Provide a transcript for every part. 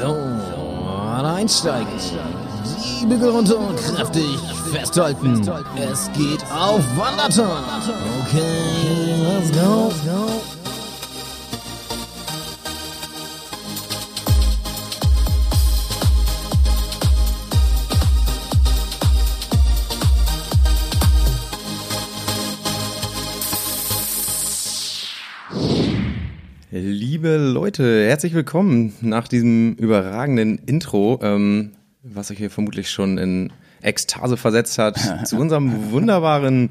So, einsteigen. Die Bügel runter und kräftig festhalten. Es geht auf Wanderton. Okay, let's go. Liebe Leute, herzlich willkommen nach diesem überragenden Intro, ähm, was euch hier vermutlich schon in Ekstase versetzt hat, zu unserem wunderbaren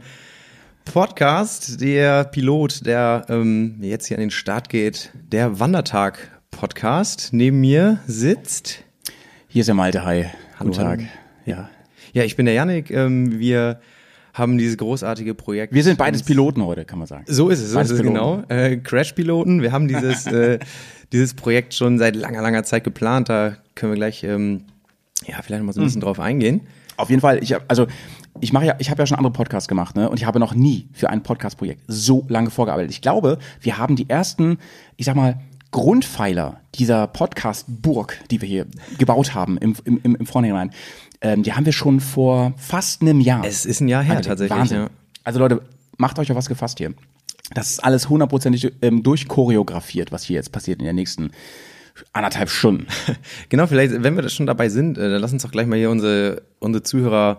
Podcast, der Pilot, der ähm, jetzt hier an den Start geht, der Wandertag-Podcast. Neben mir sitzt. Hier ist der Malte, hi. Hallo, Guten Tag. hallo. Ja. Ja, ich bin der Yannick. Ähm, wir haben dieses großartige Projekt. Wir sind beides Piloten heute, kann man sagen. So ist es, so Beides ist es Piloten. genau. Äh, Crash-Piloten. Wir haben dieses, äh, dieses Projekt schon seit langer, langer Zeit geplant. Da können wir gleich, ähm, ja, vielleicht mal so ein bisschen drauf eingehen. Auf jeden Fall, ich hab, also ich mache ja, ich habe ja schon andere Podcasts gemacht, ne? Und ich habe noch nie für ein Podcast-Projekt so lange vorgearbeitet. Ich glaube, wir haben die ersten, ich sag mal, Grundpfeiler dieser Podcast-Burg, die wir hier gebaut haben im, im, im, im Vornherein, ähm, die haben wir schon vor fast einem Jahr. Es ist ein Jahr her angelegt. tatsächlich. Wahnsinn. Ja. Also Leute, macht euch auf was gefasst hier. Das ist alles hundertprozentig ähm, durchchoreografiert, was hier jetzt passiert in den nächsten anderthalb Stunden. Genau, vielleicht, wenn wir das schon dabei sind, äh, dann lass uns doch gleich mal hier unsere, unsere Zuhörer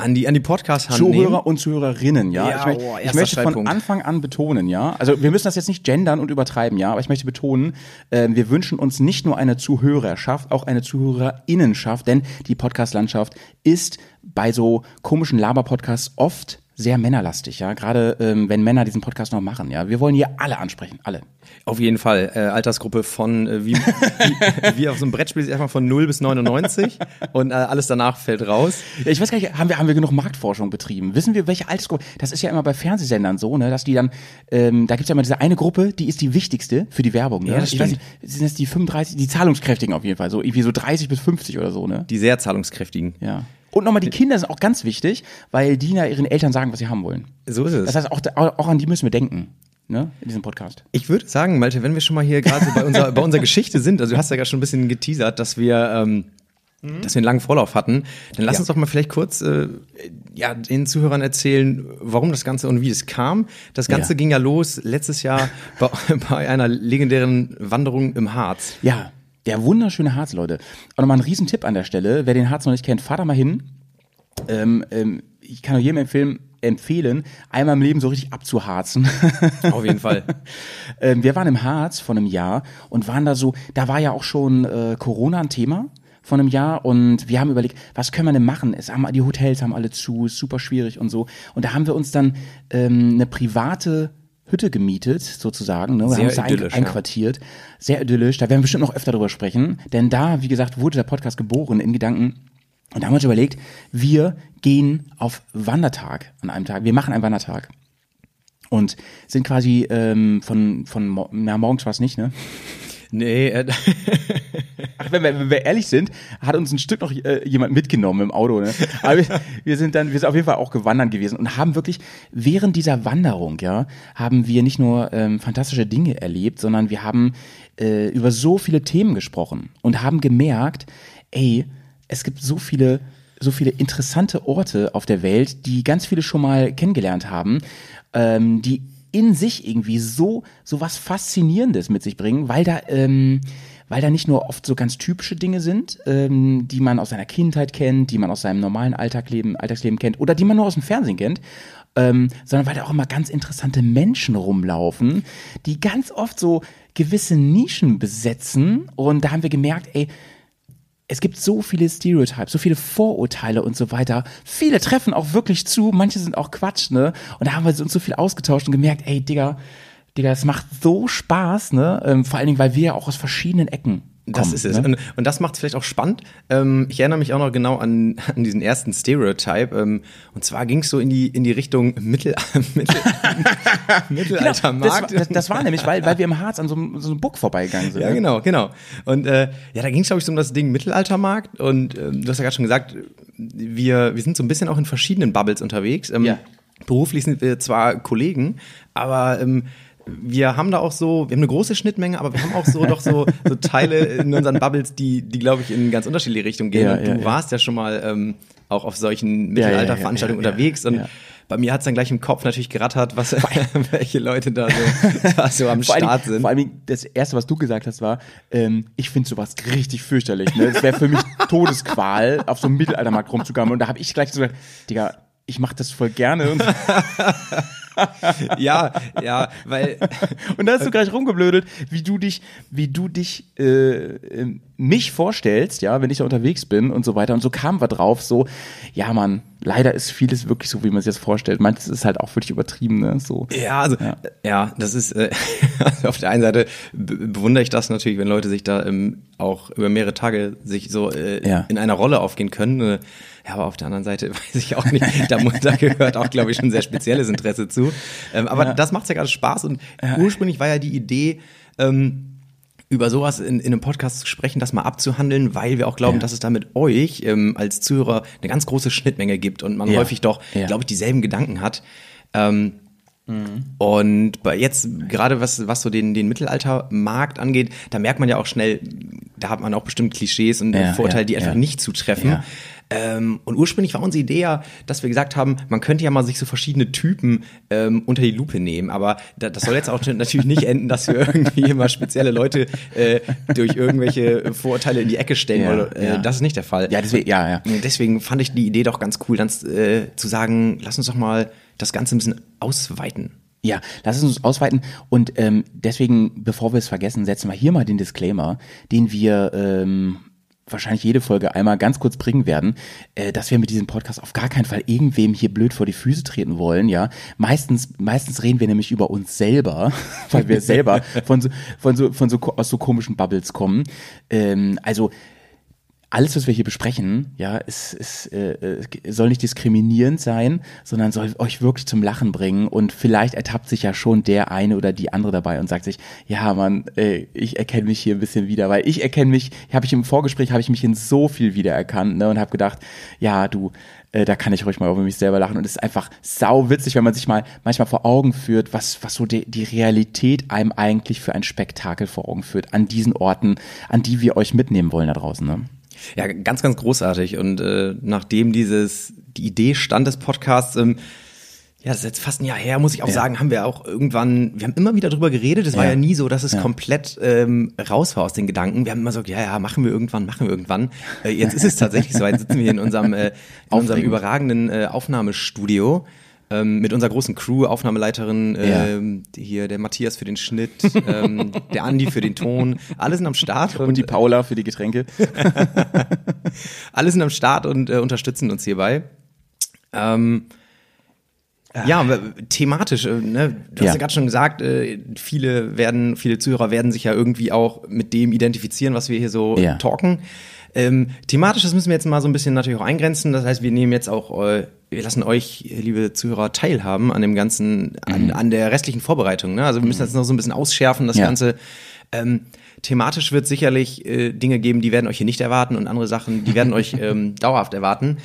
an die, an die Podcast-Hand nehmen. Zuhörer und Zuhörerinnen, ja. Ja, ich, möcht, oh, ich möchte von. Anfang an betonen, ja. Also wir müssen das jetzt nicht gendern und übertreiben, ja, aber ich möchte betonen, äh, wir wünschen uns nicht nur eine Zuhörerschaft, auch eine Zuhörerinnenschaft, denn die Podcast-Landschaft ist bei so komischen Laber-Podcasts oft sehr männerlastig, ja. Gerade ähm, wenn Männer diesen Podcast noch machen, ja. Wir wollen hier alle ansprechen, alle. Auf jeden Fall. Äh, Altersgruppe von, äh, wie, wie, wie auf so einem Brettspiel ist erstmal von 0 bis 99 und äh, alles danach fällt raus. Ja, ich weiß gar nicht, haben wir, haben wir genug Marktforschung betrieben? Wissen wir, welche Altersgruppe? Das ist ja immer bei Fernsehsendern so, ne, dass die dann, ähm, da gibt's ja immer diese eine Gruppe, die ist die wichtigste für die Werbung. Ne? Ja, das ich weiß stimmt. nicht, sind das die 35, die Zahlungskräftigen auf jeden Fall, so irgendwie so 30 bis 50 oder so, ne? Die sehr zahlungskräftigen. Ja. Und nochmal, die Kinder sind auch ganz wichtig, weil die ja ihren Eltern sagen, was sie haben wollen. So ist es. Das heißt, auch, auch an die müssen wir denken, ne, in diesem Podcast. Ich würde sagen, Malte, wenn wir schon mal hier gerade so bei unserer, bei unserer Geschichte sind, also du hast ja gerade schon ein bisschen geteasert, dass wir, ähm, dass wir einen langen Vorlauf hatten, dann lass Ja. uns doch mal vielleicht kurz äh, ja, den Zuhörern erzählen, warum das Ganze und wie es kam. Das Ganze Ja. ging ja los letztes Jahr bei, bei einer legendären Wanderung im Harz. Ja, der wunderschöne Harz, Leute. Und nochmal ein Riesentipp an der Stelle. Wer den Harz noch nicht kennt, fahrt da mal hin. Ähm, ähm, ich kann nur jedem empfehlen, empfehlen, einmal im Leben so richtig abzuharzen. Auf jeden Fall. ähm, wir waren im Harz vor einem Jahr und waren da so, da war ja auch schon äh, Corona ein Thema von einem Jahr und wir haben überlegt, was können wir denn machen? Es haben, die Hotels haben alle zu, ist super schwierig und so. Und da haben wir uns dann ähm, eine private Hütte gemietet, sozusagen. Ne? Wir Sehr haben uns da ein, idyllisch, ja. einquartiert. Sehr idyllisch. Da werden wir bestimmt noch öfter drüber sprechen. Denn da, wie gesagt, wurde der Podcast geboren in Gedanken. Und da haben wir uns überlegt, wir gehen auf Wandertag an einem Tag. Wir machen einen Wandertag. Und sind quasi ähm, von, von na, morgens war es nicht, ne? Nee, äh, Ach, wenn wir, wenn wir ehrlich sind, hat uns ein Stück noch äh, jemand mitgenommen im Auto, ne? Aber wir, wir sind dann, wir sind auf jeden Fall auch gewandert gewesen und haben wirklich während dieser Wanderung, ja, haben wir nicht nur ähm, fantastische Dinge erlebt, sondern wir haben äh, über so viele Themen gesprochen und haben gemerkt, ey, es gibt so viele so viele interessante Orte auf der Welt, die ganz viele schon mal kennengelernt haben, ähm, die in sich irgendwie so so was Faszinierendes mit sich bringen, weil da ähm, weil da nicht nur oft so ganz typische Dinge sind, ähm, die man aus seiner Kindheit kennt, die man aus seinem normalen Alltagleben, Alltagsleben kennt oder die man nur aus dem Fernsehen kennt, ähm, sondern weil da auch immer ganz interessante Menschen rumlaufen, die ganz oft so gewisse Nischen besetzen. Und da haben wir gemerkt, ey, es gibt so viele Stereotypes, so viele Vorurteile und so weiter. Viele treffen auch wirklich zu, manche sind auch Quatsch, ne? Und da haben wir uns so viel ausgetauscht und gemerkt, ey, Digga, Digga, es macht so Spaß, ne? Ähm, vor allen Dingen, weil wir ja auch aus verschiedenen Ecken Das kommen, ist es. Ne? Und, und das macht es vielleicht auch spannend. Ähm, ich erinnere mich auch noch genau an, an diesen ersten Stereotype. Ähm, und zwar ging es so in die, in die Richtung Mittel, Mittel, Mittelaltermarkt. Das, war- das, das war nämlich, weil, weil wir im Harz an so einem, so einem Burg vorbeigegangen sind. Ja, ne? genau, genau. Und äh, ja, da ging es, glaube ich, so um das Ding Mittelaltermarkt. Und ähm, du hast ja gerade schon gesagt, wir, wir sind so ein bisschen auch in verschiedenen Bubbles unterwegs. Ähm, Ja. Beruflich sind wir zwar Kollegen, aber ähm, wir haben da auch so, wir haben eine große Schnittmenge, aber wir haben auch so doch so, so Teile in unseren Bubbles, die, die glaube ich in ganz unterschiedliche Richtungen gehen. Ja, und du ja, warst ja schon mal ähm, auch auf solchen Mittelalterveranstaltungen unterwegs und bei mir hat's dann gleich im Kopf natürlich gerattert, was welche Leute da so, da so am Start allem, sind. vor allem das erste, was du gesagt hast, war, ähm, ich finde sowas richtig fürchterlich. Ne? Es wäre für mich Todesqual, auf so einem Mittelaltermarkt rumzugammeln. Und da habe ich gleich so gesagt, Digga, ich mache das voll gerne. Ja, ja, weil und da hast du gleich rumgeblödelt, wie du dich, wie du dich äh, äh, mich vorstellst, ja, wenn ich da unterwegs bin und so weiter. Und so kamen wir drauf, so, ja, Mann, leider ist vieles wirklich so, wie man sich das vorstellt. Manches ist halt auch wirklich übertrieben, ne? So. Ja, also ja, das ist äh, also auf der einen Seite be bewundere ich das natürlich, wenn Leute sich da ähm, auch über mehrere Tage sich so äh, Ja. in einer Rolle aufgehen können. Äh, ja, aber auf der anderen Seite weiß ich auch nicht. Da, da gehört auch, glaube ich, schon sehr spezielles Interesse zu. Ähm, aber das macht ja gerade Spaß und ursprünglich war ja die Idee. Ähm, über sowas in, in einem Podcast zu sprechen, das mal abzuhandeln, weil wir auch glauben, Ja. dass es da mit euch ähm, als Zuhörer eine ganz große Schnittmenge gibt und man Ja. häufig doch, Ja. glaube ich, dieselben Gedanken hat. Ähm, und bei jetzt gerade was was so den den Mittelaltermarkt angeht, da merkt man ja auch schnell, da hat man auch bestimmt Klischees und Ja, Vorurteile, ja, die einfach ja. nicht zutreffen. Ähm, und ursprünglich war unsere Idee ja, dass wir gesagt haben, man könnte ja mal sich so verschiedene Typen ähm, unter die Lupe nehmen. Aber da, das soll jetzt auch natürlich nicht enden, dass wir irgendwie immer spezielle Leute äh, durch irgendwelche Vorurteile in die Ecke stellen. Ja, weil, äh, ja. Das ist nicht der Fall. Ja, deswegen, ja, ja. Deswegen fand ich die Idee doch ganz cool, dann äh, zu sagen, lass uns doch mal das Ganze ein bisschen ausweiten. Ja, lass es uns ausweiten. Und ähm, deswegen, bevor wir es vergessen, setzen wir hier mal den Disclaimer, den wir ähm, wahrscheinlich jede Folge einmal ganz kurz bringen werden, äh, dass wir mit diesem Podcast auf gar keinen Fall irgendwem hier blöd vor die Füße treten wollen, ja. Meistens, meistens reden wir nämlich über uns selber, weil wir selber von so, von so, von so, aus so komischen Bubbles kommen. Ähm, also, alles, was wir hier besprechen, ja, ist, ist, äh, äh, soll nicht diskriminierend sein, sondern soll euch wirklich zum Lachen bringen. Und vielleicht ertappt sich ja schon der eine oder die andere dabei und sagt sich, ja, Mann, ey, ich erkenne mich hier ein bisschen wieder, weil ich erkenne mich, habe ich im Vorgespräch, habe ich mich in so viel wiedererkannt, ne, und habe gedacht, ja, du, äh, da kann ich ruhig mal über mich selber lachen. Und es ist einfach sau witzig, wenn man sich mal manchmal vor Augen führt, was, was so die, die Realität einem eigentlich für ein Spektakel vor Augen führt, an diesen Orten, an die wir euch mitnehmen wollen da draußen, ne? Ja, ganz, ganz großartig. Und äh, nachdem dieses die Idee stand des Podcasts, ähm, ja, das ist jetzt fast ein Jahr her, muss ich auch Ja. sagen, haben wir auch irgendwann, wir haben immer wieder drüber geredet. Es war Ja. ja nie so, dass es Ja. komplett ähm, raus war aus den Gedanken. Wir haben immer so, ja, ja, machen wir irgendwann, machen wir irgendwann. Äh, jetzt ist es tatsächlich soweit, sitzen wir in unserem, äh, in unserem überragenden äh, Aufnahmestudio. Ähm, mit unserer großen Crew, Aufnahmeleiterin, Ja. ähm, hier der Matthias für den Schnitt, ähm, der Andi für den Ton, alle sind am Start Und die Paula für die Getränke. alle sind am Start und äh, unterstützen uns hierbei. Ähm, ja, thematisch, äh, ne? du Ja. hast ja gerade schon gesagt, äh, viele werden, viele Zuhörer werden sich ja irgendwie auch mit dem identifizieren, was wir hier so Ja. talken. Ähm, thematisch, das müssen wir jetzt mal so ein bisschen natürlich auch eingrenzen. Das heißt, wir nehmen jetzt auch, äh, wir lassen euch, liebe Zuhörer, teilhaben an dem ganzen, an, an der restlichen Vorbereitung. Ne? Also wir müssen jetzt noch so ein bisschen ausschärfen, das Ja. Ganze. Ähm, thematisch wird sicherlich äh, Dinge geben, die werden euch hier nicht erwarten und andere Sachen, die werden euch ähm, dauerhaft erwarten.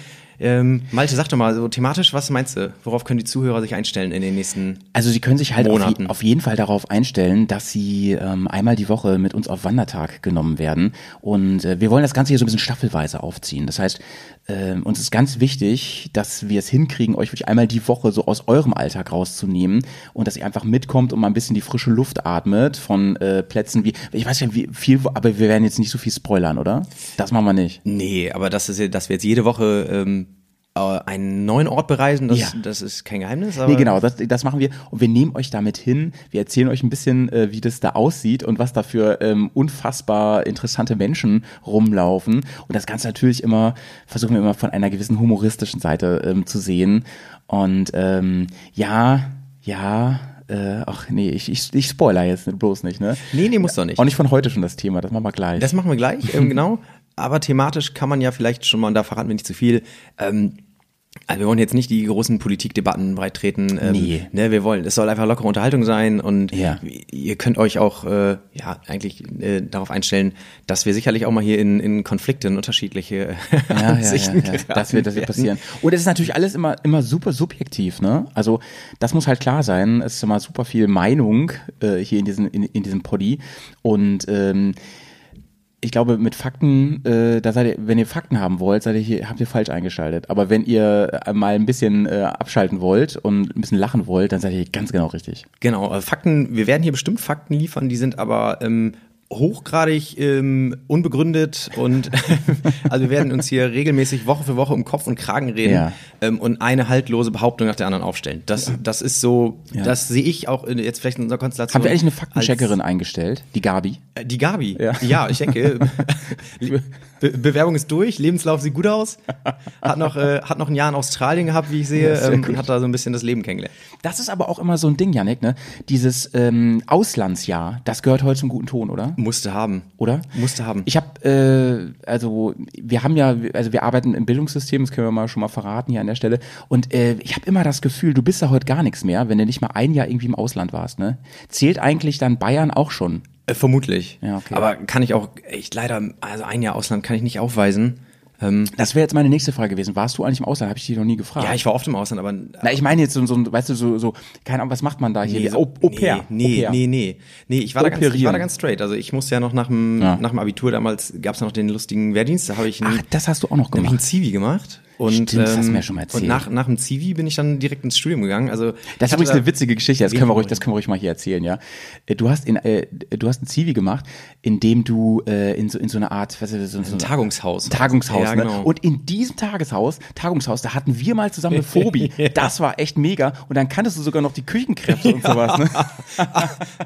Ähm, Malte, sag doch mal, so thematisch, was meinst du? Worauf können die Zuhörer sich einstellen in den nächsten Also sie können sich halt auf, je- auf jeden Fall darauf einstellen, dass sie ähm, einmal die Woche mit uns auf Wandertag genommen werden. Und äh, wir wollen das Ganze hier so ein bisschen staffelweise aufziehen. Das heißt, äh, uns ist ganz wichtig, dass wir es hinkriegen, euch wirklich einmal die Woche so aus eurem Alltag rauszunehmen und dass ihr einfach mitkommt und mal ein bisschen die frische Luft atmet von äh, Plätzen wie, ich weiß ja wie viel, aber wir werden jetzt nicht so viel spoilern, oder? Das machen wir nicht. Nee, aber das ist dass wir jetzt jede Woche ähm, äh, einen neuen Ort bereisen, das, Ja. das ist kein Geheimnis. Aber Nee, genau, das, das machen wir. Und wir nehmen euch damit hin. Wir erzählen euch ein bisschen, äh, wie das da aussieht und was da für ähm, unfassbar interessante Menschen rumlaufen. Und das Ganze natürlich immer, versuchen wir immer von einer gewissen humoristischen Seite ähm, zu sehen. Und ähm, ja, ja, äh, ach nee, ich, ich, ich spoiler jetzt bloß nicht, ne? Nee, nee, muss doch nicht. Auch nicht von heute schon das Thema, das machen wir gleich. Das machen wir gleich, ähm, genau. Aber thematisch kann man ja vielleicht schon mal, und da verraten wir nicht zu viel, ähm, Also wir wollen jetzt nicht die großen Politikdebatten breittreten. Ähm, Nee. Ne, wir wollen, es soll einfach lockere Unterhaltung sein und Ja. ihr könnt euch auch äh, ja eigentlich äh, darauf einstellen, dass wir sicherlich auch mal hier in, in Konflikte in unterschiedliche Ja, ja, ja, Ansichten ja. geraten Das wird, das wird passieren. Und es ist natürlich alles immer, immer super subjektiv, ne? Also, das muss halt klar sein. Es ist immer super viel Meinung äh, hier in, diesen, in, in diesem Poddy. Und ähm, ich glaube, mit Fakten, äh, da seid ihr, wenn ihr Fakten haben wollt, seid ihr hier, habt ihr falsch eingeschaltet. Aber wenn ihr äh, mal ein bisschen äh, abschalten wollt und ein bisschen lachen wollt, dann seid ihr ganz genau richtig. Genau, äh, Fakten, wir werden hier bestimmt Fakten liefern, die sind aber ähm, hochgradig ähm, unbegründet und also wir werden uns hier regelmäßig Woche für Woche um Kopf und Kragen reden Ja. ähm, und eine haltlose Behauptung nach der anderen aufstellen. Das, das ist so, das sehe ich auch in, jetzt vielleicht in unserer Konstellation. Haben wir eigentlich eine Faktencheckerin eingestellt? Die Gabi? Äh, Die Gabi. Ja. Ja, ich denke. Be Bewerbung ist durch, Lebenslauf sieht gut aus. Hat noch, äh, hat noch ein Jahr in Australien gehabt, wie ich sehe, sehr ähm, und hat da so ein bisschen das Leben kennengelernt. Das ist aber auch immer so ein Ding, Janik, ne? Dieses ähm, Auslandsjahr, das gehört heute zum guten Ton, oder? Musste haben. Oder? Musste haben. Ich habe, äh, also wir haben ja, also wir arbeiten im Bildungssystem, das können wir mal schon mal verraten hier an der Stelle. Und äh, ich habe immer das Gefühl, du bist da heute gar nichts mehr, wenn du nicht mal ein Jahr irgendwie im Ausland warst. Ne? Zählt eigentlich dann Bayern auch schon? Äh, vermutlich. Ja, okay. Aber kann ich auch echt leider, also ein Jahr Ausland kann ich nicht aufweisen. Ähm, Das wäre jetzt meine nächste Frage gewesen. Warst du eigentlich im Ausland? Habe ich dich noch nie gefragt. ja, ich war oft im Ausland, aber Na, ich meine jetzt so, so, weißt du, so, so, keine Ahnung, was macht man da hier? Nee, Au, Au pair. Nee, Au nee, pair. nee, nee. Nee, ich war, da ganz, ich war da ganz straight. Also ich musste ja noch nach dem, Ja. nach dem Abitur damals, gab es noch den lustigen Wehrdienst, da habe ich einen, Ach, das hast du auch noch da hab ich einen gemacht. Zivi gemacht. Und, ähm, Stimmt, das hast du mir schon mal erzählt. Und nach, nach dem Zivi bin ich dann direkt ins Studium gegangen. Also Das ist übrigens eine witzige Geschichte, das können wir ruhig, das können wir ruhig mal hier erzählen, ja. Äh, Du hast in, äh, du hast ein Zivi gemacht, in dem du äh, in so in so eine Art, was ist das, so, Ein Tagungshaus. Tagungshaus, Ja, ne? genau. Und in diesem Tageshaus, Tagungshaus, da hatten wir mal zusammen eine Phobie. Das war echt mega. Und dann kanntest du sogar noch die Küchenkräfte und sowas, ne?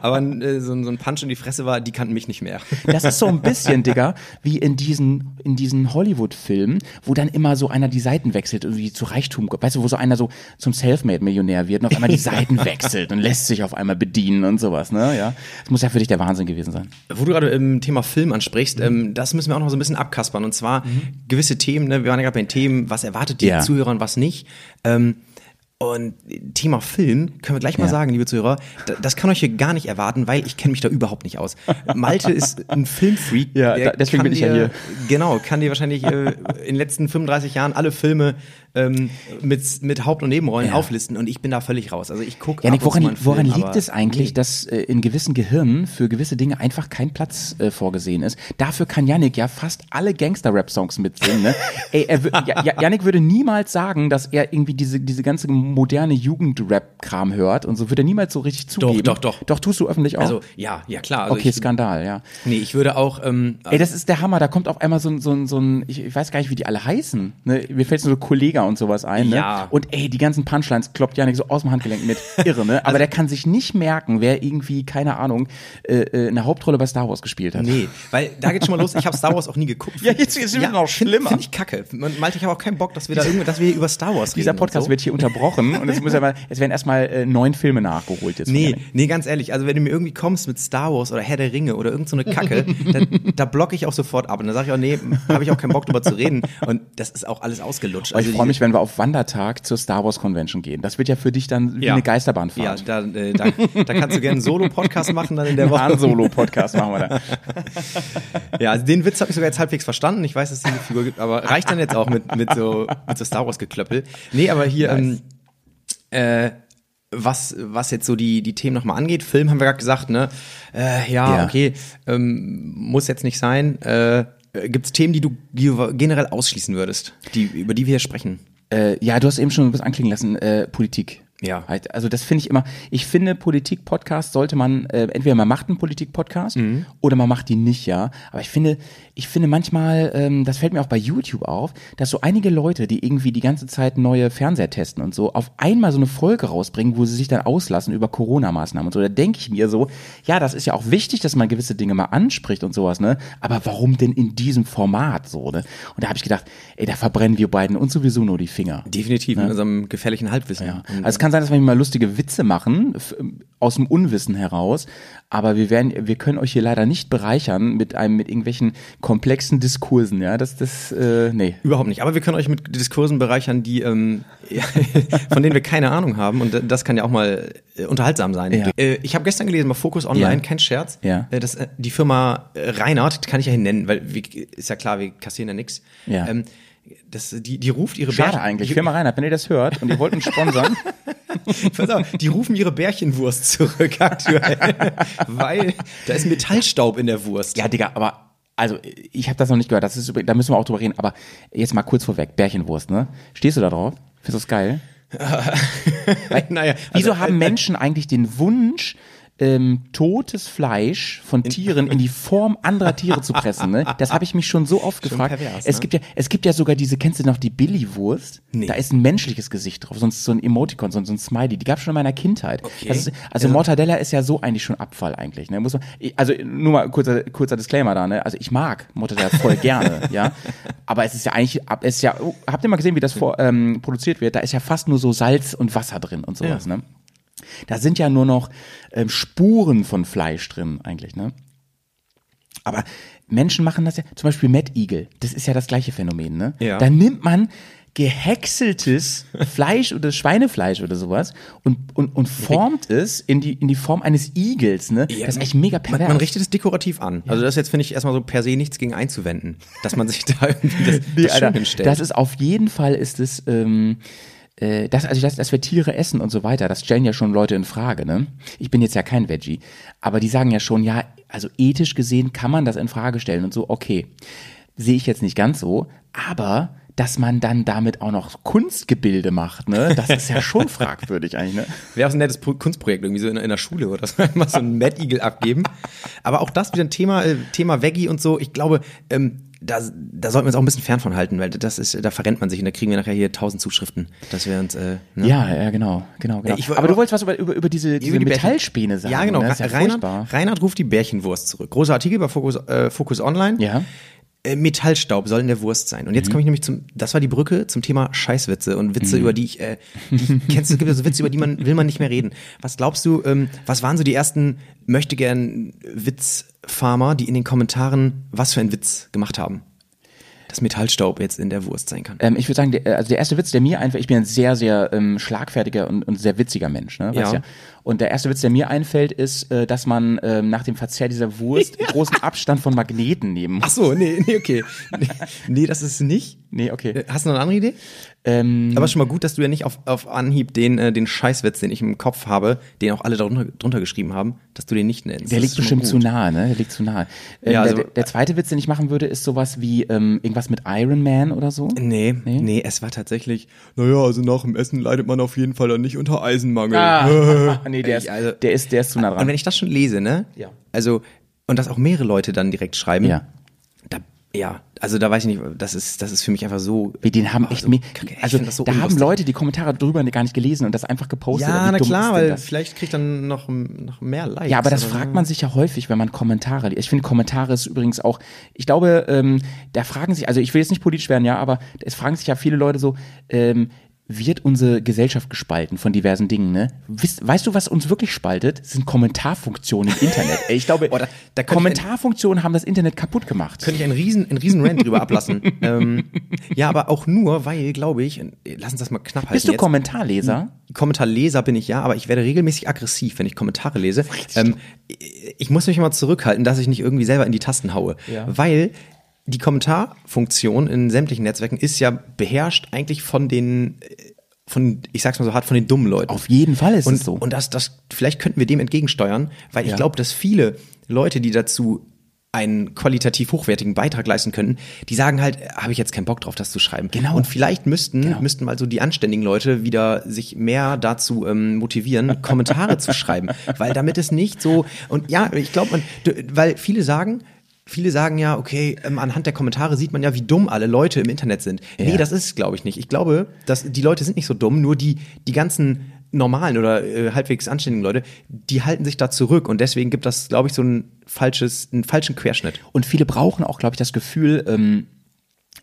Aber äh, so, ein- so ein Punch in die Fresse war, die kannten mich nicht mehr. Das ist so ein bisschen, Digga, wie in diesen, in diesen Hollywood-Filmen, wo dann immer so einer die Seiten wechselt, irgendwie zu Reichtum, weißt du, wo so einer so zum Selfmade-Millionär wird und auf einmal die Seiten wechselt und lässt sich auf einmal bedienen und sowas, ne, ja. Das muss ja für dich der Wahnsinn gewesen sein. Wo du gerade im Thema Film ansprichst, ähm, das müssen wir auch noch so ein bisschen abkaspern. Und zwar gewisse Themen, ne? wir waren ja gerade bei den Themen, was erwartet die Ja. Zuhörer und was nicht. Ähm, und Thema Film, können wir gleich mal Ja. sagen, liebe Zuhörer, da- das kann euch hier gar nicht erwarten, weil ich kenne mich da überhaupt nicht aus. Malte ist ein Filmfreak. Ja, da- deswegen bin ich ja dir, hier. Genau, kann dir wahrscheinlich äh, in den letzten 35 Jahren alle Filme ähm, mit, mit Haupt- und Nebenrollen Ja. auflisten und ich bin da völlig raus. Also ich gucke Janik, woran, woran liegt es eigentlich, nee. dass äh, in gewissen Gehirnen für gewisse Dinge einfach kein Platz äh, vorgesehen ist? Dafür kann Janik ja fast alle Gangster-Rap-Songs mitsingen. Ne? Ey, er, ja, ja, Janik würde niemals sagen, dass er irgendwie diese, diese ganze moderne Jugend-Rap-Kram hört und so würde er niemals so richtig zugeben. doch, doch. Doch, tust du öffentlich auch? Also, ja, ja klar. Also okay, ich, Skandal, ja. Nee, ich würde auch, ähm, Ey, das ist der Hammer. Da kommt auf einmal so ein, so ein, so ein ich, ich weiß gar nicht, wie die alle heißen. Ne? Mir fällt so Kollega und sowas ein. Ne? Ja. Und ey, die ganzen Punchlines kloppt Janik so aus dem Handgelenk mit. Irre, ne? Also Aber der kann sich nicht merken, wer irgendwie, keine Ahnung, äh, äh, eine Hauptrolle bei Star Wars gespielt hat. Nee, weil da geht's schon mal los. Ich habe Star Wars auch nie geguckt. Ja, jetzt ist es noch schlimmer. Finde ich kacke. Man- Malte, ich habe auch keinen Bock, dass wir da irgendwie, dass wir über Star Wars Dieser reden. Podcast und so. wird hier unterbrochen und es, muss aber, es werden erstmal äh, neun Filme nachgeholt jetzt. Nee, nee, ganz ehrlich, also wenn du mir irgendwie kommst mit Star Wars oder Herr der Ringe oder irgend so eine Kacke, dann, da blocke ich auch sofort ab. Und dann sage ich auch, nee, habe ich auch keinen Bock drüber zu reden. Und das ist auch alles ausgelutscht. Aber ich Also freue mich, wenn wir auf Wandertag zur Star Wars Convention gehen. Das wird ja für dich dann wie eine Ja, Geisterbahnfahrt. da, äh, da, da kannst du gerne einen Solo-Podcast machen dann in der Woche. Han Solo-Podcast machen wir da. Ja, also den Witz habe ich sogar jetzt halbwegs verstanden. Ich weiß, dass es diese Figur gibt, aber reicht dann jetzt auch mit, mit, so, mit so Star Wars-Geklöppel. Nee, aber hier, ähm, äh, was, was jetzt so die, die Themen nochmal angeht, Film haben wir gerade gesagt, ne? Äh, ja, Ja. okay, ähm, muss jetzt nicht sein. Äh, Gibt es Themen, die du die du generell ausschließen würdest, die, über die wir hier sprechen? Äh, ja, du hast eben schon was anklingen lassen, äh, Politik. Ja. Halt, Also das finde ich immer, ich finde Politik-Podcast sollte man, äh, entweder man macht einen Politik-Podcast Mhm. oder man macht ihn nicht, ja. Aber ich finde, ich finde manchmal, ähm, das fällt mir auch bei YouTube auf, dass so einige Leute, die irgendwie die ganze Zeit neue Fernseher testen und so, auf einmal so eine Folge rausbringen, wo sie sich dann auslassen über Corona-Maßnahmen und so. Da denke ich mir so, ja, das ist ja auch wichtig, dass man gewisse Dinge mal anspricht und sowas, ne? Aber warum denn in diesem Format so, ne? Und da habe ich gedacht, ey, da verbrennen wir beiden uns sowieso nur die Finger. Definitiv, in unserem gefährlichen Halbwissen. Ja. Also kann sein, dass wir mal lustige Witze machen, f- aus dem Unwissen heraus, aber wir werden, wir können euch hier leider nicht bereichern mit einem, mit irgendwelchen komplexen Diskursen, ja, das, das, äh, nee. Überhaupt nicht. Aber wir können euch mit Diskursen bereichern, die ähm, von denen wir keine Ahnung haben. Und das kann ja auch mal äh, unterhaltsam sein. Ja. Äh, ich habe gestern gelesen bei Focus Online, Ja. kein Scherz, Ja. äh, dass äh, die Firma äh, Reinhardt, kann ich ja hier nennen, weil wir, ist ja klar, wir kassieren ja nix. Ja. Ähm, das, die, die ruft ihre Schade Bärchen- eigentlich. Die, Firma Reinhardt, wenn ihr das hört und ihr wollt uns sponsern, die rufen ihre Bärchenwurst zurück aktuell, weil da ist Metallstaub in der Wurst. ja, Digga, aber also ich habe das noch nicht gehört, das ist da müssen wir auch drüber reden, aber jetzt mal kurz vorweg, Bärchenwurst, ne? Stehst du da drauf? Findest du das geil? naja, Wieso also, haben äh, Menschen eigentlich den Wunsch, ähm, totes Fleisch von Tieren in die Form anderer Tiere zu pressen? Ne? Das habe ich mich schon so oft gefragt. pervers, es ne? gibt ja, es gibt ja sogar diese, kennst du noch die Billy-Wurst? Nee. Da ist ein menschliches Gesicht drauf, sonst so ein Emoticon, so, so ein Smiley. Die gab es schon in meiner Kindheit. Okay. Ist, also Mortadella ist ja so eigentlich schon Abfall eigentlich. Ne? Muss man, also nur mal kurzer, kurzer Disclaimer da. Ne? Also ich mag Mortadella voll gerne, ja. Aber es ist ja eigentlich, es ist ja, oh, habt ihr mal gesehen, wie das vor, ähm, produziert wird? Da ist ja fast nur so Salz und Wasser drin und sowas. Ja. Ne? Da sind ja nur noch ähm, Spuren von Fleisch drin eigentlich, ne? Aber Menschen machen das ja, zum Beispiel Mad Eagle, das ist ja das gleiche Phänomen, ne? Ja. Da nimmt man gehäckseltes Fleisch oder Schweinefleisch oder sowas und, und, und formt es in die, in die Form eines Igels, ne? das ist echt mega Man, pervers. man richtet es dekorativ an. Also das jetzt finde ich erstmal so per se nichts gegen einzuwenden, dass man sich da irgendwie das, Nee, das Alter, hinstellt. das ist auf jeden Fall ist es, ähm, äh, das, also das, dass wir Tiere essen und so weiter, das stellen ja schon Leute in Frage, ne? Ich bin jetzt ja kein Veggie, aber die sagen ja schon, ja, also ethisch gesehen kann man das in Frage stellen und so, okay. Sehe ich jetzt nicht ganz so, aber dass man dann damit auch noch Kunstgebilde macht, ne? Das ist ja schon fragwürdig eigentlich, ne? Wäre auch so ein nettes Pro- Kunstprojekt, irgendwie so in, in der Schule oder so, mal so einen Mad Eagle abgeben. Aber auch das wieder ein Thema, äh, Thema Veggie und so. Ich glaube, ähm, da, da sollten wir uns auch ein bisschen fern von halten, weil das ist, da verrennt man sich und da kriegen wir nachher hier tausend Zuschriften, dass wir uns, äh, ne? Ja, ja, genau, genau, genau. Ich woll- aber du wolltest was über, über, über diese, diese Über die Metallspäne sagen. Ja, genau. Ne? Ja Reinhard. Reinhard ruft die Bärchenwurst zurück. Großer Artikel bei Focus, äh, Focus Online. Ja. Äh, Metallstaub soll in der Wurst sein. Und jetzt komme ich nämlich zum, das war die Brücke zum Thema Scheißwitze und Witze, über die ich, äh, die kennst du, es gibt so Witze, über die man, will man nicht mehr reden. Was glaubst du, ähm, was waren so die ersten möchte gern Witzfarmer, die in den Kommentaren was für einen Witz gemacht haben? Dass Metallstaub jetzt in der Wurst sein kann. Ähm, ich würde sagen, der, also der erste Witz, der mir einfällt, ich bin ein sehr, sehr ähm, schlagfertiger und, und sehr witziger Mensch, ne? Weißt Ja. ja. Und der erste Witz, der mir einfällt, ist, äh, dass man ähm, nach dem Verzehr dieser Wurst großen Abstand von Magneten nehmen Ach muss. so, nee, nee, okay. Nee, nee das ist nicht. Nee, okay. Äh, Hast du noch eine andere Idee? Ähm, Aber schon mal gut, dass du ja nicht auf, auf Anhieb den, äh, den Scheißwitz, den ich im Kopf habe, den auch alle darunter, drunter geschrieben haben, dass du den nicht nennst. der Das liegt bestimmt zu nahe, ne? Der liegt zu nahe. Ähm, Ja, also- der, der zweite Witz, den ich machen würde, ist sowas wie ähm, irgendwas mit Iron Man oder so. Nee, Nee? nee, es war tatsächlich, naja, also nach dem Essen leidet man auf jeden Fall dann nicht unter Eisenmangel. Ah, nee, der ist, Ey, also- der ist, der ist zu nah Und dran. wenn ich das schon lese, ne? Ja. Also, und das auch mehrere Leute dann direkt schreiben. Ja. Da, ja, also da weiß ich nicht, das ist, das ist für mich einfach so. Wie, den haben Oh, echt so me- kacke. Ich Also so da haben unlustig. Leute die Kommentare drüber gar nicht gelesen und das einfach gepostet. Ja, na klar, ist weil das? vielleicht kriegt dann noch, noch mehr Likes. Ja, aber das fragt man sich ja häufig, wenn man Kommentare liest. Ich finde, Kommentare ist übrigens auch, ich glaube, ähm, da fragen sich, also ich will jetzt nicht politisch werden, ja, aber es fragen sich ja viele Leute so, ähm, wird unsere Gesellschaft gespalten von diversen Dingen, ne? Weißt, weißt du, was uns wirklich spaltet? Das sind Kommentarfunktionen im Internet. Ich glaube, Oh, da- da Kommentarfunktionen haben das Internet kaputt gemacht. könnte ich einen riesen, einen riesen Rant drüber ablassen. ähm, ja, aber auch nur, weil, glaube ich, äh, lass uns das mal knapp halten Bist du jetzt. Kommentarleser? Kommentarleser bin ich ja, aber ich werde regelmäßig aggressiv, wenn ich Kommentare lese. Ähm, ich muss mich immer zurückhalten, dass ich nicht irgendwie selber in die Tasten haue, Ja. weil die Kommentarfunktion in sämtlichen Netzwerken ist ja beherrscht eigentlich von den, äh, von, ich sag's mal so hart, von den dummen Leuten. Auf jeden Fall ist und, es so. Und das, das, vielleicht könnten wir dem entgegensteuern, weil ich Ja. glaube, dass viele Leute, die dazu einen qualitativ hochwertigen Beitrag leisten könnten, die sagen halt, habe ich jetzt keinen Bock drauf, das zu schreiben. Genau. Und vielleicht müssten, Genau. müssten mal so die anständigen Leute wieder sich mehr dazu ähm, motivieren, Kommentare zu schreiben. Weil damit es nicht so, und ja, ich glaube, man, weil viele sagen, Viele sagen ja, okay, ähm, anhand der Kommentare sieht man ja, wie dumm alle Leute im Internet sind. Nee, Ja. das ist, glaube ich, nicht. Ich glaube, dass die Leute sind nicht so dumm, nur die, die ganzen normalen oder äh, halbwegs anständigen Leute, die halten sich da zurück und deswegen gibt das, glaube ich, so ein falsches, einen falschen Querschnitt. Und viele brauchen auch, glaube ich, das Gefühl, ähm,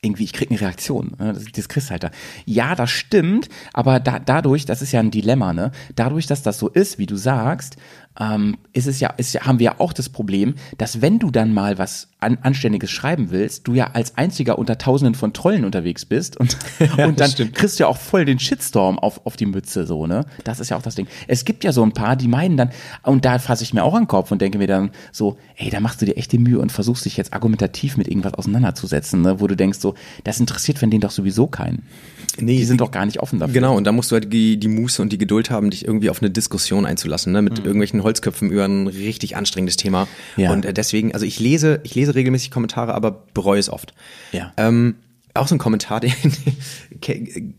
irgendwie, ich krieg eine Reaktion. Ne? Das, das kriegst du halt da. Ja, das stimmt, aber da, dadurch, das ist ja ein Dilemma, ne? Dadurch, dass das so ist, wie du sagst, ähm, ist es ja, ist ja, haben wir ja auch das Problem, dass wenn du dann mal was an, Anständiges schreiben willst, du ja als einziger unter Tausenden von Trollen unterwegs bist und, und dann kriegst du ja auch voll den Shitstorm auf, auf die Mütze, so, ne? Das ist ja auch das Ding. Es gibt ja so ein paar, die meinen dann, und da fasse ich mir auch an den Kopf und denke mir dann so, ey, da machst du dir echt die Mühe und versuchst dich jetzt argumentativ mit irgendwas auseinanderzusetzen, ne? Wo du denkst so, das interessiert von denen doch sowieso keinen. Nee, die sind doch gar nicht offen dafür. Genau, und da musst du halt die, die Muße und die Geduld haben, dich irgendwie auf eine Diskussion einzulassen, ne? mit irgendwelchen Holzköpfen über ein richtig anstrengendes Thema. Ja. Und äh, deswegen, also ich lese, ich lese regelmäßig Kommentare, aber bereue es oft. Ja. Ähm, auch so ein Kommentar, den,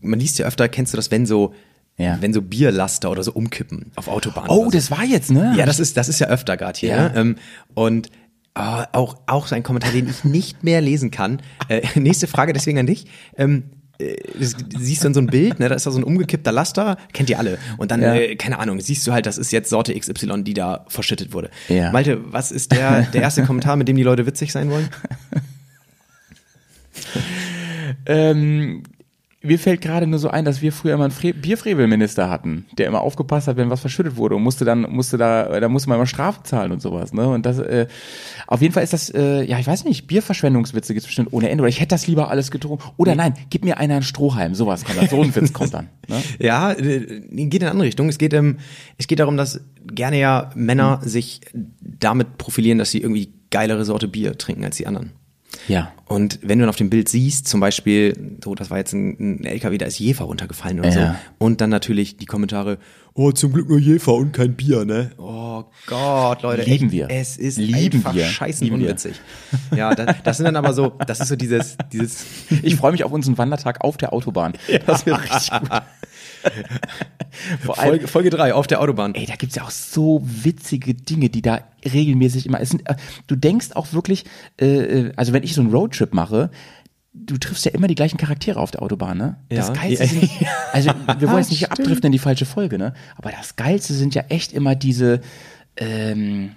man liest ja öfter, kennst du das, wenn so, Ja. wenn so Bierlaster oder so umkippen auf Autobahnen. Oh, so. das war jetzt, ne? Ja, das ist, das ist ja öfter gerade hier. Ja. Ne? Ähm, und äh, auch, auch so ein Kommentar, den ich nicht mehr lesen kann. Äh, nächste Frage deswegen an dich. Ähm, äh, siehst dann so ein Bild, ne, da ist da so ein umgekippter Laster, kennt ihr alle. Und dann, Ja. äh, keine Ahnung, siehst du halt, das ist jetzt Sorte XY, die da verschüttet wurde. Ja. Malte, was ist der, der erste Kommentar, mit dem die Leute witzig sein wollen? Ähm, mir fällt gerade nur so ein, dass wir früher immer einen Fre Bierfrevelminister hatten, der immer aufgepasst hat, wenn was verschüttet wurde und musste dann, musste da, da musste man immer Strafe zahlen und sowas, ne? Und das, äh, auf jeden Fall ist das, äh, ja, ich weiß nicht, Bierverschwendungswitze gibt's bestimmt ohne Ende. Oder ich hätte das lieber alles getrunken. Oder nein, gib mir einer einen Strohhalm, sowas kommt dann. So ein Witz kommt dann. Ne? Ja, äh, geht in eine andere Richtung. Es geht, ähm, es geht darum, dass gerne ja Männer sich damit profilieren, dass sie irgendwie geilere Sorte Bier trinken als die anderen. Ja. Und wenn du dann auf dem Bild siehst, zum Beispiel, so, das war jetzt ein, ein LKW, da ist Jefer runtergefallen oder Ja. so. Und dann natürlich die Kommentare, oh, zum Glück nur Jefer und kein Bier, ne? Oh Gott, Leute. Lieben echt, wir. Es ist Lieben einfach wir. scheißen Lieben wir. unwitzig. Ja, das, das sind dann aber so, das ist so dieses, dieses, Ich freue mich auf unseren Wandertag auf der Autobahn. Das wird richtig gut. Allem, Folge, Folge drei auf der Autobahn. Ey, da gibt's ja auch so witzige Dinge, die da regelmäßig immer. Es sind, äh, du denkst auch wirklich, äh, äh, also wenn ich so einen Roadtrip mache, du triffst ja immer die gleichen Charaktere auf der Autobahn, ne? Das Ja. Geilste Ja. sind, also wir wollen jetzt nicht Stimmt. abdriften in die falsche Folge, ne? Aber das Geilste sind ja echt immer diese, ähm,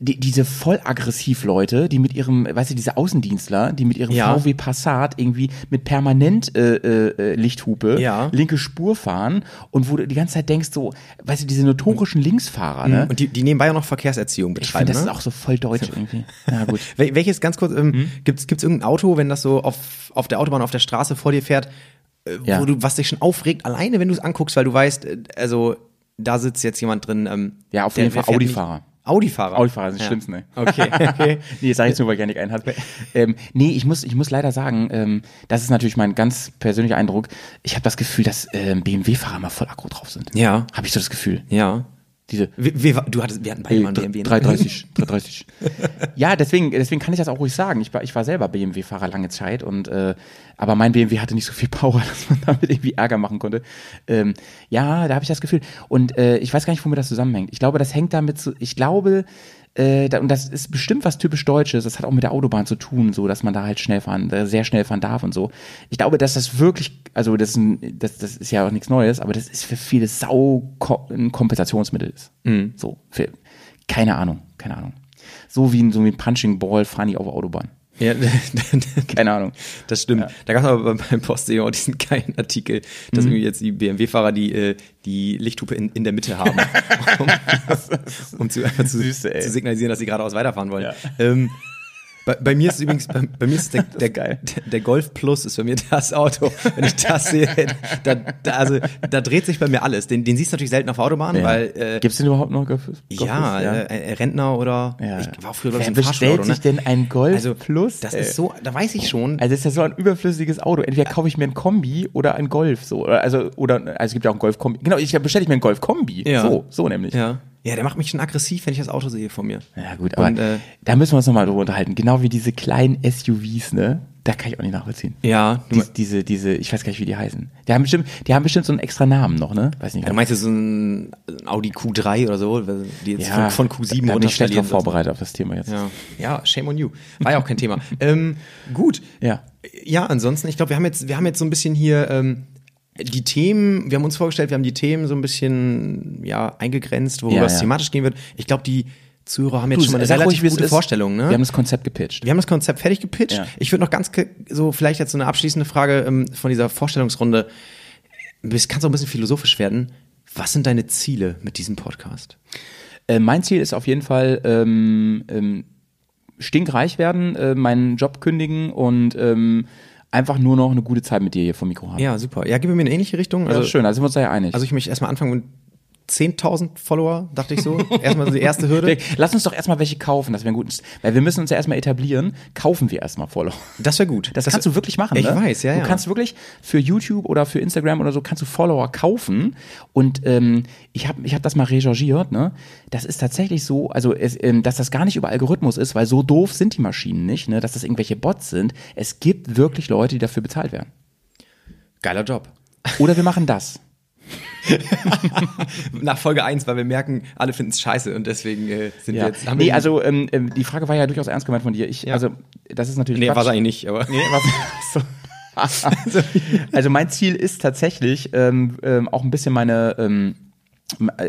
die, diese voll aggressiv Leute, die mit ihrem, weißt du, diese Außendienstler, die mit ihrem Ja. VW Passat irgendwie mit permanent äh, äh, äh, Lichthupe Ja. linke Spur fahren und wo du die ganze Zeit denkst so, weißt du, diese notorischen Linksfahrer, ne? Und die, die nebenbei auch noch Verkehrserziehung Ich betreiben. finde, das ne? ist auch so voll deutsch irgendwie. Na gut. Wel welches ganz kurz, ähm, Hm? gibt's gibt's irgendein Auto, wenn das so auf, auf der Autobahn, auf der Straße vor dir fährt, äh, Ja. wo du, was dich schon aufregt, alleine wenn du es anguckst, weil du weißt, äh, also da sitzt jetzt jemand drin. Ähm, Ja, auf der- jeden Fall Audi-Fahrer. Audi-Fahrer. Audi-Fahrer sind die Ja. schlimmsten, ne? Okay, okay. nee, das sag ich jetzt nur, weil Janik einen hat. Ähm, nee, ich muss, ich muss leider sagen, ähm, das ist natürlich mein ganz persönlicher Eindruck. Ich habe das Gefühl, dass ähm, BMW-Fahrer mal voll aggro drauf sind. Ja. Habe ich so das Gefühl. Ja. Diese Wir, wir, du hattest, wir hatten beide mal einen BMW. ne? 330, 330. ja, deswegen, deswegen kann ich das auch ruhig sagen. Ich war, ich war selber BMW-Fahrer lange Zeit und äh, aber mein BMW hatte nicht so viel Power, dass man damit irgendwie Ärger machen konnte. Ähm, ja, da habe ich das Gefühl. Und äh, ich weiß gar nicht, womit das zusammenhängt. Ich glaube, das hängt damit so, ich glaube, äh, und das ist bestimmt was typisch Deutsches. Das hat auch mit der Autobahn zu tun, so dass man da halt schnell fahren, äh, sehr schnell fahren darf und so. Ich glaube, dass das wirklich, also das, ist ein, das, das ist ja auch nichts Neues, aber das ist für viele Sau ein Kompensationsmittel ist. So, für, keine Ahnung, keine Ahnung. So wie ein, so wie ein Punching Ball fahren die auf der Autobahn. Ja, Keine Ahnung. das stimmt. Da gab es aber beim Post auch diesen geilen Artikel, Mhm. dass irgendwie jetzt die BMW-Fahrer die, äh, die Lichthupe in, in der Mitte haben, um, um zu, zu, Süß, ey. zu signalisieren, dass sie geradeaus weiterfahren wollen. Ja. Ähm, bei, bei mir ist übrigens, bei, bei mir ist der, der, geil. der, der Golf Plus ist bei mir das Auto. Wenn ich das sehe, da, da, also, da dreht sich bei mir alles. Den, den siehst du natürlich selten auf der Autobahn, weil äh, Gibt's denn überhaupt noch Golf? Golf ja, Plus? Äh, Rentner oder Ja. ich war früher glaube ich Wer bestellt sich denn ein Golf also, Plus? Das ist so, da weiß ich schon. Also das ist ja so ein überflüssiges Auto. Entweder kaufe ich mir ein Kombi oder ein Golf so. Also oder also es gibt ja auch ein Golf Kombi. Genau, ich bestelle ich mir ein Golf Kombi. Ja. So, so nämlich. ja. Ja, der macht mich schon aggressiv, wenn ich das Auto sehe vor mir. Ja, gut, aber Und, äh, da müssen wir uns nochmal drüber unterhalten. Genau wie diese kleinen SUVs, ne? Da kann ich auch nicht nachvollziehen. Ja, du, Dies, diese, diese, ich weiß gar nicht, wie die heißen. Die haben bestimmt, die haben bestimmt so einen extra Namen noch, ne? Weiß nicht. du meinst jetzt so ein Audi Q3 oder so, die jetzt ja, von, von Q7 da bin ich schlecht drauf vorbereitet auf das Thema jetzt. Ja. ja, shame on you. War ja auch kein Thema. ähm, gut. Ja. Ja, ansonsten, ich glaube, wir haben jetzt, wir haben jetzt so ein bisschen hier ähm, die Themen, wir haben uns vorgestellt, wir haben die Themen so ein bisschen ja eingegrenzt, worüber Ja, es ja. thematisch gehen wird. Ich glaube, die Zuhörer haben jetzt Du, schon mal eine ruhig, relativ es gute. Vorstellung, ne? Wir haben das Konzept gepitcht. Wir haben das Konzept fertig gepitcht. Ja. Ich würde noch ganz so vielleicht jetzt so eine abschließende Frage ähm, von dieser Vorstellungsrunde. Es kann so ein bisschen philosophisch werden. Was sind deine Ziele mit diesem Podcast? Äh, mein Ziel ist auf jeden Fall ähm, ähm, stinkreich werden, äh, meinen Job kündigen und ähm, einfach nur noch eine gute Zeit mit dir hier vom Mikro haben. Ja, super. Ja, gib mir eine ähnliche Richtung. also Also, schön, da sind wir uns da ja einig. also ich möchte erstmal anfangen 10.000 Follower, dachte ich so. Erstmal so die erste Hürde. Lass uns doch erstmal welche kaufen, das wäre gut. Weil wir müssen uns ja erstmal etablieren. Kaufen wir erstmal Follower. Das wäre gut. Das, kannst du wirklich machen. Ich ne? weiß, ja, Du ja. kannst wirklich für YouTube oder für Instagram oder so kannst du Follower kaufen. Und ähm, ich habe ich hab das mal recherchiert. Ne, das ist tatsächlich so, also es, ähm, dass das gar nicht über Algorithmus ist, weil so doof sind die Maschinen nicht, ne, dass das irgendwelche Bots sind. Es gibt wirklich Leute, die dafür bezahlt werden. Geiler Job. Oder wir machen das. Nach Folge 1, weil wir merken, alle finden es scheiße und deswegen äh, sind wir Ja. jetzt. haben wir Nee, also ähm, ähm, die Frage war ja durchaus ernst gemeint von dir. Ich, Ja. also das ist natürlich Nee, war es eigentlich nicht, aber. Nee, was? so. also mein Ziel ist tatsächlich ähm, ähm, auch ein bisschen meine, ähm,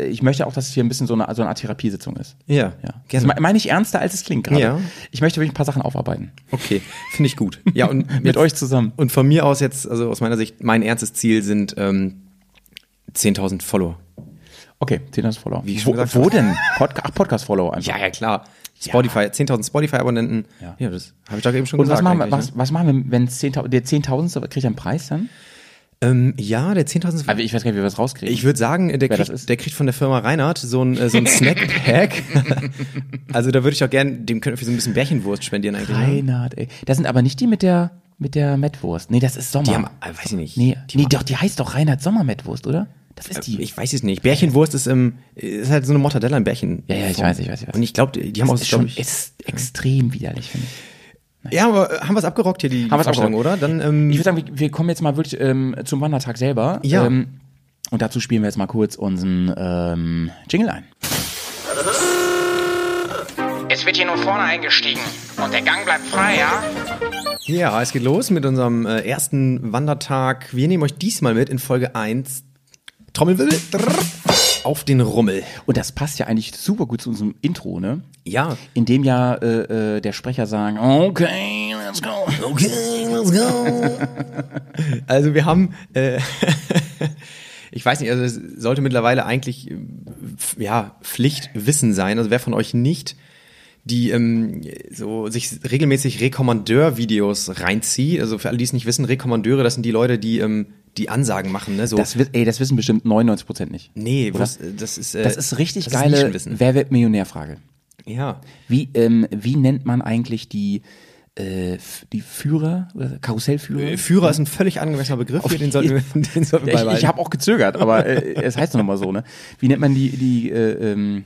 ich möchte auch, dass es hier ein bisschen so eine, so eine Art Therapiesitzung ist. Ja, Ja. Das meine ich ernster, als es klingt gerade. Ja. Ich möchte wirklich ein paar Sachen aufarbeiten. Okay, finde ich gut. Ja, und Mit jetzt- euch zusammen. Und von mir aus jetzt, also aus meiner Sicht, mein ernstes Ziel sind ähm, 10.000 Follower. Okay, 10.000 Follower. Wie ich schon wo, gesagt wo denn? Pod Ach, Podcast-Follower einfach. Ja, ja, klar. Spotify, 10.000 Spotify-Abonnenten. Ja. Ja. das habe ich doch eben schon Und was gesagt. machen, wir, eigentlich, was, was machen wir, wenn es 10.000, der 10.000. kriegt einen Preis dann? ne? ähm, ja, der 10.000. Aber ich weiß gar nicht, wie wir das rauskriegen. Ich würde sagen, der kriegt, der kriegt von der Firma Reinhardt so ein, äh, so ein Snack-Pack. also da würde ich auch gern, dem könnten wir so ein bisschen Bärchenwurst spendieren eigentlich. Ne? Reinhard, ey. Das sind aber nicht die mit der, mit der Mettwurst. Nee, das ist Sommer. Die haben, äh, weiß ich nicht. Nee, die nee doch, die heißt doch Reinhard Sommermettwurst, oder? Das ist die. Ich weiß es nicht. Bärchenwurst ist, ähm, ist halt so eine Mortadella im Bärchen. Ja, ja, ich weiß, ich weiß, ich weiß. Und ich glaube, die, die haben auch, ist schon ich, ist extrem widerlich, finde ich. Ja, aber äh, haben wir es abgerockt hier, die, Haben wir's oder? Dann, ähm, Ich würde sagen, wir, wir kommen jetzt mal wirklich ähm, zum Wandertag selber. Ja. Ähm, und dazu spielen wir jetzt mal kurz unseren ähm, Jingle ein. Es wird hier nur vorne eingestiegen und der Gang bleibt frei, ja? ja, es geht los mit unserem äh, ersten Wandertag. Wir nehmen euch diesmal mit in Folge 1. Trommelwirbel. Auf den Rummel. Und das passt ja eigentlich super gut zu unserem Intro, ne? Ja. In dem ja äh, äh, der Sprecher sagen, okay, let's go. Okay, let's go. also wir haben, äh, ich weiß nicht, also es sollte mittlerweile eigentlich äh, ja Pflichtwissen sein. Also wer von euch nicht die ähm, so sich regelmäßig Rekommandeur-Videos reinzieht, also für alle, die es nicht wissen, Rekommandeure, das sind die Leute, die ähm, die Ansagen machen, ne? So, Das, wi- ey, das wissen bestimmt 99 Prozent nicht. nee, was, das ist äh, Das ist richtig das geile Nischenwissen. Wer wird Millionär-Frage. ja. Wie, ähm, wie nennt man eigentlich die, äh, die Führer oder Karussellführer? Äh, Führer ist ein völlig angemessener Begriff hier, den sollten wir, den sollten wir ich ich habe auch gezögert, aber äh, es heißt doch nochmal so, ne? Wie nennt man die, die äh, ähm,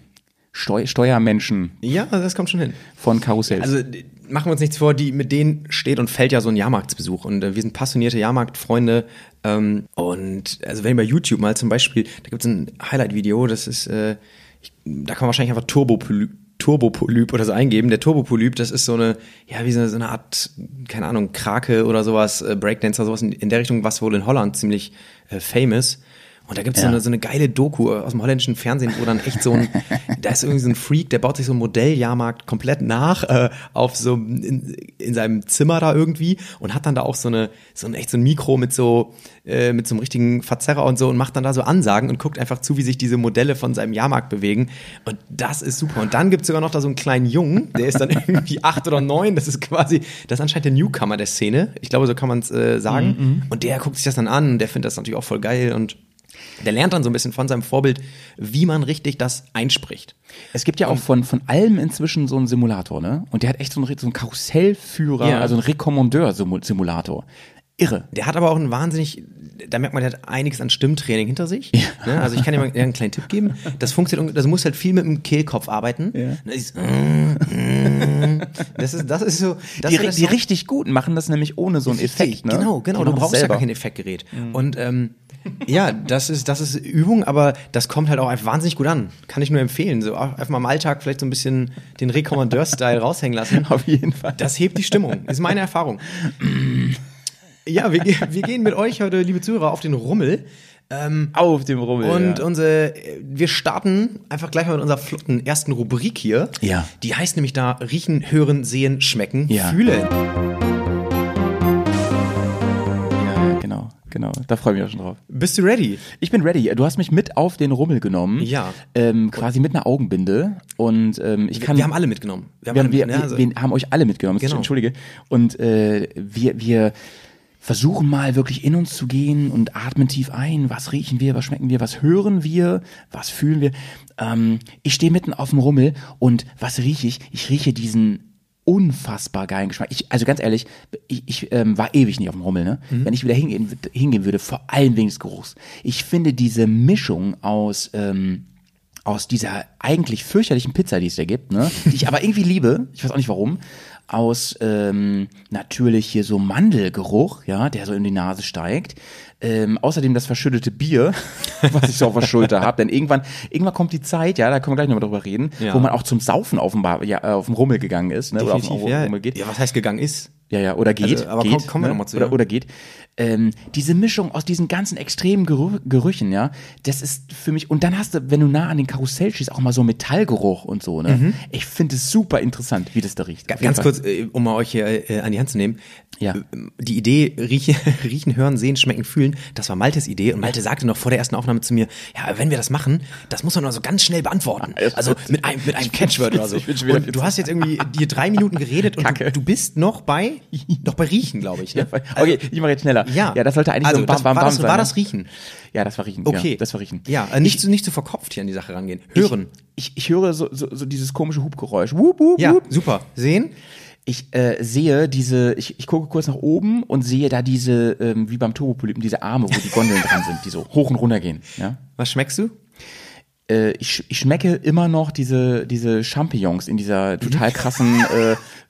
Steu Steuermenschen ja, das kommt schon hin. von Karussells? Also machen wir uns nichts vor, die, mit denen steht und fällt ja so ein Jahrmarktsbesuch. Und äh, wir sind passionierte Jahrmarktfreunde. Ähm, und also wenn ihr bei YouTube mal zum Beispiel, da gibt es ein Highlight-Video, das ist, äh, ich, da kann man wahrscheinlich einfach Turbopolyp, oder so eingeben. Der Turbopolyp, das ist so eine, ja, wie so eine, Art, keine Ahnung, Krake oder sowas, äh, Breakdancer, sowas in, in der Richtung, was wohl in Holland ziemlich äh, famous. Und da gibt's so, Ja. eine, so eine geile Doku aus dem holländischen Fernsehen, wo dann echt so ein, da ist irgendwie so ein Freak, der baut sich so einen Modelljahrmarkt komplett nach, äh, auf so, in, in seinem Zimmer da irgendwie und hat dann da auch so eine, so ein echt so ein Mikro mit so, äh, mit so einem richtigen Verzerrer und so und macht dann da so Ansagen und guckt einfach zu, wie sich diese Modelle von seinem Jahrmarkt bewegen. Und das ist super. Und dann gibt's sogar noch da so einen kleinen Jungen, der ist dann irgendwie acht oder neun, das ist quasi, das ist anscheinend der Newcomer der Szene. Ich glaube, so kann man es äh, sagen. Und der guckt sich das dann an und der findet das natürlich auch voll geil und der lernt dann so ein bisschen von seinem Vorbild, wie man richtig das einspricht. es gibt ja auch von, von allem inzwischen so einen Simulator, ne? Und der hat echt so einen, so einen Karussellführer, Ja. also einen Rekommandeur-Simulator. Irre. Der hat aber auch einen wahnsinnig, da merkt man, der hat einiges an Stimmtraining hinter sich. Ne? Also ich kann dir mal einen kleinen Tipp geben. Das funktioniert, das muss halt viel mit dem Kehlkopf arbeiten. Ja. Das ist, mm, das ist, das ist so. Das Die, die so- richtig guten machen das nämlich ohne so einen Effekt, ne? Genau, genau. Du brauchst das ja gar selber. kein Effektgerät. Und ähm, ja, das ist, das ist Übung, aber das kommt halt auch einfach wahnsinnig gut an. Kann ich nur empfehlen. So einfach mal im Alltag vielleicht so ein bisschen den Rekommandeur-Style raushängen lassen. Auf jeden Fall. Das hebt die Stimmung. Ist meine Erfahrung. Ja, wir, wir gehen mit euch heute, liebe Zuhörer, auf den Rummel. Auf dem Rummel. Und ja. unsere, wir starten einfach gleich mal mit unserer flotten ersten Rubrik hier. Ja. Die heißt nämlich da Riechen, Hören, Sehen, Schmecken, Ja. Fühlen. Genau. Da freue ich mich auch schon drauf. Bist du ready? Ich bin ready. Du hast mich mit auf den Rummel genommen. Ja. Ähm, quasi mit einer Augenbinde. Und ähm, ich kann. wir haben alle mitgenommen. wir, haben, wir, alle, ne, also- wir haben euch alle mitgenommen. Genau. Entschuldige. Und äh, wir, wir versuchen mal wirklich in uns zu gehen und atmen tief ein. Was riechen wir? Was schmecken wir? Was hören wir? Was fühlen wir? Ähm, ich stehe mitten auf dem Rummel und was rieche ich? Ich rieche diesen unfassbar geilen Geschmack. Ich, also ganz ehrlich, ich, ich ähm, war ewig nicht auf dem Rummel, ne? Mhm. Wenn ich wieder hingehen, hingehen würde, vor allem wegen des Geruchs. Ich finde diese Mischung aus ähm, aus dieser eigentlich fürchterlichen Pizza, die es da gibt, ne? die ich aber irgendwie liebe, ich weiß auch nicht warum, aus ähm, natürlich hier so Mandelgeruch, ja, der so in die Nase steigt. Ähm, außerdem das verschüttete Bier, was ich so auf der Schulter habe. Denn irgendwann, irgendwann kommt die Zeit, ja, da können wir gleich nochmal drüber reden, Ja. wo man auch zum Saufen auf dem, Bar, ja, äh, auf dem Rummel gegangen ist, ne? oder auf dem Definitiv, ja. Rummel geht. ja, was heißt gegangen ist? Ja, ja, oder geht. Also, aber geht, komm- kommen wir ne? noch mal zu, oder, ja. oder geht. Ähm, diese Mischung aus diesen ganzen extremen Gerü Gerüchen, ja, das ist für mich, und dann hast du, wenn du nah an den Karussell stehst, auch mal so Metallgeruch und so, ne? Ich finde es super interessant, wie das da riecht. Ganz Fall. kurz, äh, um mal euch hier äh, an die Hand zu nehmen. Ja. Äh, Die Idee, riechen, riechen, hören, sehen, schmecken, fühlen, das war Maltes Idee. Und Malte sagte noch vor der ersten Aufnahme zu mir, ja, wenn wir das machen, das muss man nur so ganz schnell beantworten. Also mit einem, mit einem Catchword oder so. Und du hast jetzt irgendwie dir drei Minuten geredet und du, du bist noch bei, noch bei Riechen, glaube ich. Ne? Okay, ich mache jetzt schneller. Ja. ja, das sollte eigentlich also, so bam, das, bam, war, das, sein. war ne? das Riechen? Ja, das war Riechen. Okay. Ja, das war Riechen. Ja, äh, nicht, so, nicht so verkopft hier an die Sache rangehen. Hören. Ich, ich höre so, so, so dieses komische Hubgeräusch. Wup, wup, ja, wup. super. Sehen? Ich äh, sehe diese, ich, ich gucke kurz nach oben und sehe da diese, ähm, wie beim Turbopolypen, diese Arme, wo die Gondeln dran sind, die so hoch und runter gehen. Ja? Was schmeckst du? Äh, ich, ich schmecke immer noch diese, diese Champignons in dieser total krassen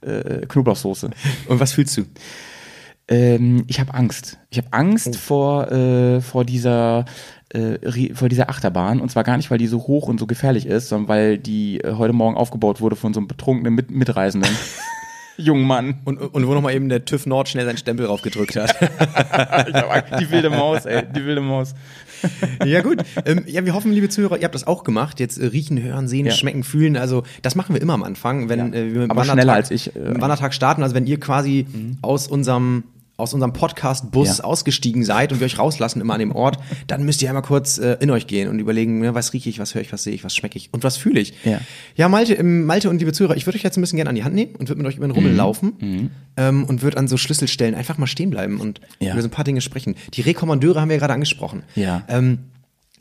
äh, äh, Knoblauchsoße. Und was fühlst du? Ähm, ich habe Angst. Ich habe Angst Oh. vor, äh, vor dieser äh, vor dieser Achterbahn und zwar gar nicht, weil die so hoch und so gefährlich ist, sondern weil die äh, heute Morgen aufgebaut wurde von so einem betrunkenen Mit Mitreisenden. Jungen Mann. Und, und wo nochmal eben der TÜV Nord schnell seinen Stempel draufgedrückt hat. Ich hab die wilde Maus, ey, die wilde Maus. ja gut. Ähm, ja, wir hoffen, liebe Zuhörer, ihr habt das auch gemacht. Jetzt äh, riechen, hören, sehen, Ja. schmecken, fühlen. Also das machen wir immer am Anfang, wenn Ja. äh, wir mit Aber Wandertag, schneller als ich, äh, Wandertag starten. Also wenn ihr quasi aus unserem aus unserem Podcast-Bus Ja. ausgestiegen seid und wir euch rauslassen immer an dem Ort, dann müsst ihr einmal kurz äh, in euch gehen und überlegen, ne, was rieche ich, was höre ich, was sehe ich, was schmecke ich und was fühle ich. Ja. ja Malte, ähm, Malte und liebe Zuhörer, ich würde euch jetzt ein bisschen gerne an die Hand nehmen und würde mit euch über den Mhm. Rummel laufen ähm, und würde an so Schlüsselstellen einfach mal stehen bleiben und Ja. über so ein paar Dinge sprechen. Die Rekommandeure haben wir ja gerade angesprochen. Ja. Ähm,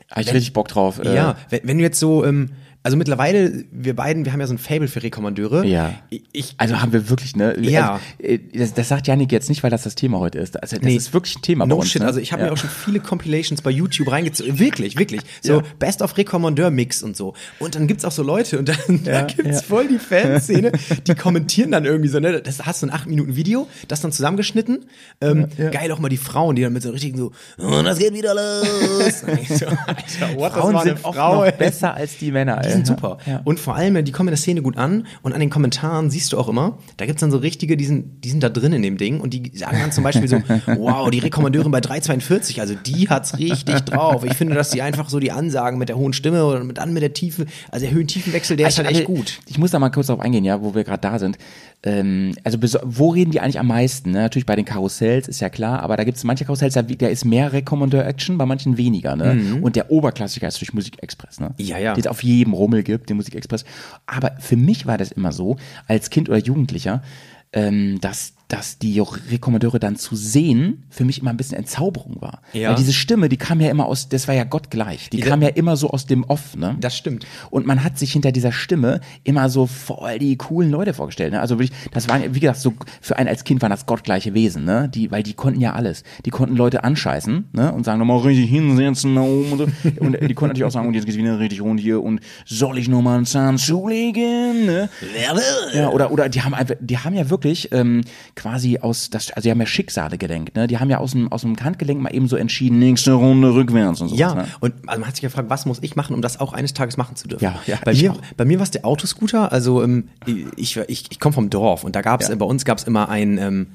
Hab ich richtig Bock drauf. äh, ja, wenn, wenn du jetzt so, ähm, also mittlerweile, wir beiden, wir haben ja so ein Fable für Rekommandeure. Ja. Ich, Also haben wir wirklich, ne? Ja. Also, das, das sagt Janik jetzt nicht, weil das das Thema heute ist. Also das Nee. ist wirklich ein Thema no bei uns. shit, ne? also ich habe ja. mir auch schon viele Compilations bei YouTube reingezogen. Wirklich, wirklich. So Ja. Best of Rekommandeur Mix und so. Und dann gibt's auch so Leute und dann da Ja, gibt's ja. voll die Fanszene, die kommentieren dann irgendwie so, ne? Das hast du ein 8 Minuten Video, das dann zusammengeschnitten. Ähm. Geil auch mal die Frauen, die dann mit so richtigen so, und das geht wieder los. So, Alter, what, das Frauen sind oft Frau, noch ey. besser als die Männer. Ey. Sind super. Ja. Und vor allem, die kommen in der Szene gut an und an den Kommentaren siehst du auch immer, da gibt's dann so richtige, die sind, die sind da drin in dem Ding und die sagen dann zum Beispiel so, wow, die Rekommandeurin bei 342, also die hat's richtig drauf. Ich finde, dass die einfach so die Ansagen mit der hohen Stimme oder mit, dann mit der Tiefe, also der Höhen-Tiefenwechsel, der ist halt echt gut. Ich muss da mal kurz drauf eingehen, ja, wo wir gerade da sind. Ähm, also wo reden die eigentlich am meisten? Ne? Natürlich bei den Karussells, ist ja klar, aber da gibt es manche Karussells, da, da ist mehr Recommandeur-Action, bei manchen weniger. Ne? Und der Oberklassiker ist durch Musikexpress, ne? Mhm. Ja, ja. Den es auf jedem Rummel gibt, den Musikexpress. Aber für mich war das immer so, als Kind oder Jugendlicher, ähm, dass, dass die Rekommandeure dann zu sehen für mich immer ein bisschen Entzauberung war. Ja. Weil diese Stimme, die kam ja immer aus, das war ja gottgleich, die Ja, kam ja immer so aus dem Off, ne? Das stimmt. Und man hat sich hinter dieser Stimme immer so voll die coolen Leute vorgestellt. Ne? Also wirklich, das waren, wie gesagt, so für einen als Kind waren das gottgleiche Wesen, ne? Die, weil die konnten ja alles. Die konnten Leute anscheißen, ne? Und sagen nochmal richtig hinsetzen da oben und so. Und die konnten natürlich auch sagen, und jetzt geht's wieder richtig rund hier und soll ich noch mal einen Zahn zulegen? Ne? Ja, oder, oder die haben einfach, die haben ja wirklich ähm, quasi aus, das, also die haben ja Schicksale gelenkt, ne? Die haben ja aus dem, aus dem Handgelenk mal eben so entschieden, nächste Runde rückwärts und so. Ja, Ne? und also man hat sich gefragt, was muss ich machen, um das auch eines Tages machen zu dürfen? Ja, ja, bei mir, auch. bei mir war es der Autoscooter. Also ähm, ich, ich, ich komme vom Dorf und da gab es Ja. bei uns gab es immer ein ähm,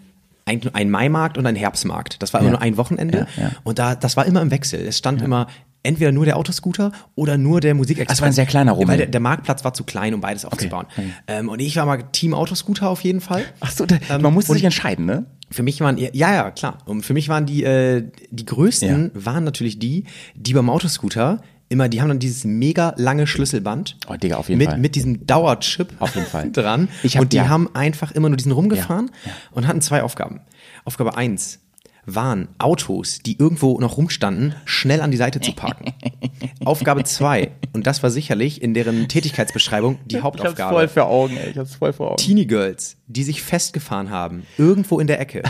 ein, ein Maimarkt und ein Herbstmarkt. Das war immer Ja. nur ein Wochenende. Ja, ja. Und da, das war immer im Wechsel. Es stand immer entweder nur der Autoscooter oder nur der Musikexpress. Das war ein sehr kleiner Rummel. Weil der, der Marktplatz war zu klein, um beides aufzubauen. Ähm, und ich war mal Team Autoscooter auf jeden Fall. Ach so, da, Ähm, man musste sich entscheiden, ne? Für mich waren, ja, ja, klar. Und für mich waren die, äh, die größten waren natürlich die, die beim Autoscooter immer, die haben dann dieses mega lange Schlüsselband. Oh, Digga, auf jeden mit, Fall. Mit diesem Dauerchip Auf jeden Fall. dran. Ich hab- und die ja. haben einfach immer nur diesen rumgefahren Ja, ja. und hatten zwei Aufgaben. Aufgabe eins waren Autos, die irgendwo noch rumstanden, schnell an die Seite zu parken. Aufgabe zwei und das war sicherlich in deren Tätigkeitsbeschreibung die Hauptaufgabe. vor Augen, ey. Ich hab's voll vor Augen. Teenie Girls, die sich festgefahren haben, irgendwo in der Ecke,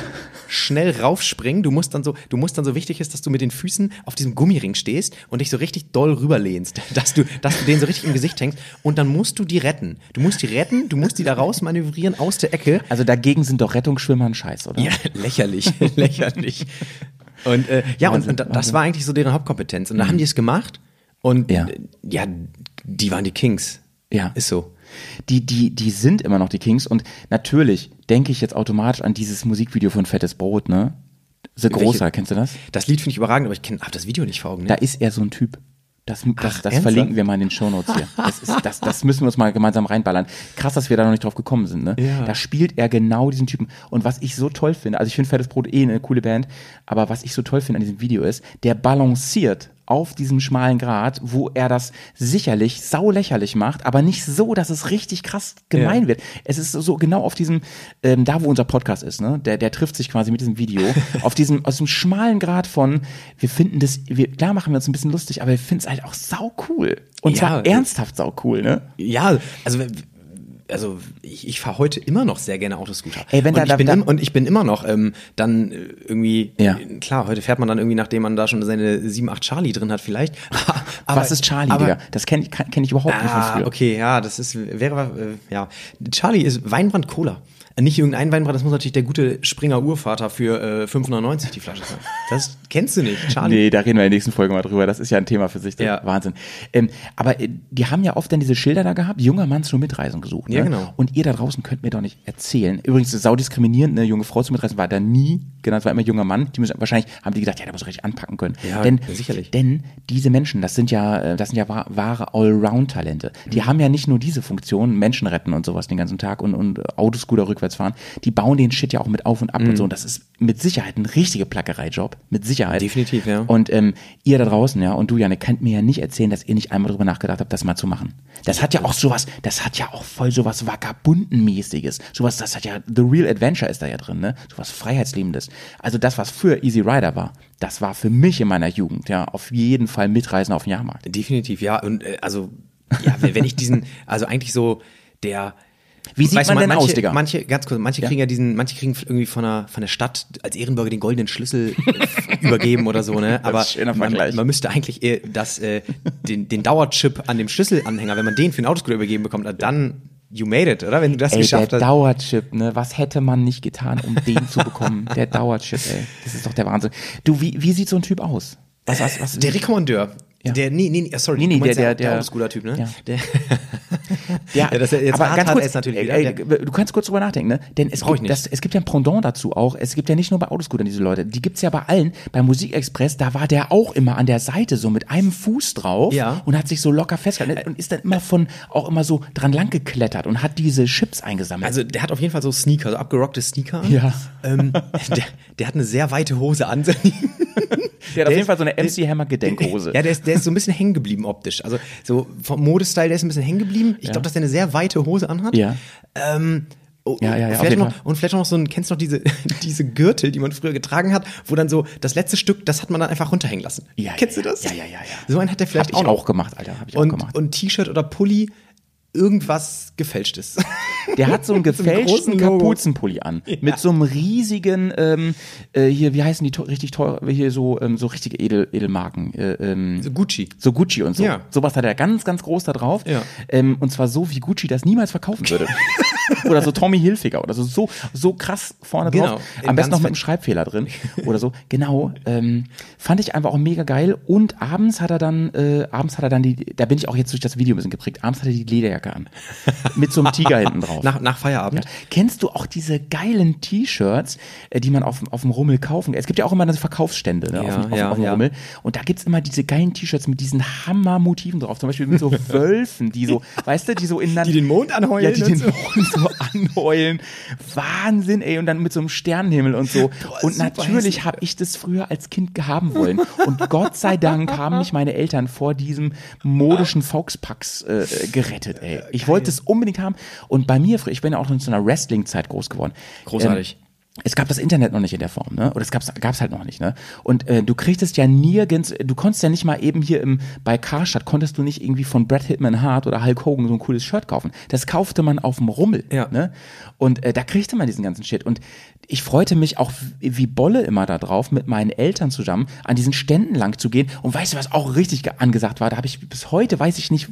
schnell raufspringen. Du musst dann so, du musst dann so wichtig ist, dass du mit den Füßen auf diesem Gummiring stehst und dich so richtig doll rüberlehnst, dass du, dass du den so richtig im Gesicht hängst und dann musst du die retten. Du musst die retten, du musst die da raus manövrieren aus der Ecke. Also dagegen sind doch Rettungsschwimmer ein Scheiß, oder? Ja, lächerlich, lächerlich. Und äh, ja, und, und da- das Wahnsinn. war eigentlich so deren Hauptkompetenz. Und da haben die es gemacht und Ja. äh, ja, die waren die Kings. Ja. Ist so. Die, die, die sind immer noch die Kings und natürlich denke ich jetzt automatisch an dieses Musikvideo von Fettes Brot, ne? The Großer, kennst du das? Das Lied finde ich überragend, aber ich kenne das Video nicht vor Augen. Ne? Da ist er so ein Typ. Das, das, Ach, das verlinken wir mal in den Shownotes hier. Das, ist, das, das müssen wir uns mal gemeinsam reinballern. Krass, dass wir da noch nicht drauf gekommen sind. Ne? Ja. Da spielt er genau diesen Typen. Und was ich so toll finde, also ich finde Fettes Brot eh eine coole Band, aber was ich so toll finde an diesem Video ist, der balanciert auf diesem schmalen Grat, wo er das sicherlich saulächerlich macht, aber nicht so, dass es richtig krass gemein Ja. wird. Es ist so genau auf diesem, ähm, da wo unser Podcast ist, ne? Der, der trifft sich quasi mit diesem Video, auf diesem, aus dem schmalen Grad von, wir finden das, wir, klar machen wir uns ein bisschen lustig, aber wir finden es halt auch sau cool. Und Ja, zwar ernsthaft sau cool, ne? Ja, also also ich, ich fahre heute immer noch sehr gerne Autoscooter. Ey, wenn und, da- ich da- bin da- im, und ich bin immer noch ähm, dann äh, irgendwie, Ja. klar, heute fährt man dann irgendwie, nachdem man da schon seine 7, 8 Charlie drin hat vielleicht. aber, Was ist Charlie, aber, Digga? Das kenne ich, kenn ich überhaupt nicht von Ah, früher. okay, ja, das ist, wäre, äh, ja. Charlie ist Weinbrand Cola. Nicht irgendein Weinbrand, das muss natürlich der gute Springer Urvater für äh, 5,99 die Flasche sein. Das kennst du nicht, Charlie. Nee, da reden wir in der nächsten Folge mal drüber. Das ist ja ein Thema für sich. Ja. Wahnsinn. Ähm, aber äh, die haben ja oft dann diese Schilder da gehabt, junger Mann zur Mitreisung gesucht. Ne? Ja, genau. Und ihr da draußen könnt mir doch nicht erzählen. Übrigens, sau diskriminierend, eine junge Frau zur Mitreisen war da nie, genau, es war immer junger Mann. Die müssen, wahrscheinlich haben die gedacht, ja, der muss richtig anpacken können. Ja, denn, sicherlich. Denn diese Menschen, das sind ja, äh, das sind ja wa- wahre Allround-Talente. Die Mhm. haben ja nicht nur diese Funktion, Menschen retten und sowas den ganzen Tag und, und Autoscooter rückwärts fahren. Die bauen den Shit ja auch mit auf und ab Mhm. und so. Und das ist mit Sicherheit ein richtiger Plackerei-Job. Mit Sicherheit. Definitiv, ja. Und ähm, ihr da draußen, ja, und du, Janne, könnt mir ja nicht erzählen, dass ihr nicht einmal drüber nachgedacht habt, das mal zu machen. Das hat ja auch sowas, das hat ja auch voll sowas Vagabundenmäßiges. Sowas, das hat ja, The Real Adventure ist da ja drin, ne? Sowas Freiheitsliebendes. Also das, was früher Easy Rider war, das war für mich in meiner Jugend, ja, auf jeden Fall Mitreisen auf den Jahrmarkt. Definitiv, ja. Und äh, also, ja, wenn ich diesen, also eigentlich so der. Wie sieht Weißt du, man denn manche, aus, Digga? Manche, ganz kurz, manche kriegen ja diesen, manche kriegen irgendwie von der, von der Stadt als Ehrenbürger den goldenen Schlüssel übergeben oder so, ne? Aber man, man müsste eigentlich eher das, äh, den, den Dauerchip an dem Schlüsselanhänger, wenn man den für einen Autoscooter übergeben bekommt, dann you made it, oder? Wenn du das Ey, der geschafft hast. Dauerchip, ne? Was hätte man nicht getan, um den zu bekommen? Der Dauerchip, ey. Das ist doch der Wahnsinn. Du, wie, wie sieht so ein Typ aus? Was, was, was? Der Rekommandeur. Ja. Der, nee, nee, sorry, Nee, nee, der- der, der- der Autoscooter-Typ, ne? Ja. Der, Ja, Ja, das- jetzt aber hart ganz kurz, es natürlich wieder. ey, du kannst kurz drüber nachdenken, ne? Denn es gibt, nicht. das, es gibt ja ein Pendant dazu auch. Es gibt ja nicht nur bei Autoscootern diese Leute. Die gibt's ja bei allen. Bei Musikexpress, da war der auch immer an der Seite so mit einem Fuß drauf Ja. und hat sich so locker festgehalten und ist dann immer von, auch immer so dran lang geklettert und hat diese Chips eingesammelt. Also der hat auf jeden Fall so Sneaker, so abgerockte Sneaker an. Ja. Ähm, der, der hat eine sehr weite Hose an. der hat auf der jeden ist- Fall so eine MC Hammer Gedenkhose. Ja, der ist, der ist so ein bisschen hängen geblieben optisch. Also so vom Modestyle, der ist ein bisschen hängen geblieben. Ich glaube, dass der eine sehr weite Hose anhat. Ja. Ähm, oh, Ja, ja, ja, vielleicht, noch, und vielleicht noch so ein, kennst du noch diese, diese Gürtel, die man früher getragen hat, wo dann so das letzte Stück, das hat man dann einfach runterhängen lassen. Ja, kennst ja, du das? ja, ja, ja, ja. So einen hat der vielleicht Hab ich auch, auch, noch. gemacht, Alter. Hab ich auch Und, gemacht. und T-Shirt oder Pulli, irgendwas gefälschtes. Der hat so einen gefälschten. Kapuzenpulli an. Mit so einem riesigen, ähm, äh, hier, wie heißen die to- richtig teuer, hier so, ähm, so richtige Edel, Edelmarken. Äh, ähm, So Gucci. so Gucci und so. Ja. Sowas hat er ganz, ganz groß da drauf. Ja. Ähm, und zwar so, wie Gucci das niemals verkaufen würde. Oder so Tommy Hilfiger oder so, so, so krass vorne Genau. drauf. In Am besten noch mit einem Schreibfehler drin oder so. Genau. Ähm, fand ich einfach auch mega geil. Und abends hat er dann, äh, abends hat er dann die, da bin ich auch jetzt durch das Video ein bisschen geprägt, abends hat er die Lederjacke an. Mit so einem Tiger hinten drauf. Nach, nach Feierabend. Kennst du auch diese geilen T-Shirts, äh, die man auf, auf dem Rummel kaufen kann? Es gibt ja auch immer diese Verkaufsstände ne, Ja, auf, dem- ja, auf dem ja. Rummel. Und da gibt's immer diese geilen T-Shirts mit diesen Hammer-Motiven drauf. Zum Beispiel mit so Wölfen, die so, weißt du, die so ineinander. Die den Mond anheulen Ja, die und den so. Mond so anheulen. Wahnsinn, ey. Und dann mit so einem Sternenhimmel und so. und super natürlich habe ich das früher als Kind haben wollen. Und Gott sei Dank haben mich meine Eltern vor diesem modischen Volkspacks äh, gerettet, ey. Ich wollte es unbedingt haben. Und bei mir, ich bin ja auch noch in so einer Wrestling-Zeit groß geworden. Großartig. Ähm, es gab das Internet noch nicht in der Form, ne? Oder es gab's, gab's halt noch nicht, ne? Und äh, du kriegtest ja nirgends, du konntest ja nicht mal eben hier im bei Karstadt konntest du nicht irgendwie von Brad Hitman Hart oder Hulk Hogan so ein cooles Shirt kaufen. Das kaufte man auf dem Rummel, Ja. ne? Und äh, da kriegte man diesen ganzen Shit. Und ich freute mich auch wie Bolle immer da drauf, mit meinen Eltern zusammen an diesen Ständen lang zu gehen. Und weißt du, was auch richtig ge- angesagt war? Da habe ich bis heute weiß ich nicht,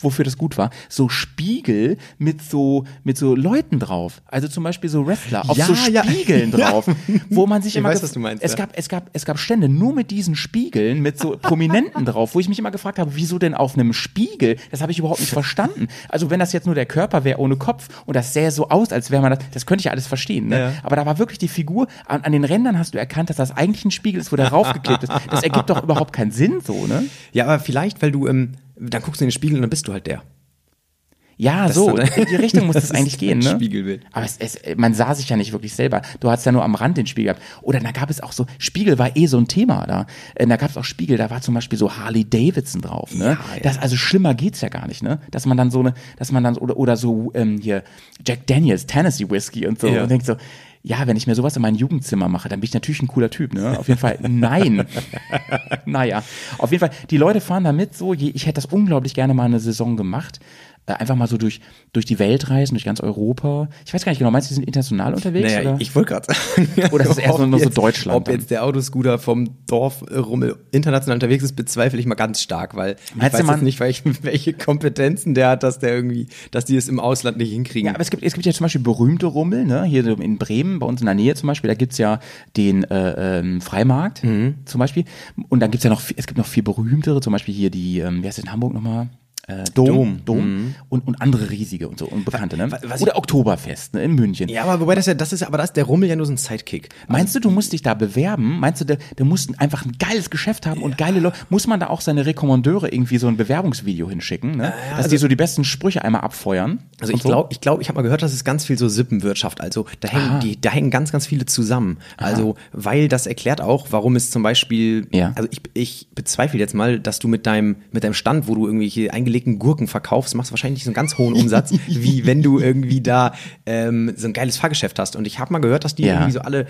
wofür das gut war, so Spiegel mit so mit so Leuten drauf. Also zum Beispiel so Wrestler auf Ja, so. Spiegeln Ja. drauf, wo man sich Ich immer weiß, was du meinst, Es ja. gab es gab es gab Stände nur mit diesen Spiegeln mit so Prominenten drauf, wo ich mich immer gefragt habe, wieso denn auf einem Spiegel? Das habe ich überhaupt nicht verstanden. Also wenn das jetzt nur der Körper wäre ohne Kopf und das sähe so aus, als wäre man das, das könnte ich ja alles verstehen. Ne? Aber da war wirklich die Figur an, an den Rändern hast du erkannt, dass das eigentlich ein Spiegel ist, wo der raufgeklebt ist. Das ergibt doch überhaupt keinen Sinn, so ne? Ja, aber vielleicht, weil du, ähm, dann guckst du in den Spiegel und dann bist du halt der. Ja, Das so, in die Richtung muss das Das eigentlich gehen, ne? Spiegelbild. Aber es, es, man sah sich ja nicht wirklich selber. Du hattest ja nur am Rand den Spiegel gehabt. Oder da gab es auch so, Spiegel war eh so ein Thema da. Äh, Da gab es auch Spiegel, da war zum Beispiel so Harley Davidson drauf, ne? Ja, ja. Das, also schlimmer geht's ja gar nicht, ne? Dass man dann so eine, dass man dann, so- oder, oder so, ähm, hier, Jack Daniels, Tennessee Whiskey und so. Ja. Und denkt so, ja, wenn ich mir sowas in mein Jugendzimmer mache, dann bin ich natürlich ein cooler Typ, ne? Auf jeden Fall, nein. naja, auf jeden Fall, die Leute fahren da mit so, ich hätte das unglaublich gerne mal eine Saison gemacht. Äh, Einfach mal so durch, durch die Welt reisen, durch ganz Europa. Ich weiß gar nicht genau, meinst du, die sind international unterwegs? Naja, oder? ich wollte gerade sagen. Oder ist es ob nur so Deutschland Ob dann? jetzt der Autoscooter vom Dorf äh, Rummel international unterwegs ist, bezweifle ich mal ganz stark, weil ich Meinst du, weiß jetzt nicht, welche, welche Kompetenzen der hat, dass der irgendwie, dass die es im Ausland nicht hinkriegen. Ja, aber es gibt, es gibt ja zum Beispiel berühmte Rummel, ne? Hier in Bremen, bei uns in der Nähe zum Beispiel, da gibt's ja den äh, ähm, Freimarkt Mhm. zum Beispiel. Und dann gibt's ja noch, es gibt noch viel berühmtere, zum Beispiel hier die, ähm, wie heißt das in Hamburg nochmal? Äh, Dom, Dom. Dom, und, und andere riesige und so und bekannte, ne? wa- was Oder Oktoberfest, ne? In München. Ja, aber wobei das ja, das ist, aber das ist der Rummel ja nur so ein Sidekick. Meinst du, du musst dich da bewerben? Meinst du, der, der muss einfach ein geiles Geschäft haben und geile Leute? Muss man da auch seine Rekommandeure irgendwie so ein Bewerbungsvideo hinschicken, ne? Dass die so die besten Sprüche einmal abfeuern? Also ich glaube, ich glaube, ich habe mal gehört, das ist ganz viel so Sippenwirtschaft. Also da hängen Aha. die, da hängen ganz, ganz viele zusammen. Also weil das erklärt auch, warum es zum Beispiel, Ja. also ich, ich bezweifle jetzt mal, dass du mit deinem mit deinem Stand, wo du irgendwelche eingelegten Gurken verkaufst, machst du wahrscheinlich nicht so einen ganz hohen Umsatz, wie wenn du irgendwie da ähm, so ein geiles Fahrgeschäft hast. Und ich habe mal gehört, dass die Ja. irgendwie so alle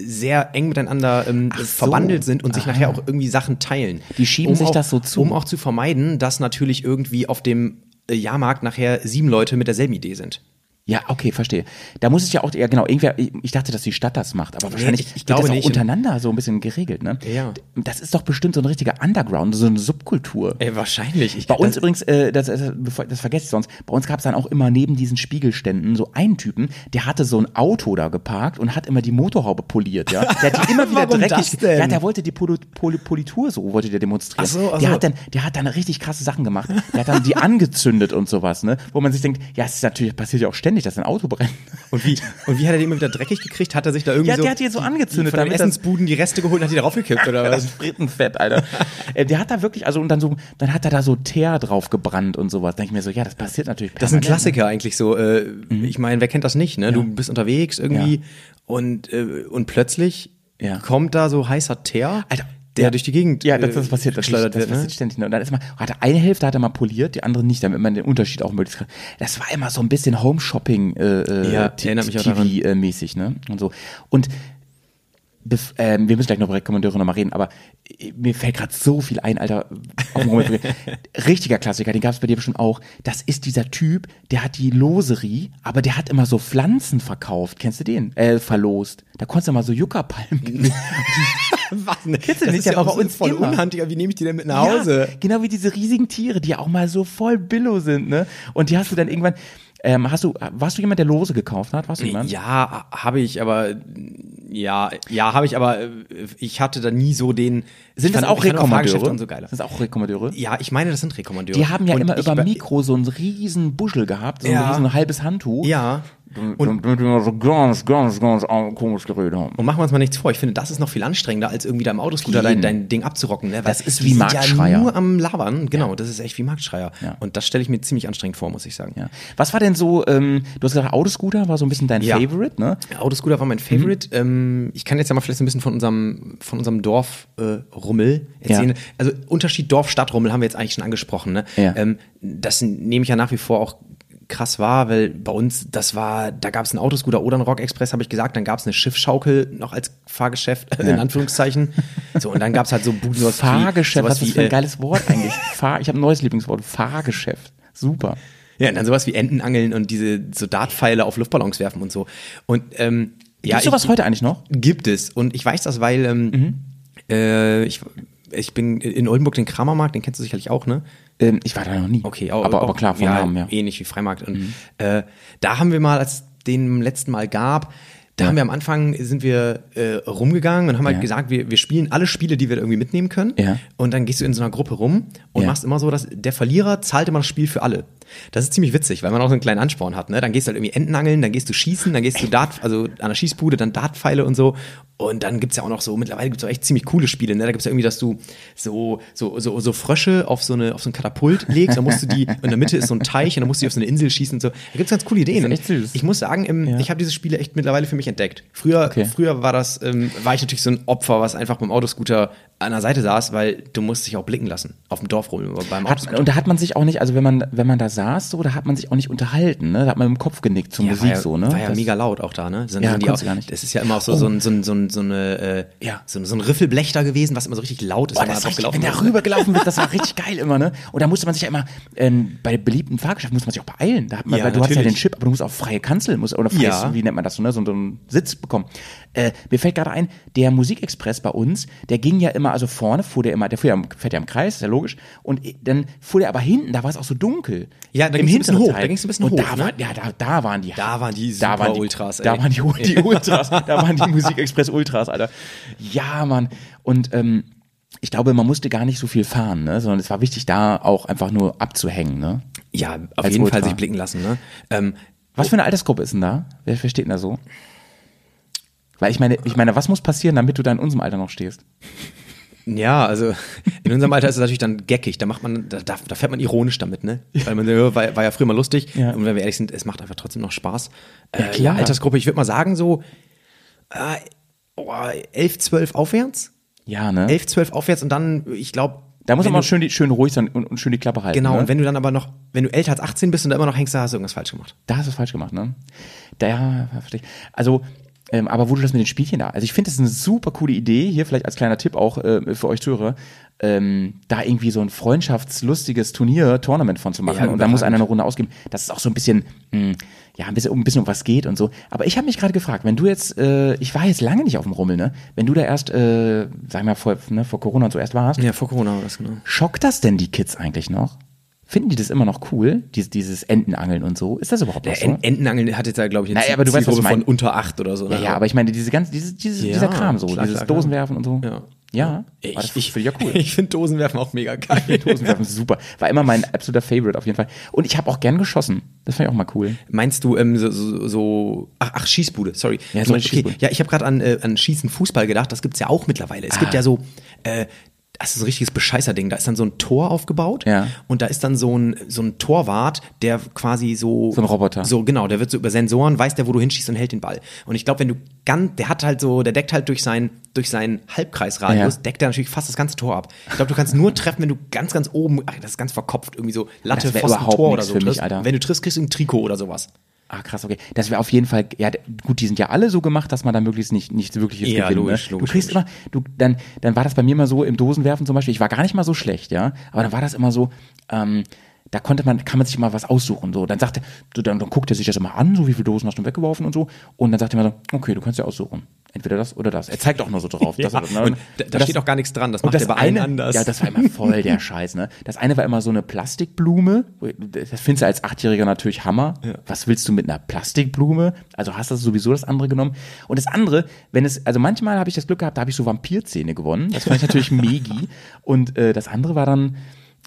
sehr eng miteinander ähm, so. verbandelt sind und sich nachher auch irgendwie Sachen teilen. Die schieben sich auch, das so zu. Um auch zu vermeiden, dass natürlich irgendwie auf dem Jahrmarkt nachher sieben Leute mit derselben Idee sind. Ja, okay, verstehe. Da muss es ja auch, ja genau, irgendwer, ich dachte, dass die Stadt das macht, aber wahrscheinlich ich- ich glaube das auch nicht. untereinander so ein bisschen geregelt, ne? Ja. Das ist doch bestimmt so ein richtiger Underground, so eine Subkultur. Ey, wahrscheinlich. Ich, Bei uns übrigens, äh, das, das, das vergesse ich sonst, bei uns gab es dann auch immer neben diesen Spiegelständen so einen Typen, der hatte so ein Auto da geparkt und hat immer die Motorhaube poliert, ja. Der hat die immer wieder Warum dreckig. das denn? Ja, der wollte die Poli Poli Politur so, wollte der demonstrieren. Ach so, ach der so. hat dann, der hat dann richtig krasse Sachen gemacht. Der hat dann die angezündet und sowas, ne? Wo man sich denkt, ja, es ist natürlich, passiert ja auch ständig, dass ein Auto brennt. und, wie, und wie hat er die immer wieder dreckig gekriegt? Hat er sich da irgendwie Ja, so, der hat die so angezündet, von den damit das- Essensbuden die Reste geholt und hat die darauf gekippt oder Das was? Frittenfett, Alter. Äh, der hat da wirklich, also und dann so, dann hat er da so Teer drauf gebrannt und sowas. Denke ich mir so, ja, das passiert natürlich. Das ist ein ne? Klassiker eigentlich so. Äh, Ich meine, wer kennt das nicht? Ne? Du bist unterwegs irgendwie Ja. und, äh, und plötzlich Ja. kommt da so heißer Teer, Alter, der ja. durch die Gegend Ja, das, das äh, passiert das, geschleudert das wird. passiert Ne? ständig. Ne? Und dann ist mal, hat er eine Hälfte hat er mal poliert, die andere nicht, damit man den Unterschied auch möglichst kann. Das war immer so ein bisschen Home Shopping äh, äh, Ja, T- erinnert mich auch TV äh, mäßig, ne? Und so. Und bef- ähm, wir müssen gleich noch über Rekommandeure nochmal reden, aber äh, mir fällt gerade so viel ein, Alter. Richtiger Klassiker, den gab es bei dir bestimmt auch. Das ist dieser Typ, der hat die Loserie, aber der hat immer so Pflanzen verkauft. Kennst du den? Äh, verlost. Da konntest du mal so Juckerpalmen. Was? Ne? Kennst du das nicht? ist ja auch bei uns voll immer. unhandlich. Wie nehme ich die denn mit nach Hause? Ja, genau wie diese riesigen Tiere, die ja auch mal so voll billo sind, ne? Und die hast du dann irgendwann, Ähm, hast du, warst du jemand, der Lose gekauft hat? Warst du jemand? Ja, habe ich, aber ja, ja, habe ich, aber äh, ich hatte da nie so den. Sind das auch Rekommandeure? Und so geiler. Sind das auch Rekommandeure? Ja, ich meine, das sind Rekommandeure. Die haben ja Und immer über be- Mikro so ein riesen Buschel gehabt, so ein Ja. riesen halbes Handtuch. Ja. Und damit wir so ganz, ganz, ganz komisch geredet haben. Und machen wir uns mal nichts vor. Ich finde, das ist noch viel anstrengender, als irgendwie da im Autoscooter dein, dein Ding abzurocken. Ne? Weil Das ist wie Marktschreier. Ja nur am Labern. Genau, das ist echt wie Marktschreier. Ja. Und das stelle ich mir ziemlich anstrengend vor, muss ich sagen. Ja. Was war denn so, ähm, du hast gesagt, Autoscooter war so ein bisschen dein Ja. Favorite, ne? Autoscooter war mein Favorite. Ähm, ich kann jetzt ja mal vielleicht so ein bisschen von unserem, von unserem Dorf äh, Rummel erzählen. Ja. Also Unterschied Dorf-Stadt-Rummel haben wir jetzt eigentlich schon angesprochen. Ne? Ja. Ähm, das nehme ich ja nach wie vor auch krass wahr, weil bei uns, das war, da gab es einen Autoscooter oder einen Rock Express, habe ich gesagt, dann gab es eine Schiffschaukel noch als Fahrgeschäft, in Anführungszeichen. So, und dann gab es halt so Buden, Fahrgeschäft, was ist das wie, für ein äh, geiles Wort eigentlich? Fahr, ich habe ein neues Lieblingswort, Fahrgeschäft. Super. Ja, und dann sowas wie Entenangeln und diese so Dartpfeile auf Luftballons werfen und so. Und ähm, ja, Gibt's sowas ich- heute eigentlich noch? Gibt es. Und ich weiß das, weil ähm, Mhm. äh, ich, ich bin in Oldenburg den Kramermarkt, den kennst du sicherlich auch, ne? Ähm, ich war da noch nie. Okay, auch, aber, auch, aber klar, von ja, Namen, ja. Mhm. Ähnlich wie Freimarkt. Und äh, da haben wir mal, als es den letzten Mal gab, da haben wir am Anfang sind wir äh, rumgegangen und haben halt Ja. gesagt, wir, wir spielen alle Spiele, die wir irgendwie mitnehmen können. Ja. Und dann gehst du in so einer Gruppe rum und Ja. machst immer so, dass der Verlierer zahlt immer das Spiel für alle. Das ist ziemlich witzig, weil man auch so einen kleinen Ansporn hat. Ne? Dann gehst du halt irgendwie Entenangeln, dann gehst du schießen, dann gehst du Dart, also an der Schießbude, dann Dartpfeile und so. Und dann gibt's ja auch noch so, mittlerweile gibt's auch echt ziemlich coole Spiele. Ne? Da gibt's ja irgendwie, dass du so, so, so, so Frösche auf so, eine, auf so ein Katapult legst, dann musst du die, in der Mitte ist so ein Teich und dann musst du die auf so eine Insel schießen und so. Da gibt's ganz coole Ideen. echt Und süß. Ich muss sagen, ähm, ich habe diese Spiele echt mittlerweile für mich entdeckt. Früher, Okay. früher war das, ähm, war ich natürlich so ein Opfer, was einfach beim Autoscooter an der Seite saß, weil du musst dich auch blicken lassen auf dem Dorf rum, beim Hat, und da hat man sich auch nicht, also wenn man, wenn man da saß, so, da hat man sich auch nicht unterhalten, ne? Da hat man mit dem Kopf genickt zur Ja, Musik war ja, so, ne? War ja Das- mega laut auch da, ne? Sind, Ja, sind auch, gar nicht. Das ist ja immer auch so, so, ein, so, ein, so, ein, so eine, äh, Ja. so, so ein Riffelblech da gewesen, was immer so richtig laut ist, Boah, das richtig, wenn der ist. rübergelaufen wird, das war richtig geil immer, ne? Und da musste man sich ja immer, ähm, bei beliebten Fahrgeschäften musste man sich auch beeilen. Da hat man, Ja, weil du hast ja natürlich. den Chip, aber du musst auch freie Kanzel, musst, oder freies, Ja. wie nennt man das so, ne? So, so Sitz bekommen. Äh, mir fällt gerade ein, der Musikexpress bei uns, der ging ja immer, also vorne fuhr der immer, der fuhr ja, fährt ja im Kreis, ist ja logisch. Und dann fuhr der aber hinten, da war es auch so dunkel. Ja, da Im ging's ein bisschen hoch, Teil. da ging's ein bisschen Und hoch, da ne? war, ja, da, da waren die. Da waren die da waren die Super-Ultras, ey. Da waren die, die Ultras, da waren die Musikexpress Ultras, Alter. Ja, Mann. Und ähm, ich glaube, man musste gar nicht so viel fahren, ne? sondern es war wichtig, da auch einfach nur abzuhängen. Ne? Ja, auf Als jeden Ultra. Fall sich blicken lassen, ne? Ähm, Was für eine Altersgruppe ist denn da? Wer, wer steht denn da so? Weil ich meine, ich meine, was muss passieren, damit du da in unserem Alter noch stehst? Ja, also in unserem Alter ist es natürlich dann geckig. Da macht man, da, da, da fährt man ironisch damit, ne? Weil man ja, war, war ja früher mal lustig. Ja. Und wenn wir ehrlich sind, es macht einfach trotzdem noch Spaß. Ja, Äh, klar. Altersgruppe, ich würde mal sagen, so äh, oh, 11, 12 aufwärts. Ja, ne? 11, 12 aufwärts und dann, ich glaube. da muss man mal schön, die, schön ruhig sein und, und schön die Klappe halten. Genau, ne? und wenn du dann aber noch, wenn du älter als 18 bist und da immer noch hängst, da hast du irgendwas falsch gemacht. Da hast du es falsch gemacht, ne? Da, ja, verstehe ich. Also, ähm, aber wo du das mit den Spielchen da, also ich finde das ist eine super coole Idee, hier vielleicht als kleiner Tipp auch äh, für euch Zuhörer, ähm, da irgendwie so ein freundschaftslustiges Turnier, Tournament von zu machen Ja, und da muss einer eine Runde ausgeben, dass es auch so ein bisschen, mh, ja, ein bisschen, um ein bisschen um was geht und so. Aber ich habe mich gerade gefragt, wenn du jetzt, äh, ich war jetzt lange nicht auf dem Rummel, ne? Wenn du da erst, äh, sag ich mal, vor, ne, vor Corona und so erst warst, Ja, vor Corona war das, genau. schockt das denn die Kids eigentlich noch? Finden die das immer noch cool, dieses, dieses Entenangeln und so? Ist das überhaupt so? En Entenangeln hat jetzt ja, glaube ich, eine Naja, aber du weißt, was ich Zielgruppe von unter 8 oder so. Ja, ne? ja, aber ich meine, diese ganze, diese, diese, Ja, dieser Kram so, klar, dieses klar. Dosenwerfen und so. Ja. Ja, Ich, das ich, finde ich ja cool. Ich finde Dosenwerfen auch mega geil. Dosenwerfen ist super. War immer mein absoluter Favorite auf jeden Fall. Und ich habe auch gern geschossen. Das fand ich auch mal cool. Meinst du ähm, so, so, so ach, ach Schießbude, sorry. Ja, so meinst, Schießbude. Ja, ich habe gerade an, äh, an Schießen Fußball gedacht, das gibt's ja auch mittlerweile. Es gibt Ah. ja so äh, das ist ein richtiges Bescheißer-Ding. Da ist dann so ein Tor aufgebaut Ja. und da ist dann so ein, so ein Torwart, der quasi so. So ein Roboter. So, genau, der wird so über Sensoren, weiß der, wo du hinschießt und hält den Ball. Und ich glaube, wenn du ganz, der hat halt so, der deckt halt durch sein, durch seinen Halbkreisradius, Ja. deckt er natürlich fast das ganze Tor ab. Ich glaube, du kannst nur treffen, wenn du ganz, ganz oben, ach, das ist ganz verkopft, irgendwie so Latte, Pfosten, Tor oder so. für mich, triffst. Alter. Wenn du triffst, kriegst du ein Trikot oder sowas. Ah, krass, okay. Das wäre auf jeden Fall, ja, gut, die sind ja alle so gemacht, dass man da möglichst nicht, nichts wirkliches Ja, gewinnt. logisch, ne? logisch, Du kriegst logisch. immer, du, dann, dann war das bei mir immer so im Dosenwerfen zum Beispiel, ich war gar nicht mal so schlecht, ja, aber dann war das immer so, ähm, da konnte man, kann man sich mal was aussuchen, so. Dann sagte, so, dann, dann guckt er sich das immer an, so wie viele Dosen hast du weggeworfen und so. Und dann sagt er immer so, okay, du kannst ja aussuchen. Entweder das oder das. Er zeigt auch nur so drauf. das oder das, ne? und da, da das- steht auch gar nichts dran, das und macht das er bei eine, allen anders. Ja, das war immer voll der Scheiß, ne? Das eine war immer so eine Plastikblume. Das findest du als Achtjähriger natürlich Hammer. Was willst du mit einer Plastikblume? Also hast du sowieso das andere genommen. Und das andere, wenn es, also manchmal habe ich das Glück gehabt, da habe ich so Vampirzähne gewonnen. Das fand ich natürlich megi. Und äh, das andere war dann,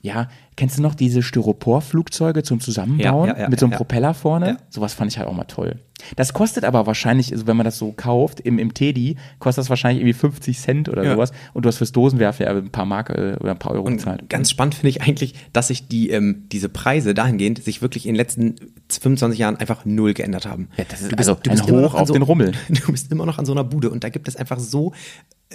ja, kennst du noch diese Styropor-Flugzeuge zum Zusammenbauen Ja, ja, ja, mit so einem. Propeller vorne? Sowas fand ich halt auch mal toll. Das kostet aber wahrscheinlich, also wenn man das so kauft, im, im Teddy, kostet das wahrscheinlich irgendwie 50 Cent oder sowas. Und du hast fürs Dosenwerfen ja ein paar Mark äh, oder ein paar Euro. Und ganz spannend finde ich eigentlich, dass sich die, ähm, diese Preise dahingehend sich wirklich in den letzten 25 Jahren einfach null geändert haben. Ja, das ist Du bist- also du ein bist immer Hoch auf den Rummel. Du bist immer noch an so einer Bude und da gibt es einfach so,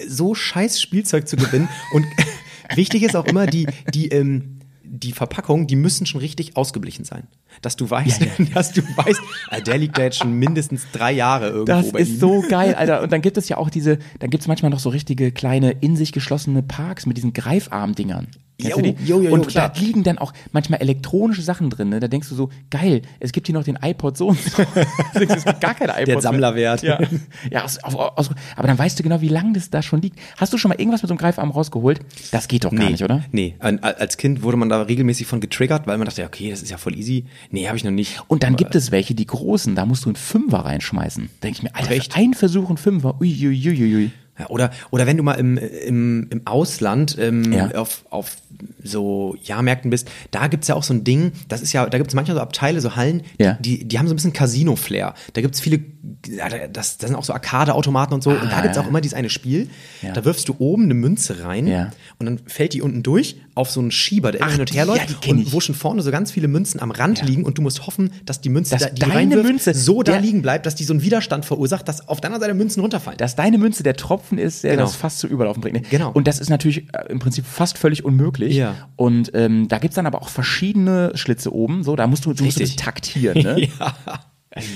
so scheiß Spielzeug zu gewinnen. und wichtig ist auch immer, die, die, ähm, die Verpackungen, die müssen schon richtig ausgeblichen sein. Dass du weißt, Ja, dass du weißt, ah, der liegt da jetzt schon mindestens drei Jahre irgendwo Das bei ist ihm. so geil, Alter. Und dann gibt es ja auch diese, dann gibt es manchmal noch so richtige kleine, in sich geschlossene Parks mit diesen Greifarm-Dingern. Kennst Jo, jo, jo, und klar. da liegen dann auch manchmal elektronische Sachen drin. Ne? Da denkst du so, geil, es gibt hier noch den iPod so und so. es gibt gar keine iPods Der Sammlerwert. Mehr. Ja, ja aus, auf, aus, aber dann weißt du genau, wie lange das da schon liegt. Hast du schon mal irgendwas mit so einem Greifarm rausgeholt? Das geht doch gar nicht, oder? Nee, als Kind wurde man da regelmäßig von getriggert, weil man dachte, okay, das ist ja voll easy. Nee, habe ich noch nicht. Und dann gibt es welche, die großen, da musst du einen Fünfer reinschmeißen. Denke ich mir, Alter, Echt? für ein Versuch ein Fünfer, uiuiuiui. Ja, oder, oder wenn du mal im, im, im Ausland ähm, Ja. auf, auf so Jahrmärkten bist, da gibt's ja auch so ein Ding, das ist ja, da gibt's manchmal so Abteile, so Hallen, Ja. die, die haben so ein bisschen Casino-Flair. Da gibt's viele, ja, da- das, das sind auch so Arcade-Automaten und so. und da Ah, gibt's ja. auch immer dieses eine Spiel, Ja. da wirfst du oben eine Münze rein Ja. und dann fällt die unten durch auf so einen Schieber, der immer Ach, hin und her ja, läuft kenn und wo schon vorne so ganz viele Münzen am Rand Ja. liegen und du musst hoffen, dass die Münze, Dass da, die deine reinwirfst, Münze- so da liegen bleibt, dass die so einen Widerstand verursacht, dass auf deiner Seite Münzen runterfallen. dass deine Münze der Tropfen ist, der Genau. das fast zu Überlaufen bringt. Genau. Und das ist natürlich äh, im Prinzip fast völlig unmöglich. Ja. Und ähm, da gibt's dann aber auch verschiedene Schlitze oben. So, da musst du, du musst du taktieren. Ne? ja.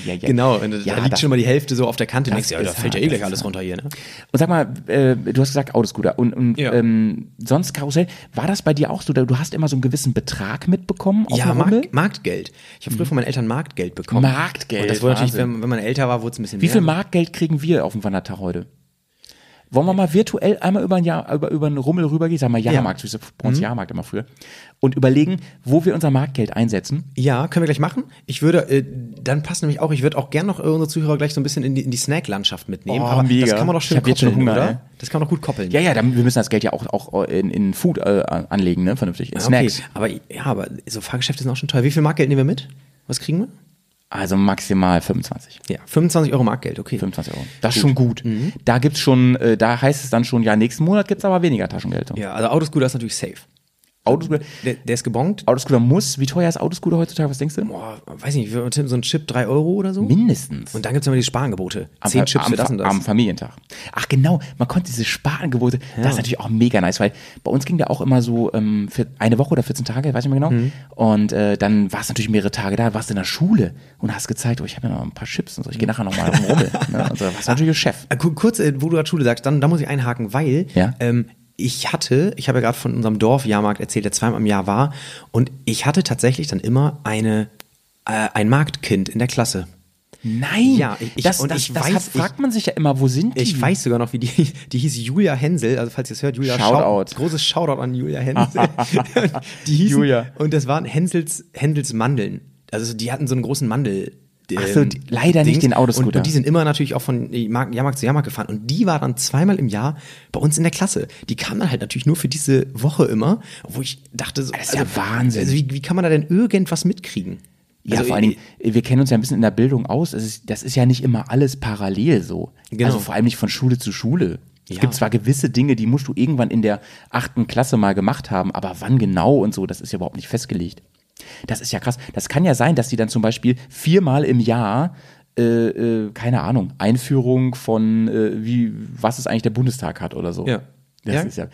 Ja, ja. Genau, und da Ja, liegt das- schon mal die Hälfte so auf der Kante. Denkst, ja, da fällt ja eh das gleich alles hart. runter hier. Ne? Und sag mal, äh, du hast gesagt Autoscooter und, und Ja. ähm, sonst Karussell, war das bei dir auch so, du hast immer so einen gewissen Betrag mitbekommen auf Ja? Markt, Marktgeld. Ich habe früher von meinen Eltern Marktgeld bekommen. Marktgeld, Und das wurde natürlich, wenn, wenn man älter war, wurde es ein bisschen Wie mehr. viel Marktgeld kriegen wir auf dem Wandertag heute? Wollen wir mal virtuell einmal über ein Jahr, über, über einen Rummel rübergehen, sag mal Jahrmarkt, wie bei Mhm. uns Jahrmarkt immer früher, und überlegen, wo wir unser Marktgeld einsetzen? Ja, können wir gleich machen. Ich würde, äh, dann passt nämlich auch, ich würde auch gern noch äh, unsere Zuhörer gleich so ein bisschen in die, in die Snack-Landschaft mitnehmen. Oh, aber mega. das kann man doch schön Ich hab jetzt schon koppeln, Hunger, oder? ey. Das kann man doch gut koppeln. Ja, ja, dann, wir müssen das Geld ja auch, auch in, in Food äh, anlegen, ne, vernünftig, in Ah, okay. Snacks. Aber ja, aber so Fahrgeschäfte sind auch schon teuer. Wie viel Marktgeld nehmen wir mit? Was kriegen wir? Also maximal 25. Ja, 25 Euro Marktgeld, okay. 25 Euro. Das ist schon gut. Da gibt's schon, äh, da heißt es dann schon, ja, nächsten Monat gibt's aber weniger Taschengeld. Ja, also Autoscooter ist natürlich safe. Autoscooter, Der, der ist gebongt. Autoscooter muss, wie teuer ist Autoscooter heutzutage, was denkst du? Boah, weiß nicht, tippen so ein Chip 3 Euro oder so. Mindestens. Und dann gibt's immer die Sparangebote. Am, Zehn Chips am, für das und das. am Familientag. Ach genau, man konnte diese Sparangebote, das ist natürlich auch mega nice, weil bei uns ging der auch immer so ähm, für eine Woche oder 14 Tage, weiß ich nicht mehr genau. Mhm. Und äh, dann war es natürlich mehrere Tage da, warst in der Schule und hast gezeigt, oh, ich habe ja noch ein paar Chips und so, ich gehe nachher noch mal rumrummel. ne? Und so, warst natürlich Chef. Äh, ku- Kurz, äh, wo du gerade Schule sagst, dann da muss ich einhaken, weil Ja. ähm, ich hatte, ich habe ja gerade von unserem Dorfjahrmarkt erzählt, der zweimal im Jahr war, und ich hatte tatsächlich dann immer eine äh, ein Marktkind in der Klasse. Nein, Ja, ich- ich- das, und das, ich das weiß, hat, fragt man sich ja immer, wo sind die? Ich weiß sogar noch, wie die, die hieß Julia Hensel, also falls ihr es hört, Julia Shoutout. Schau- großes Shoutout an Julia Hensel. die hießen, Julia. Und das waren Hensels, Händels Mandeln. Also die hatten so einen großen Mandel. Ach so, ähm, die- leider nicht den Autoscooter. Und, und die sind immer natürlich auch von Mark- Jahrmarkt zu Jahrmarkt gefahren. Und die war dann zweimal im Jahr bei uns in der Klasse. Die kam dann halt natürlich nur für diese Woche immer, wo ich dachte, so, Das ist ja Wahnsinn. Also wie, wie kann man da denn irgendwas mitkriegen? Ja, Also, vor allen Dingen, wir kennen uns ja ein bisschen in der Bildung aus. Es ist, das ist ja nicht immer alles parallel so. Genau. Also vor allem nicht von Schule zu Schule. Es Ja. gibt zwar gewisse Dinge, die musst du irgendwann in der achten Klasse mal gemacht haben, aber wann genau und so, das ist ja überhaupt nicht festgelegt. Das ist ja krass. Das kann ja sein, dass die dann zum Beispiel viermal im Jahr, äh, äh, keine Ahnung, Einführung von, äh, wie, was es eigentlich der Bundestag hat oder so. Ja. Das Ja. ist ja.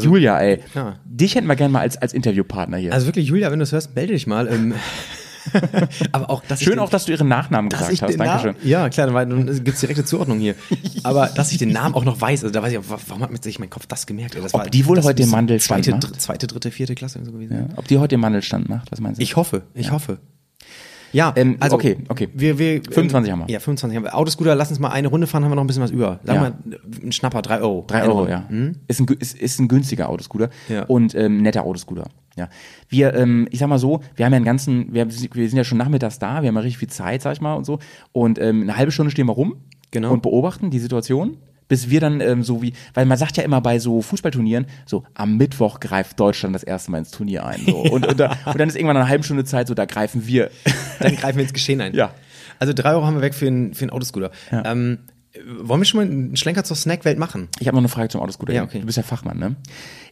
Julia, ey, Ja. dich hätten wir gerne mal als, als Interviewpartner hier. Also wirklich, Julia, wenn du es hörst, melde dich mal. Ähm, aber auch, dass Schön den- auch, dass du ihren Nachnamen gesagt hast. Dankeschön. ja, klar, dann, dann gibt's direkte Zuordnung hier. Aber dass ich den Namen auch noch weiß, also da weiß ich warum hat mir sich mein Kopf das gemerkt? Das Ob die wohl heute den Mandelstand zweite, macht? zweite, dritte, vierte Klasse so gewesen. Ja, ob die heute den Mandelstand macht, was meinst du? Ich hoffe, ich hoffe. Ja, Ähm, also okay, okay. Wir, wir, 25 haben wir. Ja, 25 haben wir. Autoscooter, lass uns mal eine Runde fahren, haben wir noch ein bisschen was über. Sagen Ja. wir ein Schnapper, 3 Euro. Drei Eine Euro, Runde. ja. Ist, ein, ist, ist ein günstiger Autoscooter Ja. und ähm, netter Autoscooter. Ja. Wir, ähm, ich sag mal so, wir haben ja einen ganzen, wir, wir sind ja schon nachmittags da, wir haben ja richtig viel Zeit, sag ich mal, und so. Und ähm, eine halbe Stunde stehen wir rum Genau. und beobachten die Situation. Bis wir dann ähm, so wie, weil man sagt ja immer bei so Fußballturnieren, so am Mittwoch greift Deutschland das erste Mal ins Turnier ein. So. Und, und, da, und dann ist irgendwann eine halbe Stunde Zeit, so da greifen wir. Dann greifen wir ins Geschehen ein. Ja. Also 3 Euro haben wir weg für einen, für einen Autoscooter. Ähm, wollen wir schon mal einen Schlenker zur Snackwelt machen? Ich habe noch eine Frage zum Autoscooter. Ja, okay. Du bist ja Fachmann, ne?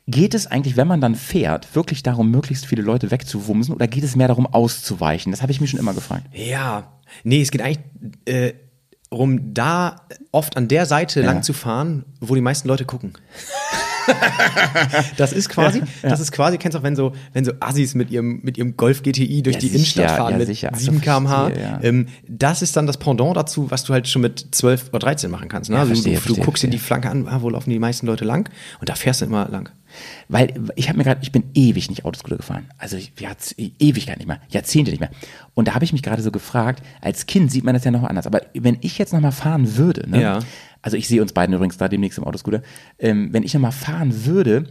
Geht es eigentlich, wenn man dann fährt, wirklich darum, möglichst viele Leute wegzuwumsen oder geht es mehr darum, auszuweichen? Das habe ich mich schon immer gefragt. Ja. Nee, es geht eigentlich äh, darum, da oft an der Seite lang zu fahren, wo die meisten Leute gucken. das ist quasi, das ist quasi, kennst du auch, wenn so, wenn so Assis mit ihrem, mit ihrem Golf GTI durch Ja, die sicher, Innenstadt fahren ja, mit sicher. Ach so, 7 km/h. verstehe, ja. ähm, das ist dann das Pendant dazu, was du halt schon mit 12 oder 13 machen kannst. Ne? Ja, also verstehe, du, du verstehe, guckst dir die verstehe. Flanke an, ah, wo laufen die meisten Leute lang? Und da fährst du immer lang. Weil ich habe mir gerade, ich bin ewig nicht Autoscooter gefahren. Also ich, ja, Ewigkeit nicht mehr, Jahrzehnte nicht mehr. Und da habe ich mich gerade so gefragt, als Kind sieht man das ja noch anders. Aber wenn ich jetzt noch mal fahren würde, ne? Also ich sehe uns beiden übrigens da demnächst im Autoscooter, ähm, wenn ich noch mal fahren würde,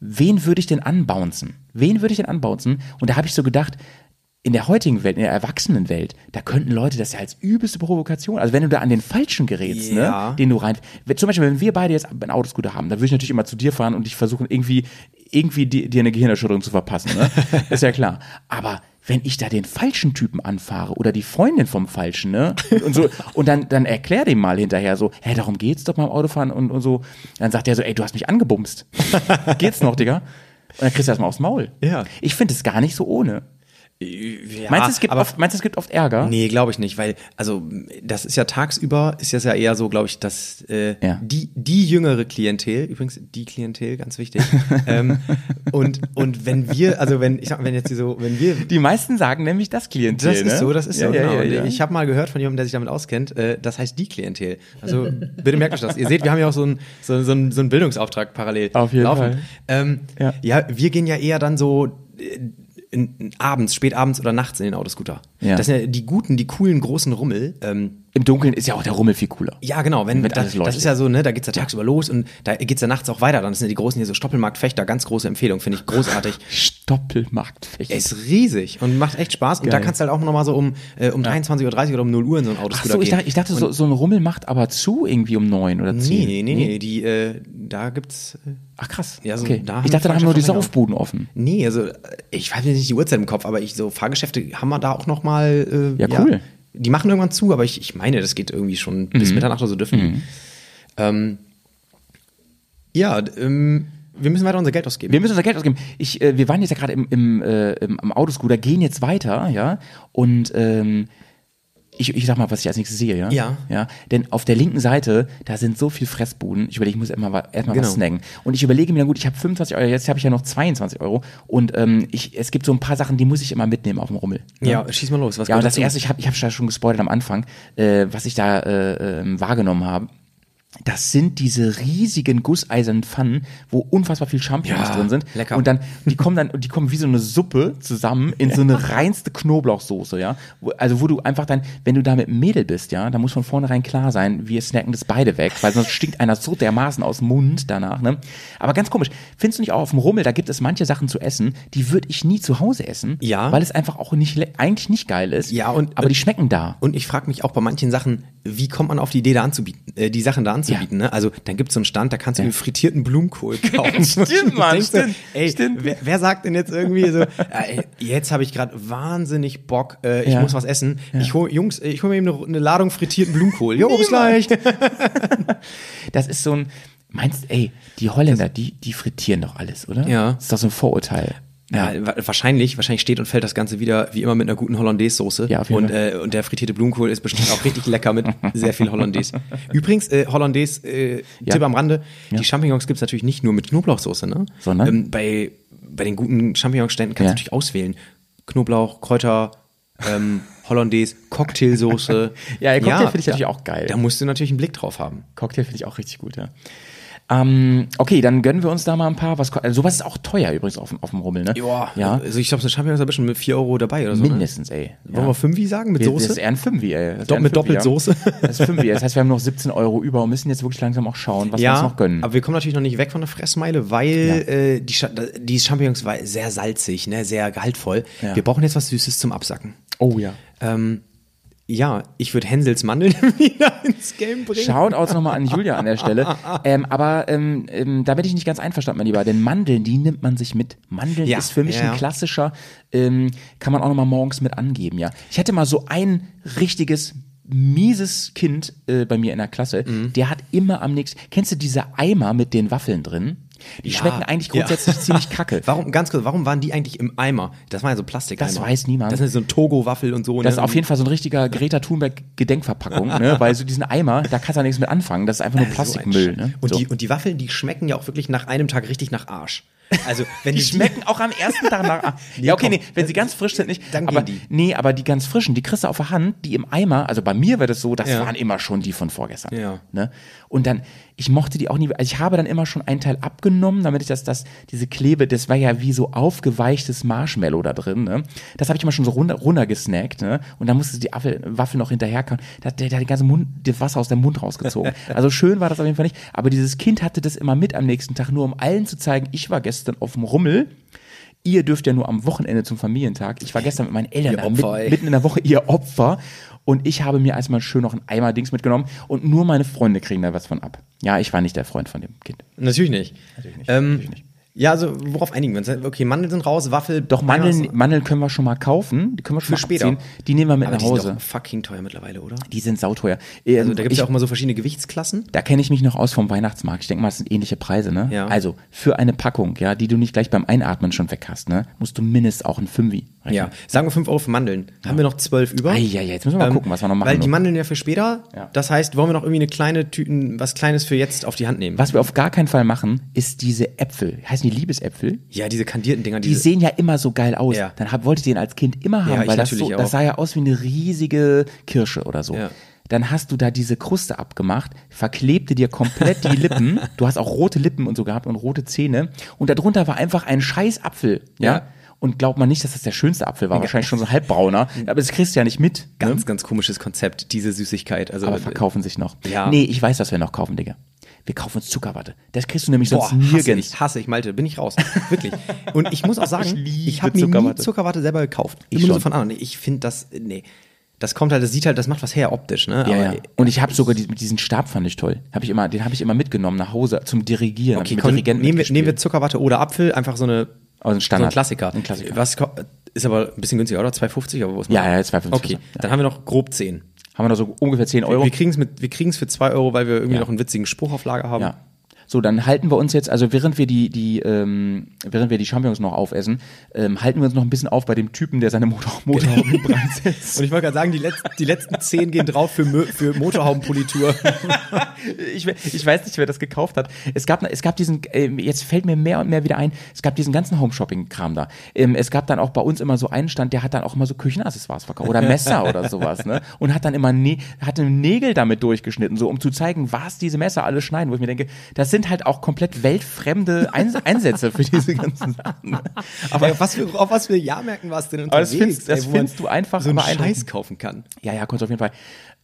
wen würde ich denn anbouncen? Wen würde ich denn anbouncen? Und da habe ich so gedacht, in der heutigen Welt, in der Erwachsenenwelt, da könnten Leute das ja als übelste Provokation, also wenn du da an den Falschen gerätst, Ja. ne, den du rein, zum Beispiel, wenn wir beide jetzt einen Autoscooter haben, dann würde ich natürlich immer zu dir fahren und dich versuchen, irgendwie, irgendwie di- dir eine Gehirnerschütterung zu verpassen, ne? ist ja klar. Aber wenn ich da den falschen Typen anfahre oder die Freundin vom Falschen, ne? Und so, und dann, dann erklär dem mal hinterher so, hä, darum geht's doch beim Autofahren und, und so. Dann sagt er so, ey, du hast mich angebumst. geht's noch, Digga? Und dann kriegst du erstmal aufs Maul. Ja. Ich finde es gar nicht so ohne. Ja, meinst, du, es gibt aber oft, meinst du, es gibt oft Ärger? Nee, glaube ich nicht, weil, also, das ist ja tagsüber, ist das ja eher so, glaube ich, dass äh, Ja. die, die jüngere Klientel, übrigens die Klientel, ganz wichtig, ähm, und, und wenn wir, also wenn, ich sag wenn jetzt so, wenn wir, Die meisten sagen nämlich das Klientel. das ist ne? so, das ist ja, so, genau. Ja. Ich habe mal gehört von jemandem, der sich damit auskennt, äh, das heißt die Klientel. Also bitte merkt euch das. Ihr seht, wir haben ja auch so einen so, so so einen Bildungsauftrag parallel Auf jeden laufen. Fall. Ähm, Ja. ja. wir gehen ja eher dann so äh, in, abends, spät abends oder nachts in den Autoscooter. Ja. Das sind ja die guten, die coolen großen Rummel. Ähm, Im Dunkeln ist ja auch der Rummel viel cooler. ja, genau, wenn Wenn das, alles das ist ja so, ne, da geht's ja tagsüber los und da geht's ja nachts auch weiter. Dann sind ja die großen hier so Stoppelmarktfechter, ganz große Empfehlung, finde ich großartig. Stoppelmarktfecht. Er ist riesig und macht echt Spaß. Und da Geil. kannst du halt auch noch mal so um, äh, um 23.30 Uhr oder um 0 Uhr in so ein Ach Autoscooter so, ich dachte, ich dachte so, so ein Rummel macht aber zu irgendwie um neun oder zehn. Nee, nee, nee, die, äh, da gibt's, äh, Ach krass. Ja, so, okay. da ich dachte, da wir haben nur die Saufbuden offen. nee, also, äh, ich weiß nicht die Uhrzeit im Kopf, aber ich, so Fahrgeschäfte haben wir da auch noch mal, äh, Ja, cool. Die machen irgendwann zu, aber ich, ich meine, das geht irgendwie schon bis Mhm. Mitternacht oder so dürfen. die. Ähm, ja, ähm, wir müssen weiter unser Geld ausgeben. Wir müssen unser Geld ausgeben. Ich, äh, wir waren jetzt ja gerade im, im, äh, im, am Autoscooter, gehen jetzt weiter, ja. Und ähm, ich, ich sag mal, was ich als nächstes sehe, ja? Ja. ja. Denn auf der linken Seite, da sind so viel Fressbuden. Ich überlege, ich muss erstmal erstmal was Genau. snacken. Und ich überlege mir dann, gut, ich habe 25 Euro, jetzt habe ich ja noch 22 Euro. Und ähm, ich, es gibt so ein paar Sachen, die muss ich immer mitnehmen auf dem Rummel. ne? ja, schieß mal los. Was Ja, und das dazu? erste, ich habe ich hab schon gespoilert am Anfang, äh, was ich da äh, ähm, wahrgenommen habe. Das sind diese riesigen gusseisernen Pfannen, wo unfassbar viel Champignons Ja, drin sind. lecker. Und dann, die kommen dann, die kommen wie so eine Suppe zusammen in so eine reinste Knoblauchsoße, ja. Also wo du einfach dann, wenn du da mit Mädel bist, ja, da muss von vornherein klar sein, wir snacken das beide weg, weil sonst stinkt einer so dermaßen aus dem Mund danach, ne. Aber ganz komisch, findest du nicht auch auf dem Rummel, da gibt es manche Sachen zu essen, die würde ich nie zu Hause essen, Ja. weil es einfach auch nicht, eigentlich nicht geil ist. Ja, und- aber die schmecken da. Und ich frage mich auch bei manchen Sachen, wie kommt man auf die Idee, da anzubieten, äh, die Sachen da anzubieten, ne? Also dann gibt's so einen Stand, da kannst du einen frittierten Blumenkohl kaufen. Stimmt, Mann, stimmt, Ey, stimmt. Wer, wer sagt denn jetzt irgendwie so, äh, jetzt habe ich gerade wahnsinnig Bock, äh, ich Ja. muss was essen. Ich hol, Jungs, äh, ich hole mir eben eine, eine Ladung frittierten Blumenkohl. Jo, bis gleich. Das ist so ein, meinst, ey, die Holländer, die, die frittieren doch alles, oder? Ja. Das ist doch so ein Vorurteil. Ja, wa- wahrscheinlich, wahrscheinlich steht und fällt das Ganze wieder wie immer mit einer guten Hollandaise-Soße. Ja, und, äh, und der frittierte Blumenkohl ist bestimmt auch richtig lecker mit sehr viel Hollandaise. Übrigens, äh, Hollandaise, äh, Ja. Tipp am Rande, Ja. die Champignons gibt's natürlich nicht nur mit Knoblauchsoße, ne? Sondern? Ähm, bei, bei den guten Champignonständen kannst du natürlich auswählen. Knoblauch, Kräuter, ähm, Hollandaise, Cocktailsoße. Ja, Cocktail finde ich natürlich auch geil. Da musst du natürlich einen Blick drauf haben. Cocktail finde ich auch richtig gut, ja. Ähm, okay, dann gönnen wir uns da mal ein paar. Was, also sowas ist auch teuer übrigens auf, dem- auf dem Rummel, ne? ja. Also ich glaube, eine Champignons ist schon mit 4 Euro dabei oder so. Mindestens, ey. Ne? Wollen wir Fünfi sagen mit Wir- Soße? Das ist eher ein Fünfi, ey. Das ein mit Fünfi, doppelt Soße? Das ist Fünfi. Das heißt, wir haben noch 17 Euro über und müssen jetzt wirklich langsam auch schauen, was wir uns ja, noch gönnen. aber wir kommen natürlich noch nicht weg von der Fressmeile, weil äh, die, die Champignons war sehr salzig, ne, sehr gehaltvoll. Ja. Wir brauchen jetzt was Süßes zum Absacken. oh ja. Ähm, ja, ich würde Hänsels Mandeln wieder ins Game bringen. Shoutouts nochmal an Julia an der Stelle. Ähm, aber ähm, ähm, da bin ich nicht ganz einverstanden, mein Lieber. Denn Mandeln, die nimmt man sich mit. Mandeln Ja, ist für mich ja, ein klassischer, ähm, kann man auch nochmal morgens mit angeben, ja. Ich hatte mal so ein richtiges mieses Kind äh, bei mir in der Klasse, Mhm. der hat immer am nächsten. Kennst du diese Eimer mit den Waffeln drin? Die Ja, schmecken eigentlich ja. grundsätzlich ziemlich kacke. Warum, ganz kurz, warum waren die eigentlich im Eimer? Das waren ja so Plastikeimer. Das weiß niemand. Das sind so ein Togo-Waffel und so. Das ist ne? auf jeden Fall so ein richtiger Greta Thunberg Gedenkverpackung, ne? weil so diesen Eimer, da kannst du ja nichts mit anfangen. Das ist einfach nur So ein Plastikmüll. Ne? Und, So. die, und die Waffeln, die schmecken ja auch wirklich nach einem Tag richtig nach Arsch. Also, wenn Die du schmecken auch am ersten Tag nach. ja, okay, komm, nee, wenn sie ganz frisch sind, nicht. dann aber, die. Nee, aber die ganz frischen, die kriegst du auf der Hand, die im Eimer, also bei mir war das so, das Ja. waren immer schon die von vorgestern. Ja. Ne? Und dann, ich mochte die auch nie, also ich habe dann immer schon einen Teil abgenommen, damit ich das, das, diese Klebe, das war ja wie so aufgeweichtes Marshmallow da drin, ne? Das habe ich immer schon so runter, runter gesnackt, ne? Und dann musste die Waffel noch hinterherkommen. Da hat der, der ganzen Mund, das Wasser aus dem Mund rausgezogen. Also schön war das auf jeden Fall nicht. Aber dieses Kind hatte das immer mit am nächsten Tag, nur um allen zu zeigen, ich war gestern auf dem Rummel. Ihr dürft ja nur am Wochenende zum Familientag. Ich war gestern mit meinen Eltern da, Opfer, ey. mit, mitten in der Woche, ihr Opfer. Und ich habe mir erstmal schön noch ein Eimer Dings mitgenommen und nur meine Freunde kriegen da was von ab. Ja, ich war nicht der Freund von dem Kind. Natürlich nicht. Natürlich nicht, Ähm, natürlich nicht. Ja, also worauf einigen wir uns? Okay, Mandeln sind raus, Waffel. Doch Mandeln, Mandeln können wir schon mal kaufen. Die können wir schon Für mal später. abziehen. Die nehmen wir mit aber nach die sind Hause. doch fucking teuer mittlerweile, oder? Die sind sauteuer. Ähm, Also da gibt es ja auch immer so verschiedene Gewichtsklassen. Da kenne ich mich noch aus vom Weihnachtsmarkt. Ich denke mal, das sind ähnliche Preise, ne? Ja. Also, für eine Packung, ja, die du nicht gleich beim Einatmen schon weg hast, ne, musst du mindestens auch ein Fünfi rechnen. Ja, sagen wir 5 Euro für Mandeln. Haben wir noch 12 über? Ei, ei, ei, jetzt müssen wir mal gucken, was wir noch machen. Weil die. Mandeln ja für später. Ja. Das heißt, wollen wir noch irgendwie eine kleine Tüten, was Kleines für jetzt auf die Hand nehmen? Was wir auf gar keinen Fall machen, ist diese Äpfel. Heißen die Liebesäpfel? Ja, diese kandierten Dinger. Die Diese, sehen ja immer so geil aus. Ja. Dann hab, wollte ich den als Kind immer haben, Ja, weil das, so, das sah ja aus wie eine riesige Kirsche oder so. Ja. Dann hast du da diese Kruste abgemacht, verklebte dir komplett die Lippen. Du hast auch rote Lippen und so gehabt und rote Zähne. Und darunter war einfach ein scheiß Apfel. Ja. Ja. Und glaubt man nicht, dass das der schönste Apfel war. Wahrscheinlich schon so halbbrauner. Aber das kriegst du ja nicht mit. ganz, ne? ganz komisches Konzept, diese Süßigkeit. Also, Aber verkaufen sich noch. Ja. Nee, ich weiß, was wir noch kaufen, Digga. Wir kaufen uns Zuckerwatte. Das kriegst du nämlich Boah, sonst hasse nirgends. ich, hasse ich, Malte, bin ich raus. Wirklich. Und ich muss auch sagen, Ich ich, habe mir nie Zuckerwatte. Zuckerwatte selber gekauft. Ich nur so von anderen. Ich finde das, nee. Das kommt halt, das sieht halt, das macht was her optisch, ne? Ja, Aber- ja. Und ich habe sogar die, diesen Stab fand ich toll. Hab ich immer, den habe ich immer mitgenommen nach Hause zum Dirigieren. Okay, komm, Dirigenten nehmen, wir, nehmen wir Zuckerwatte oder Apfel, einfach so eine Also ein Standard. So ein Klassiker. Ein Klassiker. Was ist aber ein bisschen günstiger, oder? 2,50, aber wo ist Ja, ja, 2,50. Okay, Ja. dann haben wir noch grob 10. Haben wir noch so ungefähr 10 Euro. Wir kriegen es wir für 2 Euro, weil wir irgendwie Ja. noch einen witzigen Spruch auf Lager haben. Ja. So, dann halten wir uns jetzt, also während wir die, die, ähm, während wir die Champignons noch aufessen, ähm, halten wir uns noch ein bisschen auf bei dem Typen, der seine Motor Motorhaube in Brand setzt. Und ich wollte gerade sagen, die letzten, die letzten 10 gehen drauf für, Mö- für Motorhaubenpolitur. ich, ich weiß nicht, wer das gekauft hat. Es gab, es gab diesen, ähm, jetzt fällt mir mehr und mehr wieder ein, es gab diesen ganzen Home-Shopping-Kram da. Ähm, es gab dann auch bei uns immer so einen Stand, der hat dann auch immer so Küchenaccessoires verkauft oder Messer oder sowas, ne? Und hat dann immer ne hatte Nägel damit durchgeschnitten, so um zu zeigen, was diese Messer alle schneiden, wo ich mir denke, das sind halt auch komplett weltfremde Eins Einsätze für diese ganzen Sachen. aber auf was, für, auf was für Jahrmärkten warst du denn Aber das unterwegs? findest- das ey, findest du einfach so einen. Scheiß kaufen kann. Ja, ja, konntest auf jeden Fall.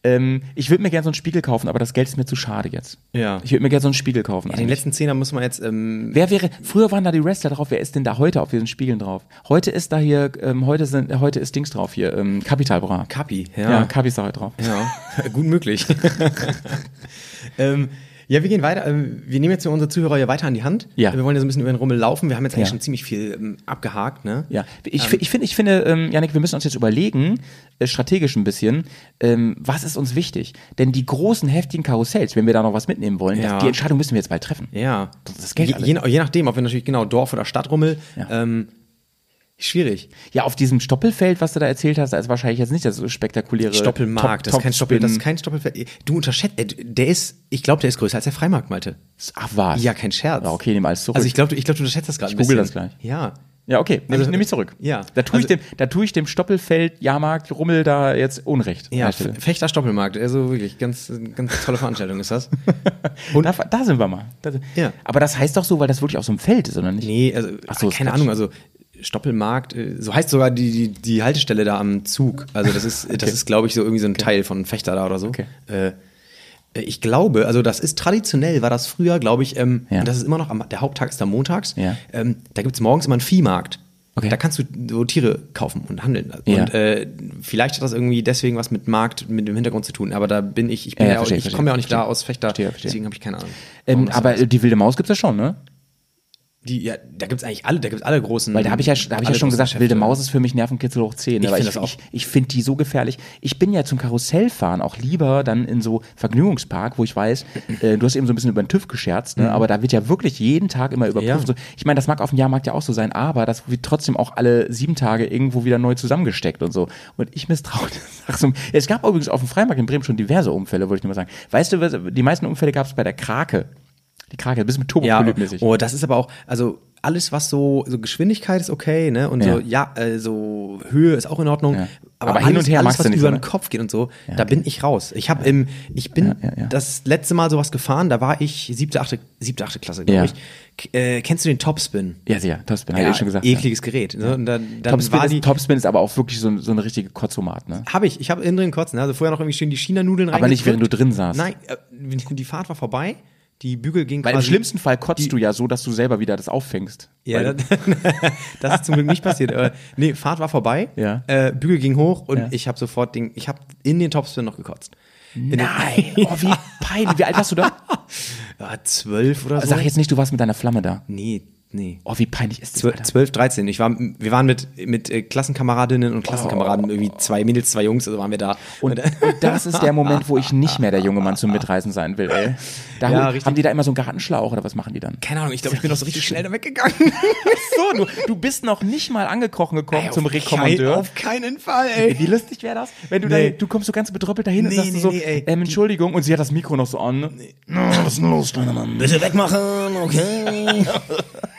Ähm, ich würde mir gerne so einen Spiegel kaufen, aber das Geld ist mir zu schade jetzt. Ja. Ich würde mir gerne so einen Spiegel kaufen. In den eigentlich. letzten Zehner muss man jetzt, ähm, Wer wäre, früher waren da die Wrestler drauf, wer ist denn da heute auf diesen Spiegeln drauf? Heute ist da hier, ähm, heute sind, heute ist Dings drauf hier, ähm, Capital Bra. Kapi, Ja, ja. Kapi ist da heute drauf. Ja, gut möglich. ähm, ja, wir gehen weiter. Ähm, wir nehmen jetzt so unsere Zuhörer ja weiter an die Hand. Ja. Wir wollen ja so ein bisschen über den Rummel laufen. Wir haben jetzt eigentlich Ja. schon ziemlich viel ähm, abgehakt, ne? Ja, ich, fi- ich finde, ich finde, ähm, Janik, wir müssen uns jetzt überlegen, äh, strategisch ein bisschen, ähm, was ist uns wichtig? Denn die großen, heftigen Karussells, wenn wir da noch was mitnehmen wollen, Ja. das, die Entscheidung müssen wir jetzt bald treffen. Ja. Das Geld je, je, je nachdem, ob wir natürlich genau Dorf oder Stadtrummel. Ja. Ähm, schwierig. Ja, auf diesem Stoppelfeld, was du da erzählt hast, da ist wahrscheinlich jetzt nicht das spektakuläre Stoppelmarkt, Top- das ist kein Stoppel, das ist kein Stoppelfeld. Du unterschätzt, äh, der ist, ich glaube, der ist größer als der Freimarkt, Malte. Ach was? Ja, kein Scherz. Ja, okay, nimm alles zurück. Also ich glaube, du- ich glaube, du unterschätzt das gerade. Ich google das gleich. Ja. Ja, okay, nehme Also, ich, nehm ich zurück. ja, Da tue ich also- dem, da tue ich dem Stoppelfeld, Jahrmarkt, Rummel da jetzt Unrecht. Ja. Fechter Stoppelmarkt, also wirklich, ganz, ganz tolle Veranstaltung ist das. Und da, da sind wir mal. Da, Ja. Aber das heißt doch so, weil das wirklich aus so einem Feld ist, oder nicht? Nee, also, Ach so, ist keine. Ahnung, also Stoppelmarkt, äh, so heißt sogar die, die, die Haltestelle da am Zug. Also das ist, das ist, glaube ich, so irgendwie so ein Teil von Fechter da oder so. Okay. Äh, ich glaube, also das ist traditionell, war das früher, glaube ich, ähm, Ja. und das ist immer noch, am, der Haupttag ist da montags, Ja. ähm, da gibt's morgens immer einen Viehmarkt. Okay. Da kannst du so Tiere kaufen und handeln. Ja. Und äh, vielleicht hat das irgendwie deswegen was mit Markt, mit dem Hintergrund zu tun. Aber da bin ich, ich bin Ja, ja, auch, ich verstehe, komme ja auch nicht verstehe. da aus Fechter, deswegen habe ich keine Ahnung. Ähm, aber die wilde Maus gibt's ja schon, ne? Die, ja, da gibt's eigentlich alle, da gibt's alle großen. Weil da habe ich ja, da hab ich ja schon gesagt, Geschäfte. wilde Maus ist für mich Nervenkitzel hoch 10. Ich aber find ich, das auch. ich, ich finde die so gefährlich. Ich bin ja zum Karussellfahren auch lieber dann in so Vergnügungspark, wo ich weiß, äh, du hast eben so ein bisschen über den TÜV gescherzt, ne? aber da wird ja wirklich jeden Tag immer überprüft. Mhm. Ja. So, ich meine, das mag auf dem Jahrmarkt ja auch so sein, aber das wird trotzdem auch alle sieben Tage irgendwo wieder neu zusammengesteckt und so. Und ich misstraue so. Es gab übrigens auf dem Freimarkt in Bremen schon diverse Unfälle, wollte ich nur mal sagen. Weißt du, die meisten Unfälle gab es bei der Krake. Die Krake, ein bisschen mit ja, Turbopolyp-mäßig. oh, das ist aber auch, also alles, was so, so Geschwindigkeit ist okay, ne? Und Ja. so, ja, äh, so Höhe ist auch in Ordnung. Ja. Aber, Aber alles, hin und her alles, was über so, den ne? Kopf geht und so, da bin ich raus. Ich habe im, ich bin Ja, ja, ja. das letzte Mal sowas gefahren, da war ich siebte, achte, siebte, achte Klasse, glaube Ja. ich. Äh, kennst du den Topspin? ja, sicher, Topspin, hab ich eh schon gesagt. ja. ekliges Gerät. Ne? Und dann, dann Topspin war ist, die, Topspin ist aber auch wirklich so, so eine richtige Kotzomat, ne? Habe ich, ich habe innen drin kotzen. ne? Also vorher noch irgendwie schön die China-Nudeln Aber nicht, während du drin saßt. Nein, äh, die Fahrt war vorbei, die Bügel ging Weil im quasi. schlimmsten Fall kotzt du ja so, dass du selber wieder das auffängst. Ja, das, das ist zum Glück nicht passiert. Äh, nee, Fahrt war vorbei, Ja. äh, Bügel ging hoch und Ja. ich habe sofort den, ich habe in den Topspin noch gekotzt. In nein, oh, wie peinlich. Wie alt warst du da? Ja, zwölf oder so. Sag jetzt nicht, du warst mit deiner Flamme da. Nee, nee. Oh, wie peinlich ist das, Zwölf, Alter. 12, 13. Ich war, wir waren mit, mit äh, Klassenkameradinnen und Klassenkameraden, irgendwie zwei Mädels, zwei Jungs, also waren wir da. Und, und das ist der Moment, wo ich nicht mehr der junge Mann zum Mitreisen sein will, ey. Da Ja, richtig. haben die da immer so einen Gartenschlauch oder was machen die dann? keine Ahnung, ich glaube, ich bin noch so richtig schnell da weggegangen. So, du, du bist noch nicht mal angekrochen gekommen Ey, zum Rekommandeur. Kein, auf keinen Fall, ey. Wie lustig wäre das? Wenn du Nee. da, du kommst so ganz bedröppelt dahin und Nee, sagst nee, so, nee, ey. ähm, Entschuldigung, und sie hat das Mikro noch so an. Ne? Was ist denn los, kleiner Mann? Bitte wegmachen, okay.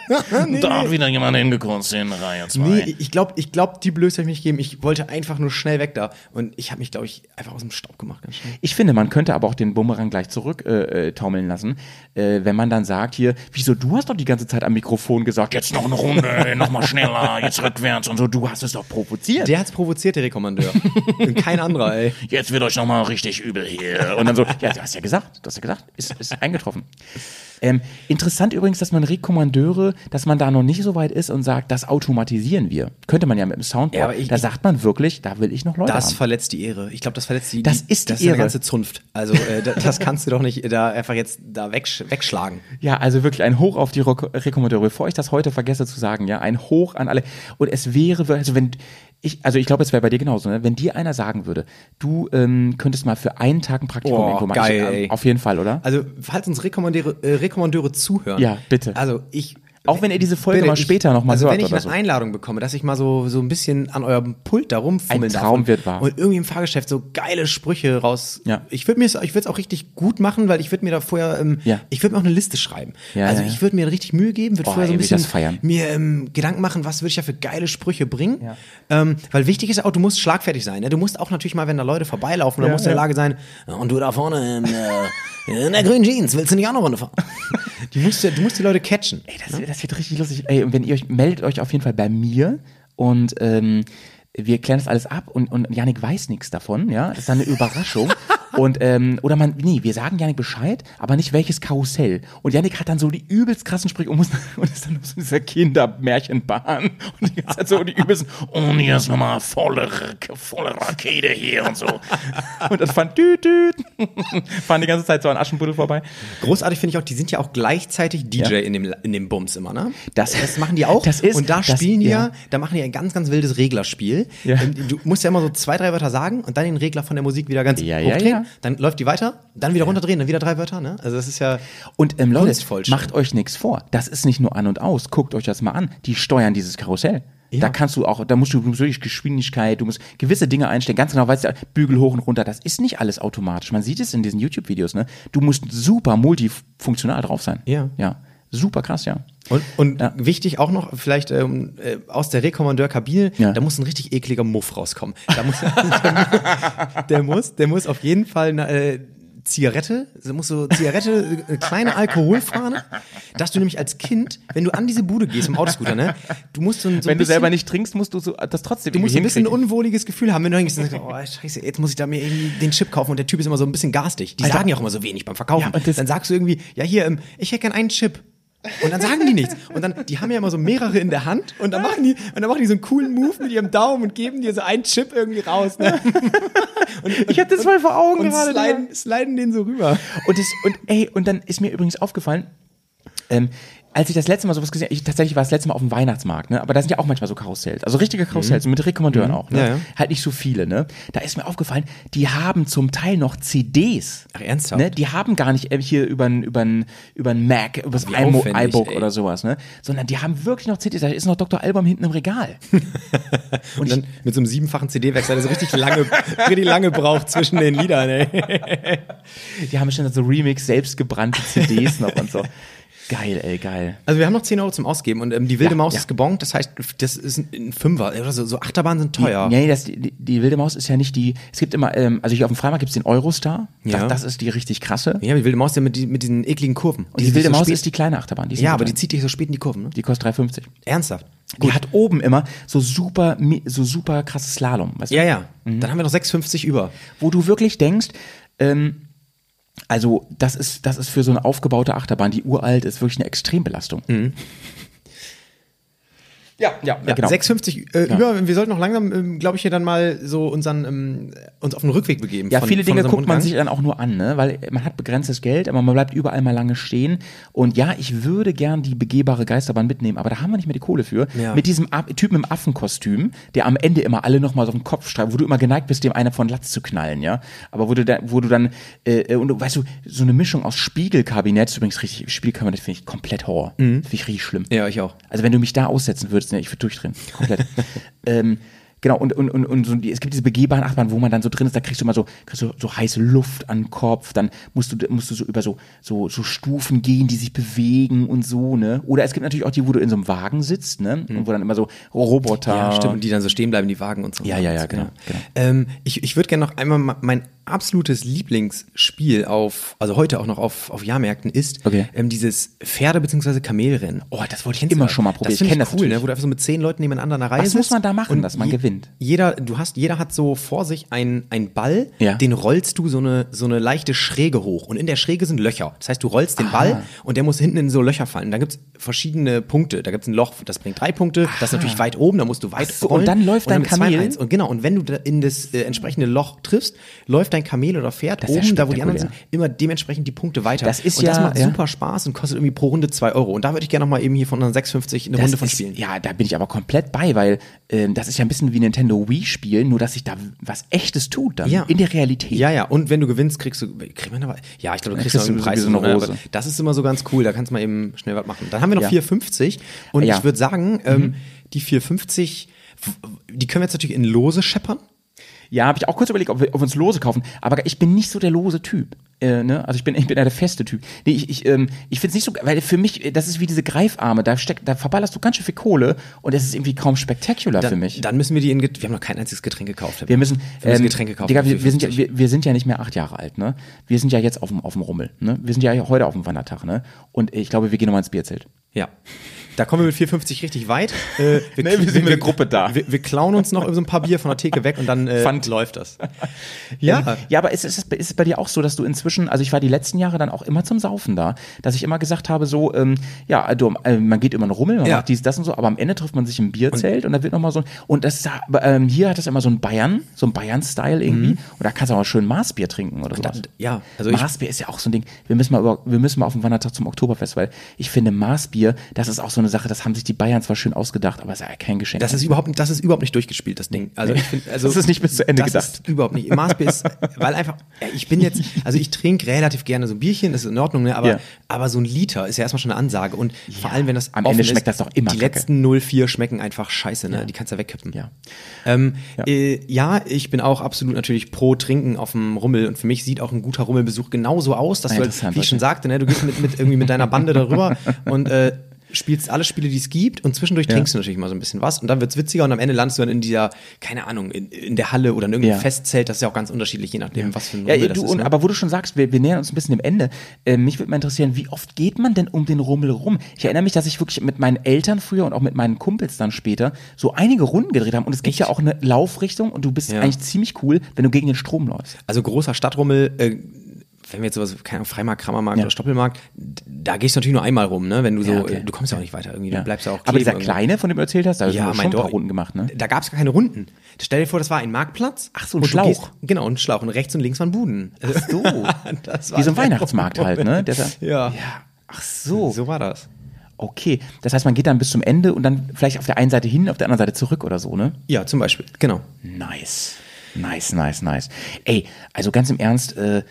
Da hat wieder jemand hingekotzt in Reihe 2. Nee, ich glaube, ich glaub, die Blöße habe ich mich gegeben. Ich wollte einfach nur schnell weg da. Und ich habe mich, glaube ich, einfach aus dem Staub gemacht. Ich finde, man könnte aber auch den Bumerang gleich zurück äh, äh, taumeln lassen, äh, wenn man dann sagt hier, wieso, du hast doch die ganze Zeit am Mikrofon gesagt, jetzt noch eine Runde, noch mal schneller, jetzt rückwärts und so. Du hast es doch provoziert. Der hat's provoziert, der Rekommandeur. Und kein anderer, ey. Jetzt wird euch noch mal richtig übel hier. Und dann so, ja, du hast ja gesagt, du hast ja gesagt, ist, ist eingetroffen. Ähm, interessant übrigens, dass man Rekommandeure, dass man da noch nicht so weit ist und sagt, das automatisieren wir. Könnte man ja mit dem Soundboard. Ja, aber ich- da sagt man wirklich, da will ich noch Leute Das haben. verletzt die Ehre. Ich glaube, das verletzt die. Das ist die das ist Ehre. ganze Zunft. Also äh, da- das kannst du doch nicht da einfach jetzt da wegsch wegschlagen. Ja, also wirklich ein Hoch auf die Rek- Rekommandeure. Bevor ich das heute vergesse zu sagen, ja, ein Hoch an alle. Und es wäre, also wenn ich, also ich glaube, es wäre bei dir genauso, ne? wenn dir einer sagen würde, du ähm, könntest mal für einen Tag ein Praktikum Oh, irgendwo machen. geil, Ich, ey. Auf jeden Fall, oder? Also falls uns Rekommandeure, äh, Rekommandeure zuhören. Ja, bitte. Also ich. Auch wenn ihr diese Folge Bitte, mal ich- später noch mal also hört wenn ich eine so. Einladung bekomme, dass ich mal so so ein bisschen an eurem Pult da rumfummeln Ein darf Traum und- wird wahr. und irgendwie im Fahrgeschäft so geile Sprüche raus. Ja. Ich würde mir ich würde es auch richtig gut machen, weil ich würde mir da vorher ähm, Ja. ich würde mir auch eine Liste schreiben. Ja, also ja, ich würde mir richtig Mühe geben, würde vorher so ein bisschen mir ähm, Gedanken machen, was würde ich ja für geile Sprüche bringen. Ja. Ähm, weil wichtig ist auch, du musst schlagfertig sein. Ne? Du musst auch natürlich mal, wenn da Leute vorbeilaufen, dann musst du in der. Lage sein. "Ja, Und du da vorne in, äh, in der grünen Jeans, willst du nicht auch eine Runde fahren? die musst, du du musst die Leute catchen. Ey, das, das wird richtig lustig. Ey, und wenn ihr euch, meldet euch auf jeden Fall bei mir und ähm, wir klären das alles ab und, und Janik weiß nichts davon, ja. Das ist dann eine Überraschung. Und, ähm, oder man, nee, wir sagen Janik Bescheid, aber nicht welches Karussell. Und Janik hat dann so die übelst krassen Sprüche und, muss, und ist dann so in dieser Kindermärchenbahn und die ganze Zeit so die übelsten, Und hier ist nochmal volle, volle Rakete hier und so. und dann fahren, düt, düt, fahren die ganze Zeit so an Aschenputtel vorbei. Großartig finde ich auch, die sind ja auch gleichzeitig DJ in, dem, in dem Bums immer, ne? Das- das machen die auch. das ist- und da das- spielen die ja. ja. da machen die ein ganz, ganz wildes Reglerspiel. Ja. Ähm, Du musst ja immer so zwei, drei Wörter sagen und dann den Regler von der Musik wieder ganz Ja, ja, ja. Dann läuft die weiter, dann wieder runterdrehen, dann wieder drei Wörter, ne? Also das ist ja. Und ähm, Leute, macht euch nichts vor. Das ist nicht nur an und aus. Guckt euch das mal an. Die steuern dieses Karussell. Da kannst du auch, da musst du, du musst wirklich Geschwindigkeit, du musst gewisse Dinge einstellen, ganz genau, weißt du, Bügel hoch und runter, das ist nicht alles automatisch. Man sieht es in diesen YouTube-Videos, ne? Du musst super multifunktional drauf sein. Ja. Ja. Super krass, ja. Und, und Ja. wichtig auch noch, vielleicht ähm, äh, aus der Rekommandeurkabine, Ja. da muss ein richtig ekliger Muff rauskommen. Da muss, der, muss, der muss auf jeden Fall eine äh, Zigarette, da muss so Zigarette, äh, kleine Alkoholfahne, dass du nämlich als Kind, wenn du an diese Bude gehst im Autoscooter, ne, du musst so, ein- so Wenn ein du bisschen, selber nicht trinkst, musst du so, das trotzdem Du musst ein bisschen ein unwohliges Gefühl haben, wenn du denkst, oh scheiße, jetzt muss ich da mir irgendwie den Chip kaufen und der Typ ist immer so ein bisschen garstig. Die Alter. sagen ja auch immer so wenig beim Verkaufen. Ja, dann sagst du irgendwie, ja hier, ähm, ich hätte gern einen Chip. Und dann sagen die nichts. Und dann, die haben ja immer so mehrere in der Hand und dann machen die, und dann machen die so einen coolen Move mit ihrem Daumen und geben dir so einen Chip irgendwie raus. Ne? Und, Ich hab das voll vor Augen und gerade, sliden, sliden den so rüber. Und, das, und ey, und dann ist mir übrigens aufgefallen, ähm, als ich das letzte Mal sowas gesehen habe, ich, tatsächlich war es das letzte Mal auf dem Weihnachtsmarkt, ne? aber da sind ja auch manchmal so Karussells, also richtige Karussells mit Rekommandeuren auch, ne? Ja, ja. halt nicht so viele, ne? Da ist mir aufgefallen, die haben zum Teil noch CDs. Ach, ernsthaft? Ne? Die haben gar nicht äh, hier über ein über über Mac, über das iBook ey. oder sowas, ne? Sondern die haben wirklich noch CDs. Da ist noch Dr. Album hinten im Regal. Und dann mit so einem siebenfachen CD-Wechsel, der so richtig lange, richtig lange braucht zwischen den Liedern, ey. Die haben schon so Remix, selbstgebrannte CDs noch und so. Geil, ey, geil. Also wir haben noch 10 Euro zum Ausgeben und ähm, die wilde Ja, Maus ja. ist gebongt, das heißt, das ist ein- Fünfer oder so, so Achterbahnen sind teuer. Nee, das, die, die wilde Maus ist ja nicht die. Es gibt immer, ähm, also hier auf dem Freimarkt gibt's den Eurostar. Ja. Das, das ist die richtig krasse. Ja, die wilde Maus ja mit, die, mit diesen ekligen Kurven. Und die, wilde so Maus spät- ist die kleine Achterbahn. Die ist Ja, aber die zieht dich so spät in die Kurven, ne? die kostet 3,50. Ernsthaft. Die hat oben immer so super, so super krasses Slalom. Weißt du? Ja, ja. Dann haben wir noch 6,50 über. Wo du wirklich denkst, ähm, also das ist, das ist für so eine aufgebaute Achterbahn, die uralt ist, wirklich eine Extrembelastung. Ja, ja, Ja, genau. 6,50 äh, über. Wir sollten noch langsam, ähm, glaube ich, hier dann mal so unseren, ähm, uns auf den Rückweg begeben. Ja, von- viele von Dinge guckt man Rundgang. sich dann auch nur an, ne? weil man hat begrenztes Geld, aber man bleibt überall mal lange stehen. Und ja, ich würde gern die begehbare Geisterbahn mitnehmen, aber da haben wir nicht mehr die Kohle für. Ja. Mit diesem A Typen im Affenkostüm, der am Ende immer alle nochmal so auf den Kopf streift, wo du immer geneigt bist, dem einer von Latz zu knallen, ja. Aber wo du, da, wo du dann, äh, und du, weißt du, so eine Mischung aus Spiegelkabinett, ist übrigens richtig, Spielkabinett finde ich komplett Horror. Finde ich richtig schlimm. Ja, ich auch. Also wenn du mich da aussetzen würdest, ne, ich würde durchdrehen. Komplett. ähm, genau, und, und, und, und so, es gibt diese begehbaren Achterbahnen, wo man dann so drin ist, da kriegst du immer so, kriegst du so heiße Luft an den Kopf, dann musst du, musst du so über so, so, so Stufen gehen, die sich bewegen und so, ne? Oder es gibt natürlich auch die, wo du in so einem Wagen sitzt, ne? Und wo dann immer so Roboter. Ja, stimmt. Und die dann so stehen bleiben, die Wagen und so. Ja, ja, ja, genau, genau. Ähm, ich ich würde gerne noch einmal ma- mein absolutes Lieblingsspiel auf, also heute auch noch auf, auf Jahrmärkten ist, Okay. ähm, dieses Pferde- bzw. Kamelrennen. Oh, das wollte ich immer schon mal probieren. Das Ich finde kenn ich das cool, ne? wo du einfach so mit zehn Leuten nebeneinander in einer Reihe Was muss man da machen, und dass man je- gewinnt? Jeder, du hast, jeder hat so vor sich einen einen Ball, Ja. den rollst du so eine, so eine leichte Schräge hoch und in der Schräge sind Löcher. Das heißt, du rollst den Ball und der muss hinten in so Löcher fallen. Da gibt's verschiedene Punkte. Da gibt's ein Loch, das bringt drei Punkte, das ist natürlich weit oben, da musst du weit so, rollen. und dann läuft dein mit zwei Kamel? Und genau, und wenn du da in das äh, entsprechende Loch triffst, läuft dein Kamel oder Pferd Das oben, da wo die anderen sind, immer dementsprechend die Punkte weiter. Das ist und das ja- macht ja. super Spaß und kostet irgendwie pro Runde zwei Euro. Und da würde ich gerne noch mal eben hier von unseren 6,50 eine Das Runde von ist, spielen. Ja, da bin ich aber komplett bei, weil ähm, das ist ja ein bisschen wie Nintendo Wii spielen, nur dass sich da was echtes tut dann Ja. in der Realität. Ja, ja, und wenn du gewinnst, kriegst du, kriegt man aber, ja, ich glaube, du kriegst kriegst noch einen du Preis. so eine Rose. Das ist immer so ganz cool, da kannst du mal eben schnell was machen. Dann haben wir noch Ja. 4,50 und. Mhm. ich würde sagen, ähm, die 4,50, die können wir jetzt natürlich in Lose scheppern. Ja, habe ich auch kurz überlegt, ob wir, ob wir uns Lose kaufen. Aber ich bin nicht so der lose Typ. Äh, ne? Also ich bin, ich bin eher der feste Typ. Nee, ich, ich, ähm, ich finde es nicht so, weil für mich, das ist wie diese Greifarme, da steckt, da verballerst du ganz schön viel Kohle und es ist irgendwie kaum spektakular Dann, für mich. dann müssen wir die in, wir haben noch kein einziges Getränk gekauft. wir müssen, wir müssen ähm, Getränke kaufen. Digga, wir, wir, sind ja, 4,50. wir, wir sind ja nicht mehr acht Jahre alt, ne? Wir sind ja jetzt auf dem, auf dem Rummel, ne? Wir sind ja heute auf dem Wandertag, ne? Und ich glaube, wir gehen nochmal ins Bierzelt. Ja. Da kommen wir mit 4,50 richtig weit. Äh, wir, Nee, wir sind mit der Gruppe da. Wir, wir klauen uns noch so ein paar Bier von der Theke weg und dann äh, Pfand. läuft das. Ja. Ja, aber ist, ist, es- ist es bei dir auch so, dass du inzwischen, also ich war die letzten Jahre dann auch immer zum Saufen da, dass ich immer gesagt habe, so, ähm, ja, also, äh, man geht immer einen Rummel, man Ja. macht dies, das und so, aber am Ende trifft man sich im Bierzelt und, da wird nochmal so, und das, ähm, hier hat das immer so ein Bayern, so ein Bayern-Style irgendwie, und da kannst du auch mal schön Maßbier trinken oder sowas. Mhm. ja, also Maßbier ist ja auch so ein Ding, wir müssen mal über, wir müssen mal auf den Wandertag zum Oktoberfest, weil ich finde Maßbier, das ist auch so eine Sache, das haben sich die Bayern zwar schön ausgedacht, aber es ist ja kein Geschenk. Das ist überhaupt, das ist überhaupt nicht durchgespielt, das Ding. Also ich finde, also Das ist nicht bis zu Ende das gedacht. Ist überhaupt nicht. Maßbier ist, weil einfach, ja, ich bin jetzt, also ich trinke relativ gerne so ein Bierchen, das ist in Ordnung, ne? aber, Ja. aber so ein Liter ist ja erstmal schon eine Ansage und vor allem, wenn das am Ende ist, schmeckt das doch immer Die kacke. letzten 0,4 schmecken einfach scheiße, ne? Die kannst du ja wegkippen. Ja. Ähm, Ja. Äh, ja, ich bin auch absolut natürlich pro Trinken auf dem Rummel und für mich sieht auch ein guter Rummelbesuch genauso aus, dass du, halt, wie ich schon sagte, ne, du gehst mit, mit irgendwie mit deiner Bande darüber und äh, spielst alle Spiele, die es gibt und zwischendurch trinkst du natürlich mal so ein bisschen was und dann wird's witziger und am Ende landest du dann in dieser, keine Ahnung, in, in der Halle oder in irgendeinem Ja. Festzelt, das ist ja auch ganz unterschiedlich, je nachdem, was für ein Ja, Rummel du, das ist. und, ne? aber wo du schon sagst, wir, wir nähern uns ein bisschen dem Ende. Äh, mich würde mal interessieren, wie oft geht man denn um den Rummel rum? Ich erinnere mich, dass ich wirklich mit meinen Eltern früher und auch mit meinen Kumpels dann später so einige Runden gedreht haben. Und es gibt ja auch eine Laufrichtung und du bist Ja. eigentlich ziemlich cool, wenn du gegen den Strom läufst. Also großer Stadtrummel, äh, wenn wir jetzt sowas, keine Ahnung, Freimarkt, Kramermarkt Ja. oder Stoppelmarkt, da gehst du natürlich nur einmal rum, ne? Wenn du so, Ja, okay. du kommst ja auch nicht weiter irgendwie, Ja. du bleibst ja auch Aber kleben dieser irgendwo. kleine, von dem du erzählt hast, da Ja, haben wir mein schon ein paar Dorf. Runden gemacht, ne? Da gab's gar keine Runden. Stell dir vor, das war ein Marktplatz. Ach so, ein du Schlauch. Gehst, genau, ein Schlauch. Und rechts und links waren Buden. Ach so. das Wie so ein Weihnachtsmarkt halt, ne? Der Ja. ja. Ach so. So war das. Okay. Das heißt, man geht dann bis zum Ende und dann vielleicht auf der einen Seite hin, auf der anderen Seite zurück oder so, ne? Ja, zum Beispiel. Genau. Nice. Nice, nice, nice. Ey, also ganz im Ernst, äh,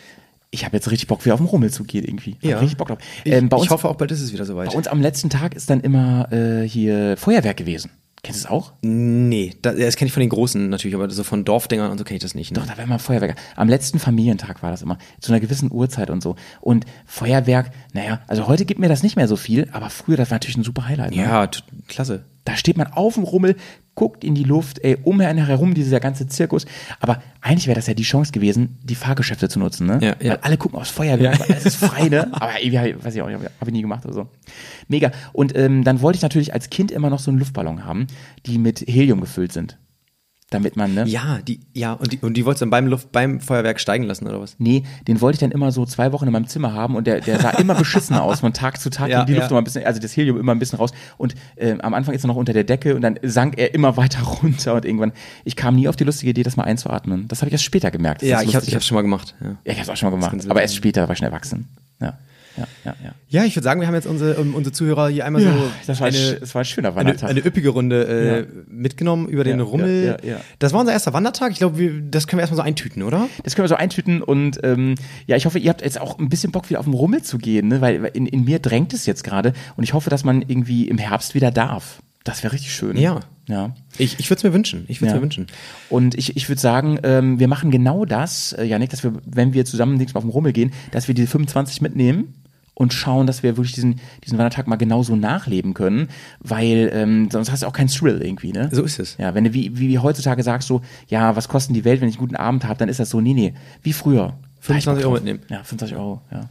ich habe jetzt richtig Bock, wieder auf den Rummel zu gehen irgendwie. Hab Ja. richtig Bock drauf. Ich, Ähm, bei, uns, ich hoffe auch bald ist es wieder soweit. bei uns am letzten Tag ist dann immer äh, hier Feuerwerk gewesen. Kennst du es auch? Nee, das, das kenne ich von den Großen natürlich, aber so von Dorfdingern und so kenne ich das nicht. Ne? Doch, da war immer Feuerwerk. Am letzten Familientag war das immer. Zu einer gewissen Uhrzeit und so. Und Feuerwerk, naja, also heute gibt mir das nicht mehr so viel, aber früher, das war natürlich ein super Highlight. Ne? Ja, klasse. Da steht man auf dem Rummel, guckt in die Luft, ey, um einen herum dieser ganze Zirkus. Aber eigentlich wäre das ja die Chance gewesen, die Fahrgeschäfte zu nutzen, ne? Ja, ja. Weil alle gucken aufs Feuerwerk, weil alles ist frei, ne? Aber irgendwie, weiß ich auch nicht, habe ich nie gemacht oder so. Mega. Und ähm, dann wollte ich natürlich als Kind immer noch so einen Luftballon haben, die mit Helium gefüllt sind. Damit man, ne? Ja, die, ja, und die, und die wolltest du dann beim Luft, beim Feuerwerk steigen lassen, oder was? Nee, den wollte ich dann immer so zwei Wochen in meinem Zimmer haben und der, der sah immer beschissener aus. Von Tag zu Tag Ja, ging die Luft ja. immer ein bisschen, also das Helium immer ein bisschen raus. Und ähm, am Anfang ist er noch unter der Decke und dann sank er immer weiter runter und irgendwann, ich kam nie auf die lustige Idee, das mal einzuatmen. Das habe ich erst später gemerkt. Ja, ich habe ich hab's schon mal gemacht. Ja, Ja, ich habe es auch schon mal gemacht, aber erst später war ich schon erwachsen. Ja, ja, ja, ja. ja ich würde sagen, wir haben jetzt unsere, um, unsere Zuhörer hier einmal Ja, so das war eine, das war ein schöner eine, Wandertag. eine üppige Runde äh, Ja. mitgenommen über den Ja, Rummel. ja, ja, ja. Das war unser erster Wandertag. Ich glaube, das können wir erstmal so eintüten, oder? Das können wir so eintüten und ähm, ja, ich hoffe, ihr habt jetzt auch ein bisschen Bock, wieder auf den Rummel zu gehen, ne? weil in, in mir drängt es jetzt gerade und ich hoffe, dass man irgendwie im Herbst wieder darf. Das wäre richtig schön. Ja. Ja. Ich, ich würde es mir wünschen. Ich würde Ja. mir wünschen. Und ich, ich würde sagen, ähm, wir machen genau das, äh, Janik, dass wir, wenn wir zusammen nächstes Mal auf den Rummel gehen, dass wir die 25 mitnehmen und schauen, dass wir wirklich diesen, diesen Wandertag mal genauso nachleben können, weil ähm, sonst hast du auch keinen Thrill irgendwie, ne? So ist es. Ja, wenn du wie, wie, wie heutzutage sagst, so, ja, was kostet die Welt, wenn ich einen guten Abend habe, dann ist das so, nee, nee, wie früher. 25 Da hab ich Bock Euro mitnehmen. Ja, 25 Euro, ja.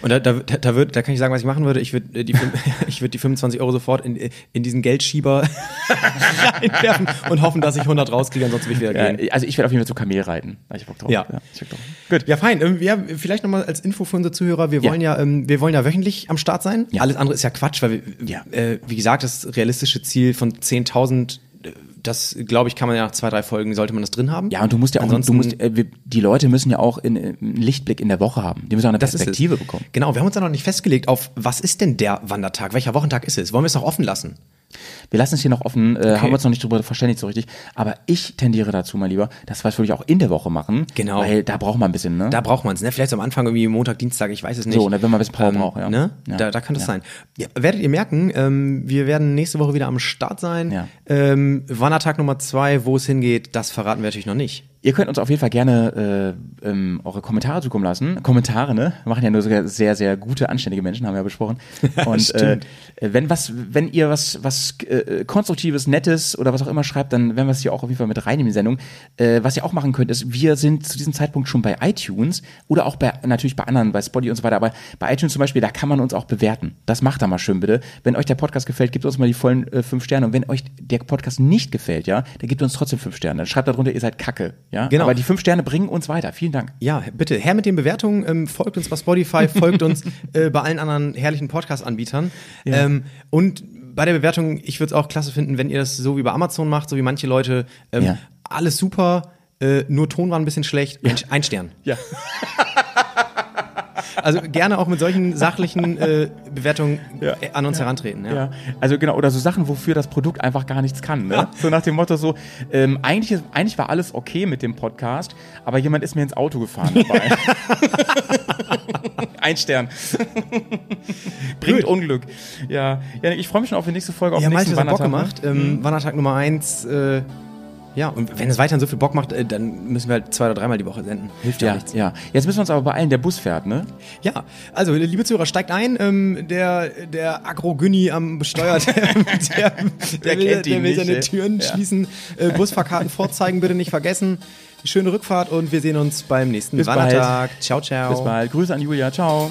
Und da, da, da, würd, da kann ich sagen, was ich machen würde. Ich würde die, fün- ich würd die 25 Euro sofort in, in diesen Geldschieber reinwerfen und hoffen, dass ich 100 rauskriege, ansonsten will ich wieder gehen. ja also ich werde auf jeden Fall zu Kamel reiten. Ich Bock drauf. Ja. ich Bock drauf. Gut. Ja, fein. Ähm, Ja, vielleicht nochmal als Info für unsere Zuhörer. Wir Ja. wollen ja, ähm, wir wollen ja wöchentlich am Start sein. Ja. Alles andere ist ja Quatsch, weil wir, Ja. äh, wie gesagt, das realistische Ziel von 10.000, äh, das glaube ich, kann man ja nach zwei, drei Folgen, sollte man das drin haben. Ja, und du musst ja auch, Ansonsten- musst, äh, wir, die Leute müssen ja auch äh, einen Lichtblick in der Woche haben. Die müssen auch eine. Perspektive bekommen. Genau, wir haben uns da noch nicht festgelegt auf, was ist denn der Wandertag? Welcher Wochentag ist es? Wollen wir es noch offen lassen? Wir lassen es hier noch offen, äh, haben wir uns noch nicht drüber verständigt so richtig. Aber ich tendiere dazu, mein Lieber, dass wir es wirklich auch in der Woche machen. Genau. Weil da braucht man ein bisschen, ne? Da braucht man es, ne? Vielleicht am Anfang irgendwie Montag, Dienstag, ich weiß es nicht. So, ne, wenn man ein bisschen Power braucht, ja. Ne? Ja. Da, da kann das Ja. sein. Ja, werdet ihr merken, ähm, wir werden nächste Woche wieder am Start sein. Ja. Ähm, Wandertag Nummer zwei, wo es hingeht, das verraten wir natürlich noch nicht. Ihr könnt uns auf jeden Fall gerne äh, ähm, eure Kommentare zukommen lassen. Kommentare, ne? Machen ja nur sogar sehr, sehr gute, anständige Menschen, haben wir ja besprochen. Und äh, Stimmt. wenn was, wenn ihr was, was äh, Konstruktives, Nettes oder was auch immer schreibt, dann werden wir es hier auch auf jeden Fall mit rein in die Sendung. Äh, was ihr auch machen könnt, ist, wir sind zu diesem Zeitpunkt schon bei iTunes oder auch bei natürlich bei anderen, bei Spotify und so weiter, aber bei iTunes zum Beispiel, da kann man uns auch bewerten. Das macht da mal schön bitte. Wenn euch der Podcast gefällt, gebt uns mal die vollen äh, fünf Sterne. Und wenn euch der Podcast nicht gefällt, ja, dann gebt uns trotzdem fünf Sterne. Dann schreibt da drunter, ihr seid Kacke. Ja, Genau. Aber die fünf Sterne bringen uns weiter. Vielen Dank. Ja, bitte, her mit den Bewertungen, ähm, folgt uns bei Spotify, folgt uns äh, bei allen anderen herrlichen Podcast-Anbietern. Ähm, und bei der Bewertung, ich würde es auch klasse finden, wenn ihr das so wie bei Amazon macht, so wie manche Leute. Ähm, Ja. Alles super, äh, nur Ton war ein bisschen schlecht. Ein, ein Stern. Ja. Also gerne auch mit solchen sachlichen äh, Bewertungen Ja. äh, an uns herantreten. Ja. Ja, also genau, oder so Sachen, wofür das Produkt einfach gar nichts kann. Ne? So nach dem Motto so, ähm, eigentlich, ist, eigentlich war alles okay mit dem Podcast, aber jemand ist mir ins Auto gefahren dabei. Ein Stern. Bringt Gut. Unglück. Ja, ja ich freue mich schon auf die nächste Folge, auf Ja, den nächsten das hat Bock ne? gemacht. Ähm, Wandertag Nummer eins, äh, Ja, und wenn es weiterhin so viel Bock macht, äh, dann müssen wir halt zwei oder dreimal die Woche senden. Hilft ja, Ja, nichts. ja. Jetzt müssen wir uns aber beeilen, der Bus fährt, ne? Ja, also liebe Zuhörer, steigt ein. Ähm, der der Agro-Günni am Besteuert, der, der, der, ihn der will seine. Türen Ja. schließen. Äh, Busfahrkarten vorzeigen, bitte nicht vergessen. Schöne Rückfahrt und wir sehen uns beim nächsten Bis bald. Wandertag. Ciao, ciao. Bis bald. Grüße an Julia. Ciao.